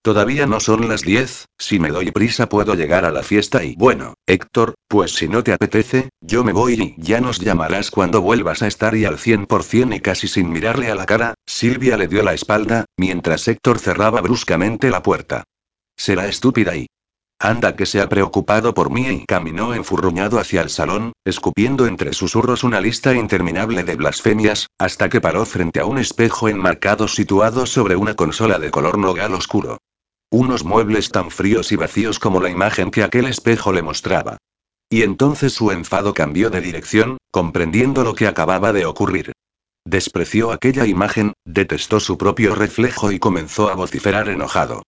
Todavía no son las 10, si me doy prisa puedo llegar a la fiesta y bueno, Héctor, pues si no te apetece, yo me voy y ya nos llamarás cuando vuelvas a estar y al 100% y casi sin mirarle a la cara, Silvia le dio la espalda, mientras Héctor cerraba bruscamente la puerta. Será estúpida y... Anda que se ha preocupado por mí y caminó enfurruñado hacia el salón, escupiendo entre susurros una lista interminable de blasfemias, hasta que paró frente a un espejo enmarcado situado sobre una consola de color nogal oscuro. Unos muebles tan fríos y vacíos como la imagen que aquel espejo le mostraba. Y entonces su enfado cambió de dirección, comprendiendo lo que acababa de ocurrir. Despreció aquella imagen, detestó su propio reflejo y comenzó a vociferar enojado.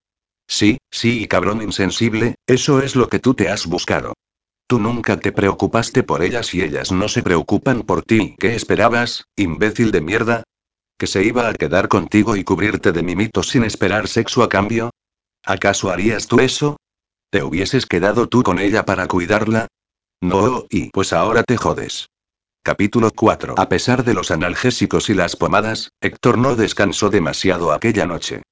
Sí, sí, cabrón insensible, eso es lo que tú te has buscado. Tú nunca te preocupaste por ellas y ellas no se preocupan por ti. ¿Qué esperabas, imbécil de mierda? ¿Que se iba a quedar contigo y cubrirte de mimitos sin esperar sexo a cambio? ¿Acaso harías tú eso? ¿Te hubieses quedado tú con ella para cuidarla? No, y pues ahora te jodes. Capítulo 4. A pesar de los analgésicos y las pomadas, Héctor no descansó demasiado aquella noche.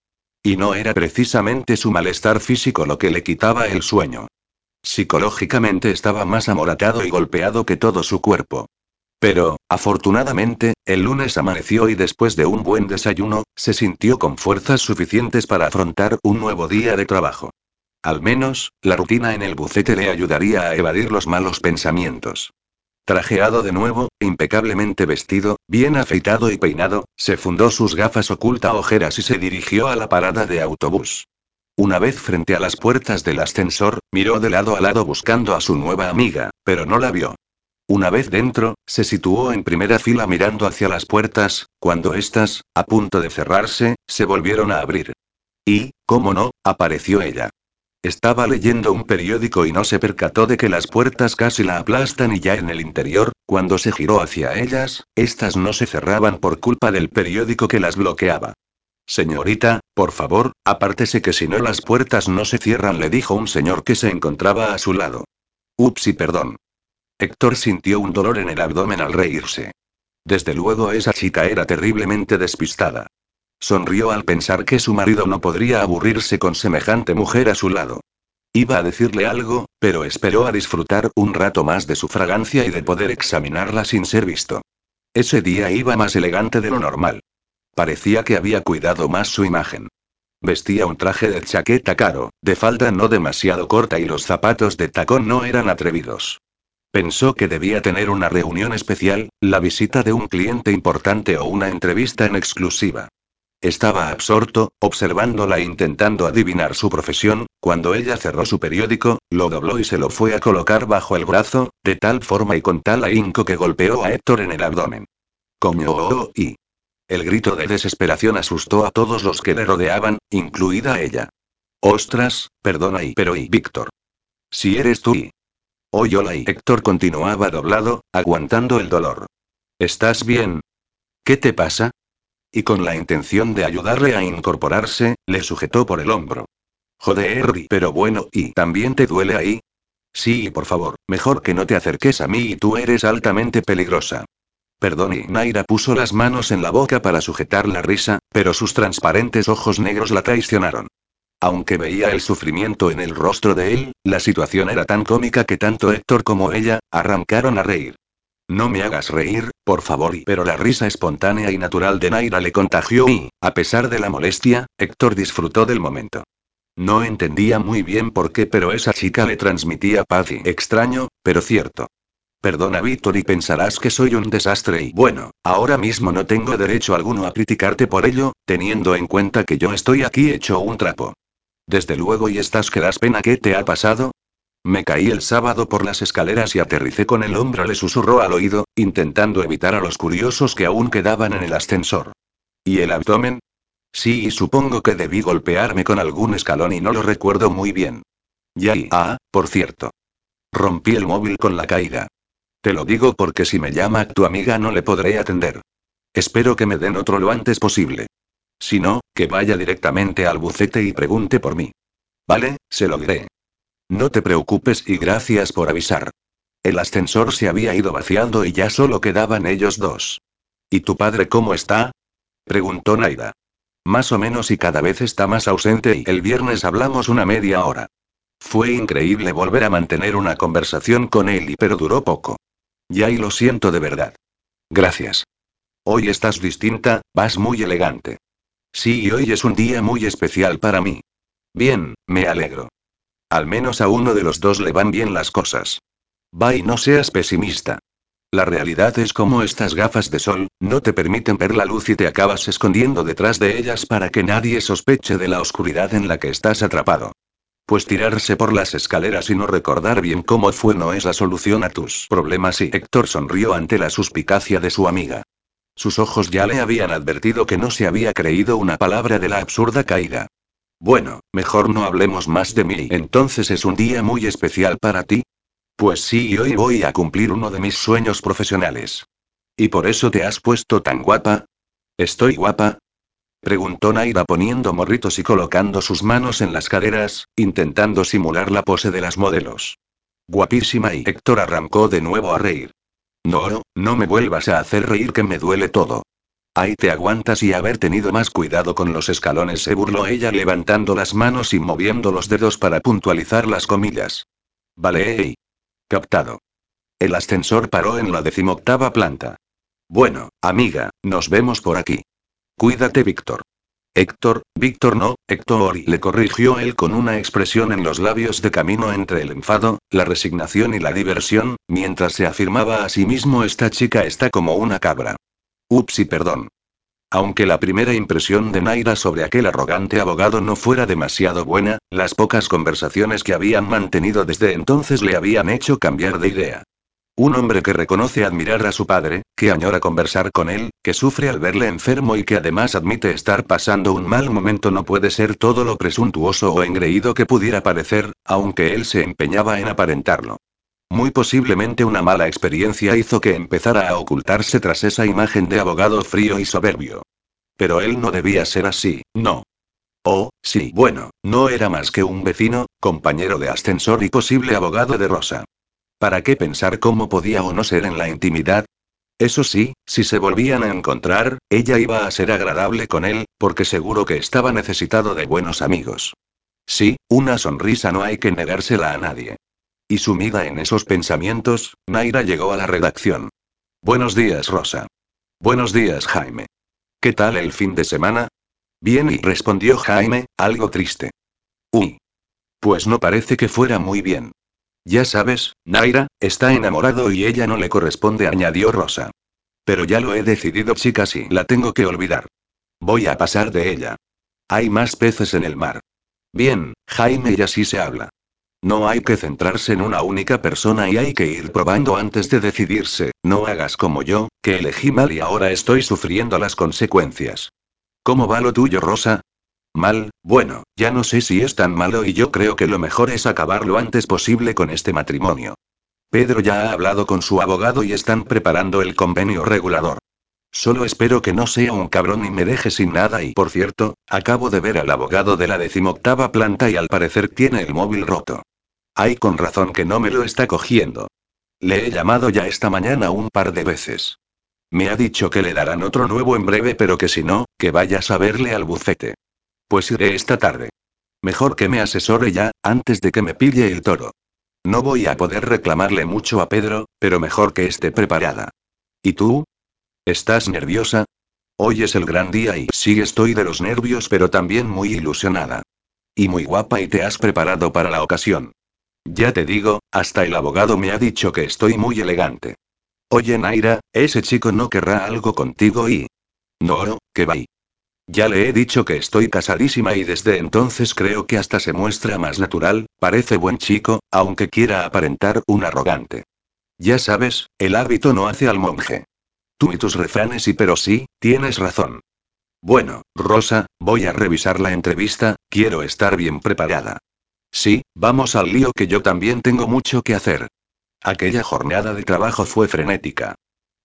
Y no era precisamente su malestar físico lo que le quitaba el sueño. Psicológicamente estaba más amoratado y golpeado que todo su cuerpo. Pero, afortunadamente, el lunes amaneció y después de un buen desayuno, se sintió con fuerzas suficientes para afrontar un nuevo día de trabajo. Al menos, la rutina en el bucete le ayudaría a evadir los malos pensamientos. Trajeado de nuevo, impecablemente vestido, bien afeitado y peinado, se fundó sus gafas oculta ojeras y se dirigió a la parada de autobús. Una vez frente a las puertas del ascensor, miró de lado a lado buscando a su nueva amiga, pero no la vio. Una vez dentro, se situó en primera fila mirando hacia las puertas, cuando éstas, a punto de cerrarse, se volvieron a abrir. Y, cómo no, apareció ella. Estaba leyendo un periódico y no se percató de que las puertas casi la aplastan y ya en el interior, cuando se giró hacia ellas, éstas no se cerraban por culpa del periódico que las bloqueaba. Señorita, por favor, apártese que si no las puertas no se cierran, le dijo un señor que se encontraba a su lado. Ups y perdón. Héctor sintió un dolor en el abdomen al reírse. Desde luego esa chica era terriblemente despistada. Sonrió al pensar que su marido no podría aburrirse con semejante mujer a su lado. Iba a decirle algo, pero esperó a disfrutar un rato más de su fragancia y de poder examinarla sin ser visto. Ese día iba más elegante de lo normal. Parecía que había cuidado más su imagen. Vestía un traje de chaqueta caro, de falda no demasiado corta y los zapatos de tacón no eran atrevidos. Pensó que debía tener una reunión especial, la visita de un cliente importante o una entrevista en exclusiva. Estaba absorto, observándola e intentando adivinar su profesión, cuando ella cerró su periódico, lo dobló y se lo fue a colocar bajo el brazo, de tal forma y con tal ahínco que golpeó a Héctor en el abdomen. Coño oh, y. El grito de desesperación asustó a todos los que le rodeaban, incluida ella. Ostras, perdona y pero y Víctor. Si eres tú y. Oyola y Héctor continuaba doblado, aguantando el dolor. ¿Estás bien? ¿Qué te pasa? Y con la intención de ayudarle a incorporarse, le sujetó por el hombro. Joder, pero bueno, ¿y también te duele ahí? Sí, por favor, mejor que no te acerques a mí y tú eres altamente peligrosa. Perdón, y Naira puso las manos en la boca para sujetar la risa, pero sus transparentes ojos negros la traicionaron. Aunque veía el sufrimiento en el rostro de él, la situación era tan cómica que tanto Héctor como ella, arrancaron a reír. No me hagas reír, por favor. Pero la risa espontánea y natural de Naira le contagió y, a pesar de la molestia, Héctor disfrutó del momento. No entendía muy bien por qué, pero esa chica le transmitía paz y extraño, pero cierto. Perdona Víctor y pensarás que soy un desastre y bueno, ahora mismo no tengo derecho alguno a criticarte por ello, teniendo en cuenta que yo estoy aquí hecho un trapo. Desde luego y estás que das pena ¿qué te ha pasado? Me caí el sábado por las escaleras y aterricé con el hombro, le susurró al oído, intentando evitar a los curiosos que aún quedaban en el ascensor. ¿Y el abdomen? Sí, y supongo que debí golpearme con algún escalón y no lo recuerdo muy bien. Ya y ah, por cierto. Rompí el móvil con la caída. Te lo digo porque si me llama tu amiga no le podré atender. Espero que me den otro lo antes posible. Si no, que vaya directamente al bucete y pregunte por mí. Vale, se lo diré. No te preocupes y gracias por avisar. El ascensor se había ido vaciando y ya solo quedaban ellos dos. ¿Y tu padre cómo está? preguntó Naida. Más o menos y cada vez está más ausente y el viernes hablamos una media hora. Fue increíble volver a mantener una conversación con él y pero duró poco. Ya y lo siento de verdad. Gracias. Hoy estás distinta, vas muy elegante. Sí, y hoy es un día muy especial para mí. Bien, me alegro. Al menos a uno de los dos le van bien las cosas. Va y no seas pesimista. La realidad es como estas gafas de sol, no te permiten ver la luz y te acabas escondiendo detrás de ellas para que nadie sospeche de la oscuridad en la que estás atrapado. Pues tirarse por las escaleras y no recordar bien cómo fue no es la solución a tus problemas y Héctor sonrió ante la suspicacia de su amiga. Sus ojos ya le habían advertido que no se había creído una palabra de la absurda caída. Bueno, mejor no hablemos más de mí. Entonces es un día muy especial para ti. Pues sí, hoy voy a cumplir uno de mis sueños profesionales. ¿Y por eso te has puesto tan guapa? ¿Estoy guapa? Preguntó Naira poniendo morritos y colocando sus manos en las caderas, intentando simular la pose de las modelos. Guapísima y Héctor arrancó de nuevo a reír. No, no me vuelvas a hacer reír que me duele todo. Ahí te aguantas y haber tenido más cuidado con los escalones, se burló ella levantando las manos y moviendo los dedos para puntualizar las comillas. Vale, Captado. El ascensor paró en la decimoctava planta. Bueno, amiga, nos vemos por aquí. Cuídate, Víctor. Héctor, Víctor no, Héctor, le corrigió él con una expresión en los labios de camino entre el enfado, la resignación y la diversión, mientras se afirmaba a sí mismo esta chica está como una cabra. Ups y perdón. Aunque la primera impresión de Naira sobre aquel arrogante abogado no fuera demasiado buena, las pocas conversaciones que habían mantenido desde entonces le habían hecho cambiar de idea. Un hombre que reconoce admirar a su padre, que añora conversar con él, que sufre al verle enfermo y que además admite estar pasando un mal momento no puede ser todo lo presuntuoso o engreído que pudiera parecer, aunque él se empeñaba en aparentarlo. Muy posiblemente una mala experiencia hizo que empezara a ocultarse tras esa imagen de abogado frío y soberbio. Pero él no debía ser así, no. Oh, sí, bueno, no era más que un vecino, compañero de ascensor y posible abogado de Rosa. ¿Para qué pensar cómo podía o no ser en la intimidad? Eso sí, si se volvían a encontrar, ella iba a ser agradable con él, porque seguro que estaba necesitado de buenos amigos. Sí, una sonrisa no hay que negársela a nadie. Y sumida en esos pensamientos, Naira llegó a la redacción. Buenos días, Rosa. Buenos días, Jaime. ¿Qué tal el fin de semana? Bien, y respondió Jaime, algo triste. Uy. Pues no parece que fuera muy bien. Ya sabes, Naira, está enamorado y ella no le corresponde, añadió Rosa. Pero ya lo he decidido, chicas, y la tengo que olvidar. Voy a pasar de ella. Hay más peces en el mar. Bien, Jaime, y así se habla. No hay que centrarse en una única persona y hay que ir probando antes de decidirse, no hagas como yo, que elegí mal y ahora estoy sufriendo las consecuencias. ¿Cómo va lo tuyo, Rosa? Mal, bueno, ya no sé si es tan malo y yo creo que lo mejor es acabar lo antes posible con este matrimonio. Pedro ya ha hablado con su abogado y están preparando el convenio regulador. Solo espero que no sea un cabrón y me deje sin nada y por cierto, acabo de ver al abogado de la decimoctava planta y al parecer tiene el móvil roto. Ay, con razón que no me lo está cogiendo. Le he llamado ya esta mañana un par de veces. Me ha dicho que le darán otro nuevo en breve pero que si no, que vayas a verle al bufete. Pues iré esta tarde. Mejor que me asesore ya, antes de que me pille el toro. No voy a poder reclamarle mucho a Pedro, pero mejor que esté preparada. ¿Y tú? ¿Estás nerviosa? Hoy es el gran día y sí estoy de los nervios, pero también muy ilusionada. Y muy guapa y te has preparado para la ocasión. Ya te digo, hasta el abogado me ha dicho que estoy muy elegante. Oye Naira, ese chico no querrá algo contigo y... No, que va. Ya le he dicho que estoy casadísima y desde entonces creo que hasta se muestra más natural, parece buen chico, aunque quiera aparentar un arrogante. Ya sabes, el hábito no hace al monje. Tú y tus refranes y pero sí, tienes razón. Bueno, Rosa, voy a revisar la entrevista, quiero estar bien preparada. Sí, vamos al lío que yo también tengo mucho que hacer. Aquella jornada de trabajo fue frenética.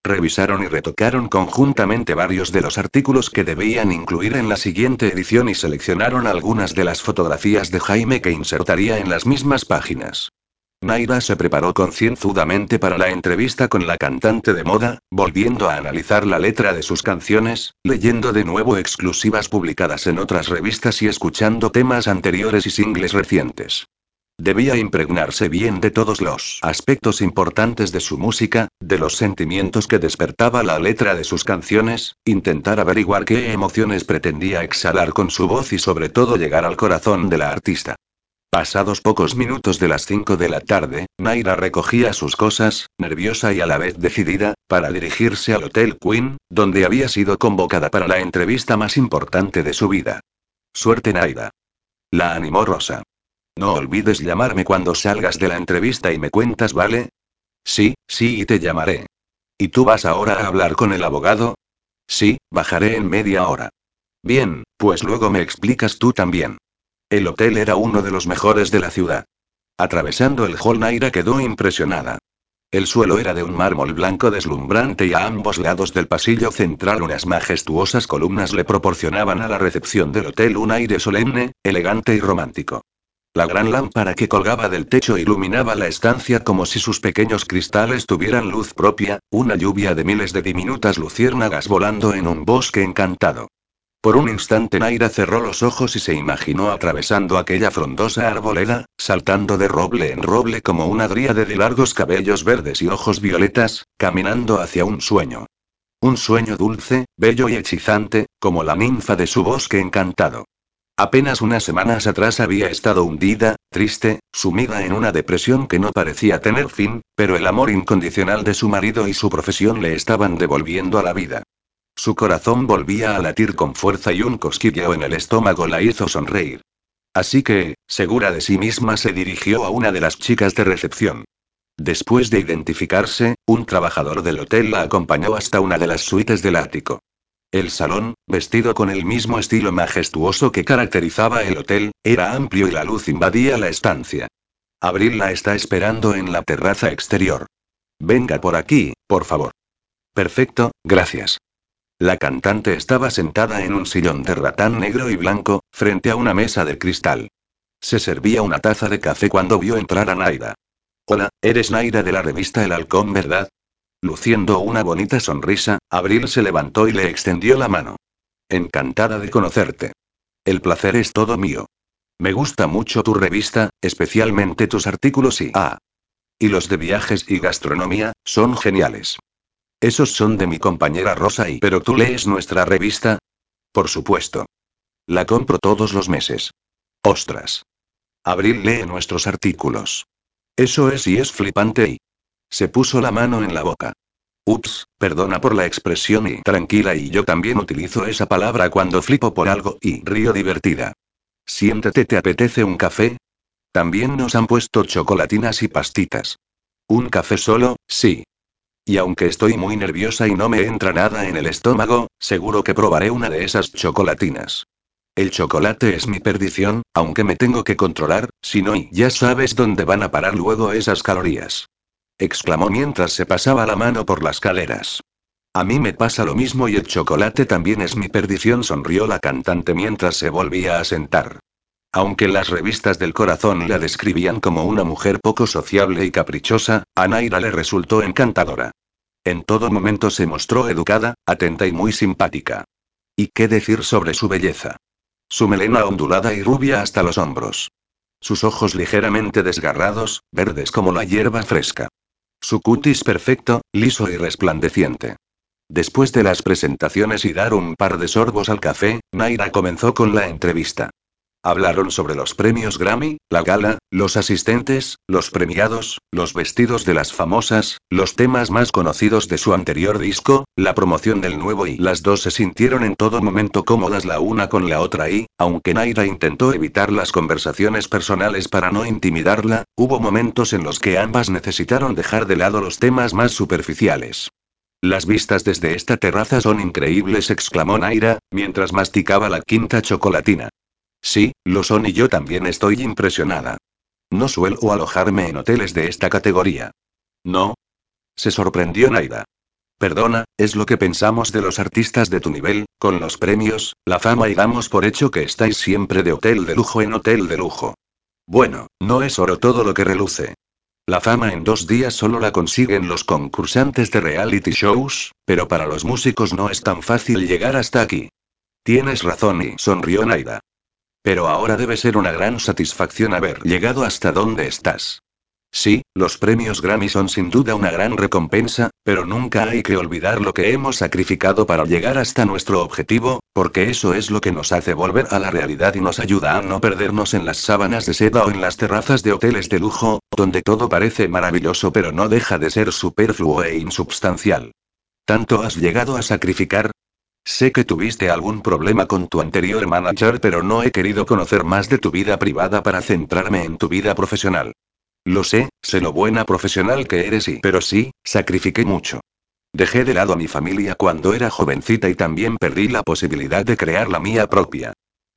Revisaron y retocaron conjuntamente varios de los artículos que debían incluir en la siguiente edición y seleccionaron algunas de las fotografías de Jaime que insertaría en las mismas páginas. Naira se preparó concienzudamente para la entrevista con la cantante de moda, volviendo a analizar la letra de sus canciones, leyendo de nuevo exclusivas publicadas en otras revistas y escuchando temas anteriores y singles recientes. Debía impregnarse bien de todos los aspectos importantes de su música, de los sentimientos que despertaba la letra de sus canciones, intentar averiguar qué emociones pretendía exhalar con su voz y sobre todo llegar al corazón de la artista. Pasados pocos minutos de las 5 de la tarde, Naira recogía sus cosas, nerviosa y a la vez decidida, para dirigirse al Hotel Queen, donde había sido convocada para la entrevista más importante de su vida. Suerte Naira. La animó Rosa. No olvides llamarme cuando salgas de la entrevista y me cuentas, ¿vale? Sí, sí, y te llamaré. ¿Y tú vas ahora a hablar con el abogado? Sí, bajaré en media hora. Bien, pues luego me explicas tú también. El hotel era uno de los mejores de la ciudad. Atravesando el hall Naira quedó impresionada. El suelo era de un mármol blanco deslumbrante y a ambos lados del pasillo central unas majestuosas columnas le proporcionaban a la recepción del hotel un aire solemne, elegante y romántico. La gran lámpara que colgaba del techo iluminaba la estancia como si sus pequeños cristales tuvieran luz propia, una lluvia de miles de diminutas luciérnagas volando en un bosque encantado. Por un instante Naira cerró los ojos y se imaginó atravesando aquella frondosa arboleda, saltando de roble en roble como una dríade de largos cabellos verdes y ojos violetas, caminando hacia un sueño. Un sueño dulce, bello y hechizante, como la ninfa de su bosque encantado. Apenas unas semanas atrás había estado hundida, triste, sumida en una depresión que no parecía tener fin, pero el amor incondicional de su marido y su profesión le estaban devolviendo a la vida. Su corazón volvía a latir con fuerza y un cosquilleo en el estómago la hizo sonreír. Así que, segura de sí misma, se dirigió a una de las chicas de recepción. Después de identificarse, un trabajador del hotel la acompañó hasta una de las suites del ático. El salón, vestido con el mismo estilo majestuoso que caracterizaba el hotel, era amplio y la luz invadía la estancia. Abril la está esperando en la terraza exterior. Venga por aquí, por favor. Perfecto, gracias. La cantante estaba sentada en un sillón de ratán negro y blanco, frente a una mesa de cristal. Se servía una taza de café cuando vio entrar a Naira. Hola, eres Naira de la revista El Halcón, ¿verdad? Luciendo una bonita sonrisa, Abril se levantó y le extendió la mano. Encantada de conocerte. El placer es todo mío. Me gusta mucho tu revista, especialmente tus artículos y... Ah. Y los de viajes y gastronomía, son geniales. Esos son de mi compañera Rosa y... ¿Pero tú lees nuestra revista? Por supuesto. La compro todos los meses. Ostras. Abril lee nuestros artículos. Eso es y es flipante y... Se puso la mano en la boca. Ups, perdona por la expresión y tranquila y yo también utilizo esa palabra cuando flipo por algo y río divertida. Siéntate, ¿te apetece un café? También nos han puesto chocolatinas y pastitas. ¿Un café solo? Sí. Y aunque estoy muy nerviosa y no me entra nada en el estómago, seguro que probaré una de esas chocolatinas. El chocolate es mi perdición, aunque me tengo que controlar, si no, y ya sabes dónde van a parar luego esas calorías exclamó mientras se pasaba la mano por las caleras. A mí me pasa lo mismo y el chocolate también es mi perdición, sonrió la cantante mientras se volvía a sentar. Aunque las revistas del corazón la describían como una mujer poco sociable y caprichosa, a Naira le resultó encantadora. En todo momento se mostró educada, atenta y muy simpática. ¿Y qué decir sobre su belleza? su melena ondulada y rubia hasta los hombros. Sus ojos ligeramente desgarrados, verdes como la hierba fresca. Su cutis perfecto, liso y resplandeciente. Después de las presentaciones y dar un par de sorbos al café, Naira comenzó con la entrevista. Hablaron sobre los premios Grammy, la gala, los asistentes, los premiados, los vestidos de las famosas, los temas más conocidos de su anterior disco, la promoción del nuevo y las dos se sintieron en todo momento cómodas la una con la otra y, aunque Naira intentó evitar las conversaciones personales para no intimidarla, hubo momentos en los que ambas necesitaron dejar de lado los temas más superficiales. Las vistas desde esta terraza son increíbles, exclamó Naira, mientras masticaba la quinta chocolatina. Sí, lo son y yo también estoy impresionada. No suelo alojarme en hoteles de esta categoría. ¿No? Se sorprendió Naida. Perdona, es lo que pensamos de los artistas de tu nivel, con los premios, la fama y damos por hecho que estáis siempre de hotel de lujo en hotel de lujo. Bueno, no es oro todo lo que reluce. La fama en dos días solo la consiguen los concursantes de reality shows, pero para los músicos no es tan fácil llegar hasta aquí. Tienes razón y sonrió Naida. Pero ahora debe ser una gran satisfacción haber llegado hasta donde estás. Sí, los premios Grammy son sin duda una gran recompensa, pero nunca hay que olvidar lo que hemos sacrificado para llegar hasta nuestro objetivo, porque eso es lo que nos hace volver a la realidad y nos ayuda a no perdernos en las sábanas de seda o en las terrazas de hoteles de lujo, donde todo parece maravilloso pero no deja de ser superfluo e insubstancial. ¿Tanto has llegado a sacrificar? Sé que tuviste algún problema con tu anterior manager, pero no he querido conocer más de tu vida privada para centrarme en tu vida profesional. Lo sé, sé lo buena profesional que eres y... Pero sí, sacrifiqué mucho. Dejé de lado a mi familia cuando era jovencita y también perdí la posibilidad de crear la mía propia.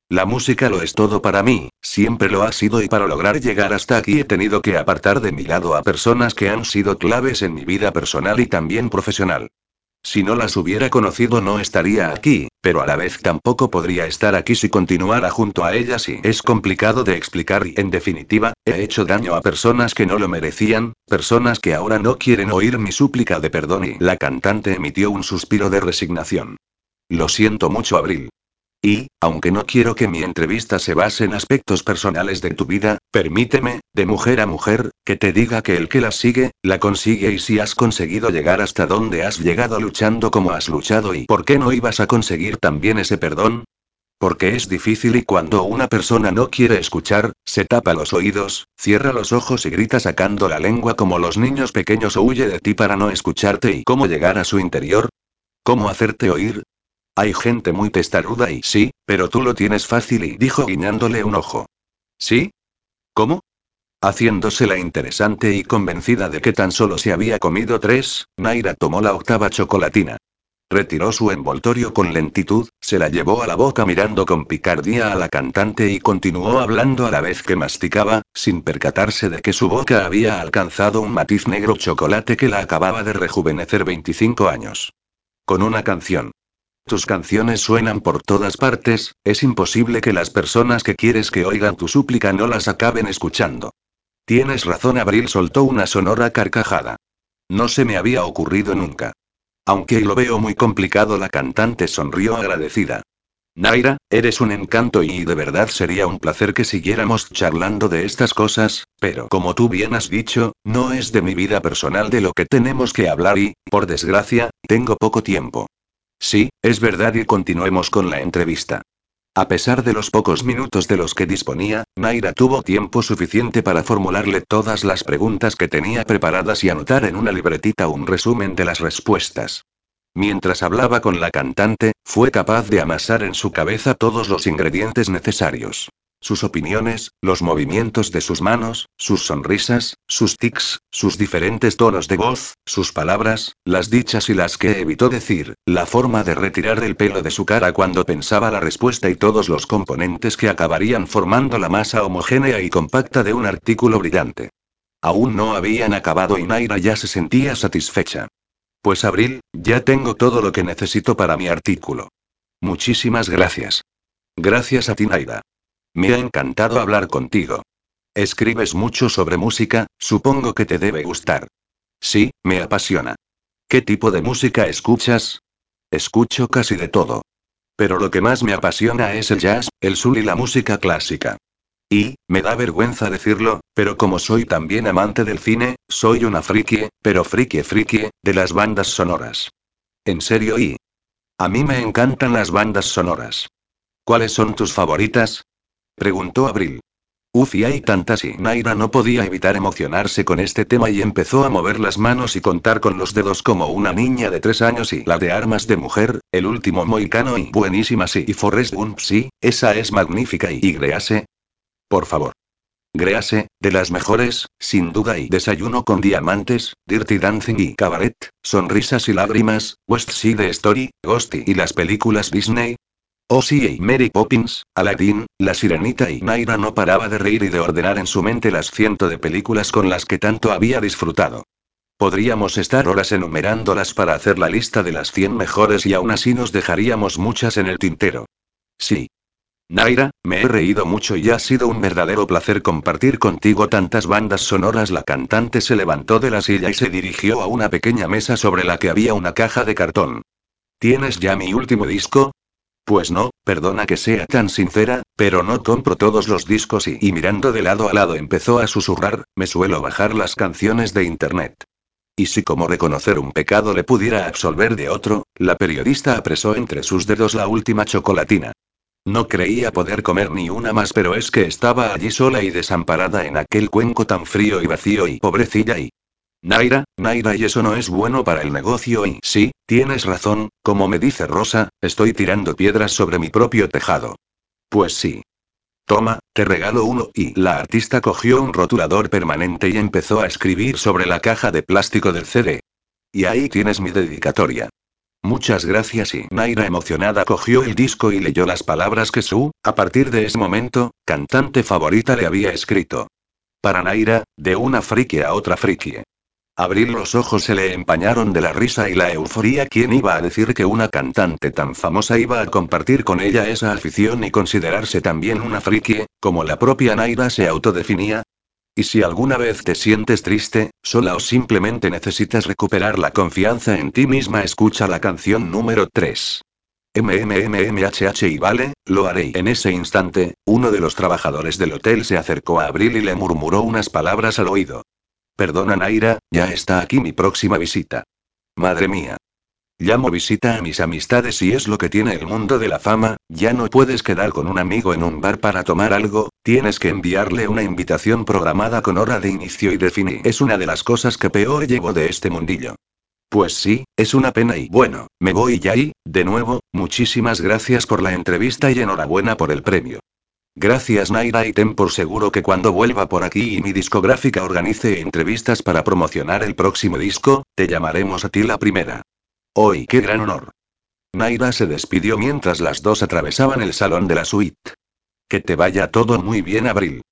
La música lo es todo para mí, siempre lo ha sido y para lograr llegar hasta aquí he tenido que apartar de mi lado a personas que han sido claves en mi vida personal y también profesional. Si no las hubiera conocido no estaría aquí, pero a la vez tampoco podría estar aquí si continuara junto a ellas y es complicado de explicar y en definitiva, he hecho daño a personas que no lo merecían, personas que ahora no quieren oír mi súplica de perdón y la cantante emitió un suspiro de resignación. Lo siento mucho, Abril. Y, aunque no quiero que mi entrevista se base en aspectos personales de tu vida, permíteme, de mujer a mujer, que te diga que el que la sigue, la consigue y si has conseguido llegar hasta donde has llegado luchando como has luchado y ¿por qué no ibas a conseguir también ese perdón? Porque es difícil y cuando una persona no quiere escuchar, se tapa los oídos, cierra los ojos y grita sacando la lengua como los niños pequeños o huye de ti para no escucharte y cómo llegar a su interior. ¿Cómo hacerte oír? Hay gente muy testaruda y sí, pero tú lo tienes fácil y dijo guiñándole un ojo. ¿Sí? ¿Cómo? Haciéndose la interesante y convencida de que tan solo se había comido tres, Naira tomó la octava chocolatina. Retiró su envoltorio con lentitud, se la llevó a la boca mirando con picardía a la cantante y continuó hablando a la vez que masticaba, sin percatarse de que su boca había alcanzado un matiz negro chocolate que la acababa de rejuvenecer 25 años. Con una canción. Tus canciones suenan por todas partes, es imposible que las personas que quieres que oigan tu súplica no las acaben escuchando. Tienes razón, Abril soltó una sonora carcajada. No se me había ocurrido nunca. Aunque lo veo muy complicado, la cantante sonrió agradecida. Naira, eres un encanto y de verdad sería un placer que siguiéramos charlando de estas cosas, pero como tú bien has dicho, no es de mi vida personal de lo que tenemos que hablar y, por desgracia, tengo poco tiempo. Sí, es verdad y continuemos con la entrevista. A pesar de los pocos minutos de los que disponía, Naira tuvo tiempo suficiente para formularle todas las preguntas que tenía preparadas y anotar en una libretita un resumen de las respuestas. Mientras hablaba con la cantante, fue capaz de amasar en su cabeza todos los ingredientes necesarios. Sus opiniones, los movimientos de sus manos, sus sonrisas, sus tics, sus diferentes tonos de voz, sus palabras, las dichas y las que evitó decir, la forma de retirar el pelo de su cara cuando pensaba la respuesta y todos los componentes que acabarían formando la masa homogénea y compacta de un artículo brillante. Aún no habían acabado y Naira ya se sentía satisfecha. Pues Abril, ya tengo todo lo que necesito para mi artículo. Muchísimas gracias. Gracias a ti Naira. Me ha encantado hablar contigo. Escribes mucho sobre música, supongo que te debe gustar. Sí, me apasiona. ¿Qué tipo de música escuchas? Escucho casi de todo. Pero lo que más me apasiona es el jazz, el soul y la música clásica. Y, me da vergüenza decirlo, pero como soy también amante del cine, soy una friki, pero friki friki, de las bandas sonoras. En serio y... A mí me encantan las bandas sonoras. ¿Cuáles son tus favoritas? Preguntó Abril. Uf, y hay tantas y Naira no podía evitar emocionarse con este tema y empezó a mover las manos y contar con los dedos como una niña de tres años y la de armas de mujer, el último moicano y buenísima sí y Forrest Gump sí, esa es magnífica y, y Grease. Por favor. Grease, de las mejores, sin duda y Desayuno con diamantes, Dirty Dancing y Cabaret, Sonrisas y lágrimas, West Side Story, Ghosty y las películas Disney, Sí, y Mary Poppins, Aladdin, La Sirenita y Naira no paraba de reír y de ordenar en su mente las ciento de películas con las que tanto había disfrutado. Podríamos estar horas enumerándolas para hacer la lista de las 100 mejores y aún así nos dejaríamos muchas en el tintero. Sí. Naira, me he reído mucho y ha sido un verdadero placer compartir contigo tantas bandas sonoras. La cantante se levantó de la silla y se dirigió a una pequeña mesa sobre la que había una caja de cartón. ¿Tienes ya mi último disco? Pues no, perdona que sea tan sincera, pero no compro todos los discos y, mirando de lado a lado empezó a susurrar, me suelo bajar las canciones de internet. Y si como reconocer un pecado le pudiera absolver de otro, la periodista apresó entre sus dedos la última chocolatina. No creía poder comer ni una más, pero es que estaba allí sola y desamparada en aquel cuenco tan frío y vacío y pobrecilla y... Naira, Naira, y eso no es bueno para el negocio y sí, tienes razón, como me dice Rosa, estoy tirando piedras sobre mi propio tejado. Pues sí. Toma, te regalo uno, y la artista cogió un rotulador permanente y empezó a escribir sobre la caja de plástico del CD. Y ahí tienes mi dedicatoria. Muchas gracias y Naira emocionada cogió el disco y leyó las palabras que su, a partir de ese momento, cantante favorita le había escrito. Para Naira, de una friki a otra friki. Abril los ojos se le empañaron de la risa y la euforía. ¿Quién iba a decir que una cantante tan famosa iba a compartir con ella esa afición y considerarse también una friki, como la propia Naira se autodefinía? Y si alguna vez te sientes triste, sola o simplemente necesitas recuperar la confianza en ti misma, escucha la canción número 3. MMMMHH y vale, lo haré. En ese instante, uno de los trabajadores del hotel se acercó a Abril y le murmuró unas palabras al oído. Perdona Naira, ya está aquí mi próxima visita. Madre mía. Llamo visita a mis amistades y es lo que tiene el mundo de la fama, ya no puedes quedar con un amigo en un bar para tomar algo, tienes que enviarle una invitación programada con hora de inicio y de fin. Es una de las cosas que peor llevo de este mundillo. Pues sí, es una pena y bueno, me voy ya y, de nuevo, muchísimas gracias por la entrevista y enhorabuena por el premio. Gracias Naira y ten por seguro que cuando vuelva por aquí y mi discográfica organice entrevistas para promocionar el próximo disco, te llamaremos a ti la primera. Hoy qué gran honor. Naira se despidió mientras las dos atravesaban el salón de la suite. Que te vaya todo muy bien, Abril.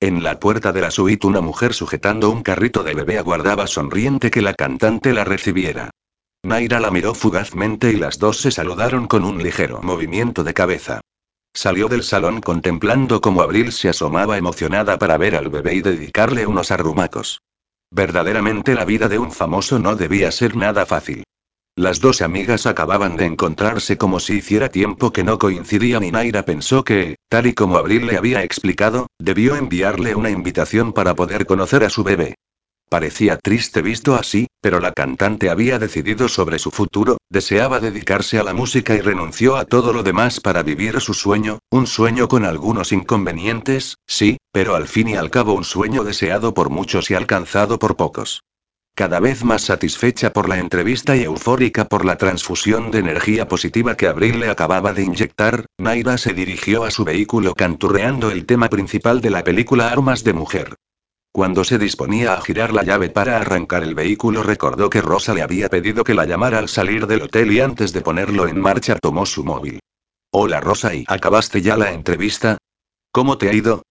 En la puerta de la suite una mujer sujetando un carrito de bebé aguardaba sonriente que la cantante la recibiera. Naira la miró fugazmente y las dos se saludaron con un ligero movimiento de cabeza. Salió del salón contemplando cómo Abril se asomaba emocionada para ver al bebé y dedicarle unos arrumacos. Verdaderamente la vida de un famoso no debía ser nada fácil. Las dos amigas acababan de encontrarse como si hiciera tiempo que no coincidían y Naira pensó que, tal y como Abril le había explicado, debió enviarle una invitación para poder conocer a su bebé. Parecía triste visto así, pero la cantante había decidido sobre su futuro, deseaba dedicarse a la música y renunció a todo lo demás para vivir su sueño, un sueño con algunos inconvenientes, sí, pero al fin y al cabo un sueño deseado por muchos y alcanzado por pocos. Cada vez más satisfecha por la entrevista y eufórica por la transfusión de energía positiva que Abril le acababa de inyectar, Naira se dirigió a su vehículo canturreando el tema principal de la película Armas de Mujer. Cuando se disponía a girar la llave para arrancar el vehículo recordó que Rosa le había pedido que la llamara al salir del hotel y antes de ponerlo en marcha tomó su móvil. Hola Rosa y ¿acabaste ya la entrevista? ¿Cómo te ha ido?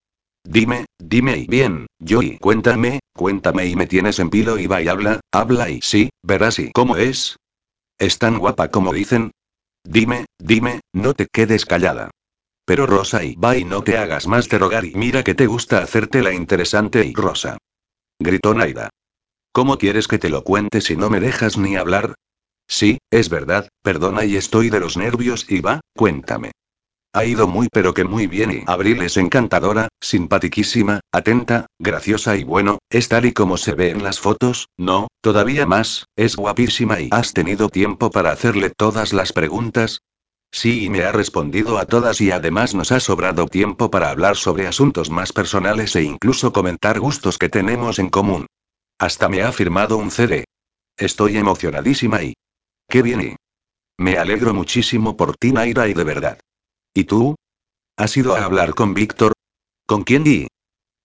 Dime, dime y bien, yo y cuéntame, cuéntame y me tienes en pilo y va y habla, habla y sí, verás y cómo es. ¿Es tan guapa como dicen? Dime, dime, no te quedes callada. Pero Rosa y va y no te hagas más de rogar y mira que te gusta hacerte la interesante y Rosa. Gritó Naida. ¿Cómo quieres que te lo cuente si no me dejas ni hablar? Sí, es verdad, perdona y estoy de los nervios y va, cuéntame. Ha ido muy pero que muy bien y Abril es encantadora, simpatiquísima, atenta, graciosa y bueno, es tal y como se ve en las fotos, no, todavía más, es guapísima y ¿has tenido tiempo para hacerle todas las preguntas? Sí, y me ha respondido a todas y además nos ha sobrado tiempo para hablar sobre asuntos más personales e incluso comentar gustos que tenemos en común. Hasta me ha firmado un CD. Estoy emocionadísima y... ¡Qué bien! Y... Me alegro muchísimo por ti, Naira, y de verdad. ¿Y tú? ¿Has ido a hablar con Víctor? ¿Con quién y?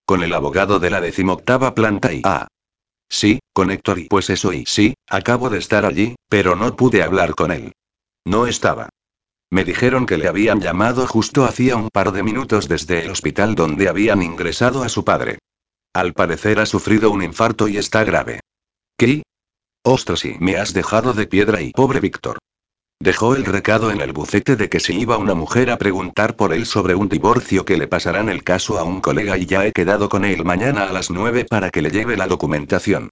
Con el abogado de la decimoctava planta y... Ah. Sí, con Héctor y pues eso y sí, acabo de estar allí, pero no pude hablar con él. No estaba. Me dijeron que le habían llamado justo hacía un par de minutos desde el hospital donde habían ingresado a su padre. Al parecer ha sufrido un infarto y está grave. ¿Qué? Ostras, y me has dejado de piedra y pobre Víctor. Dejó el recado en el bucete de que si iba una mujer a preguntar por él sobre un divorcio que le pasarán el caso a un colega y ya he quedado con él mañana a las nueve para que le lleve la documentación.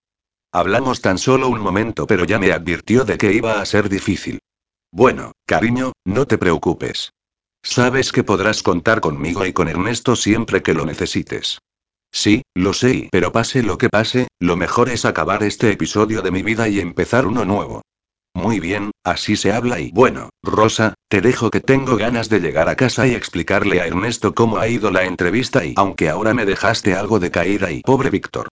Hablamos tan solo un momento pero ya me advirtió de que iba a ser difícil. Bueno, cariño, no te preocupes. Sabes que podrás contar conmigo y con Ernesto siempre que lo necesites. Sí, lo sé, pero pase lo que pase, lo mejor es acabar este episodio de mi vida y empezar uno nuevo. Muy bien, así se habla y bueno, Rosa, te dejo que tengo ganas de llegar a casa y explicarle a Ernesto cómo ha ido la entrevista y aunque ahora me dejaste algo de caída y pobre Víctor.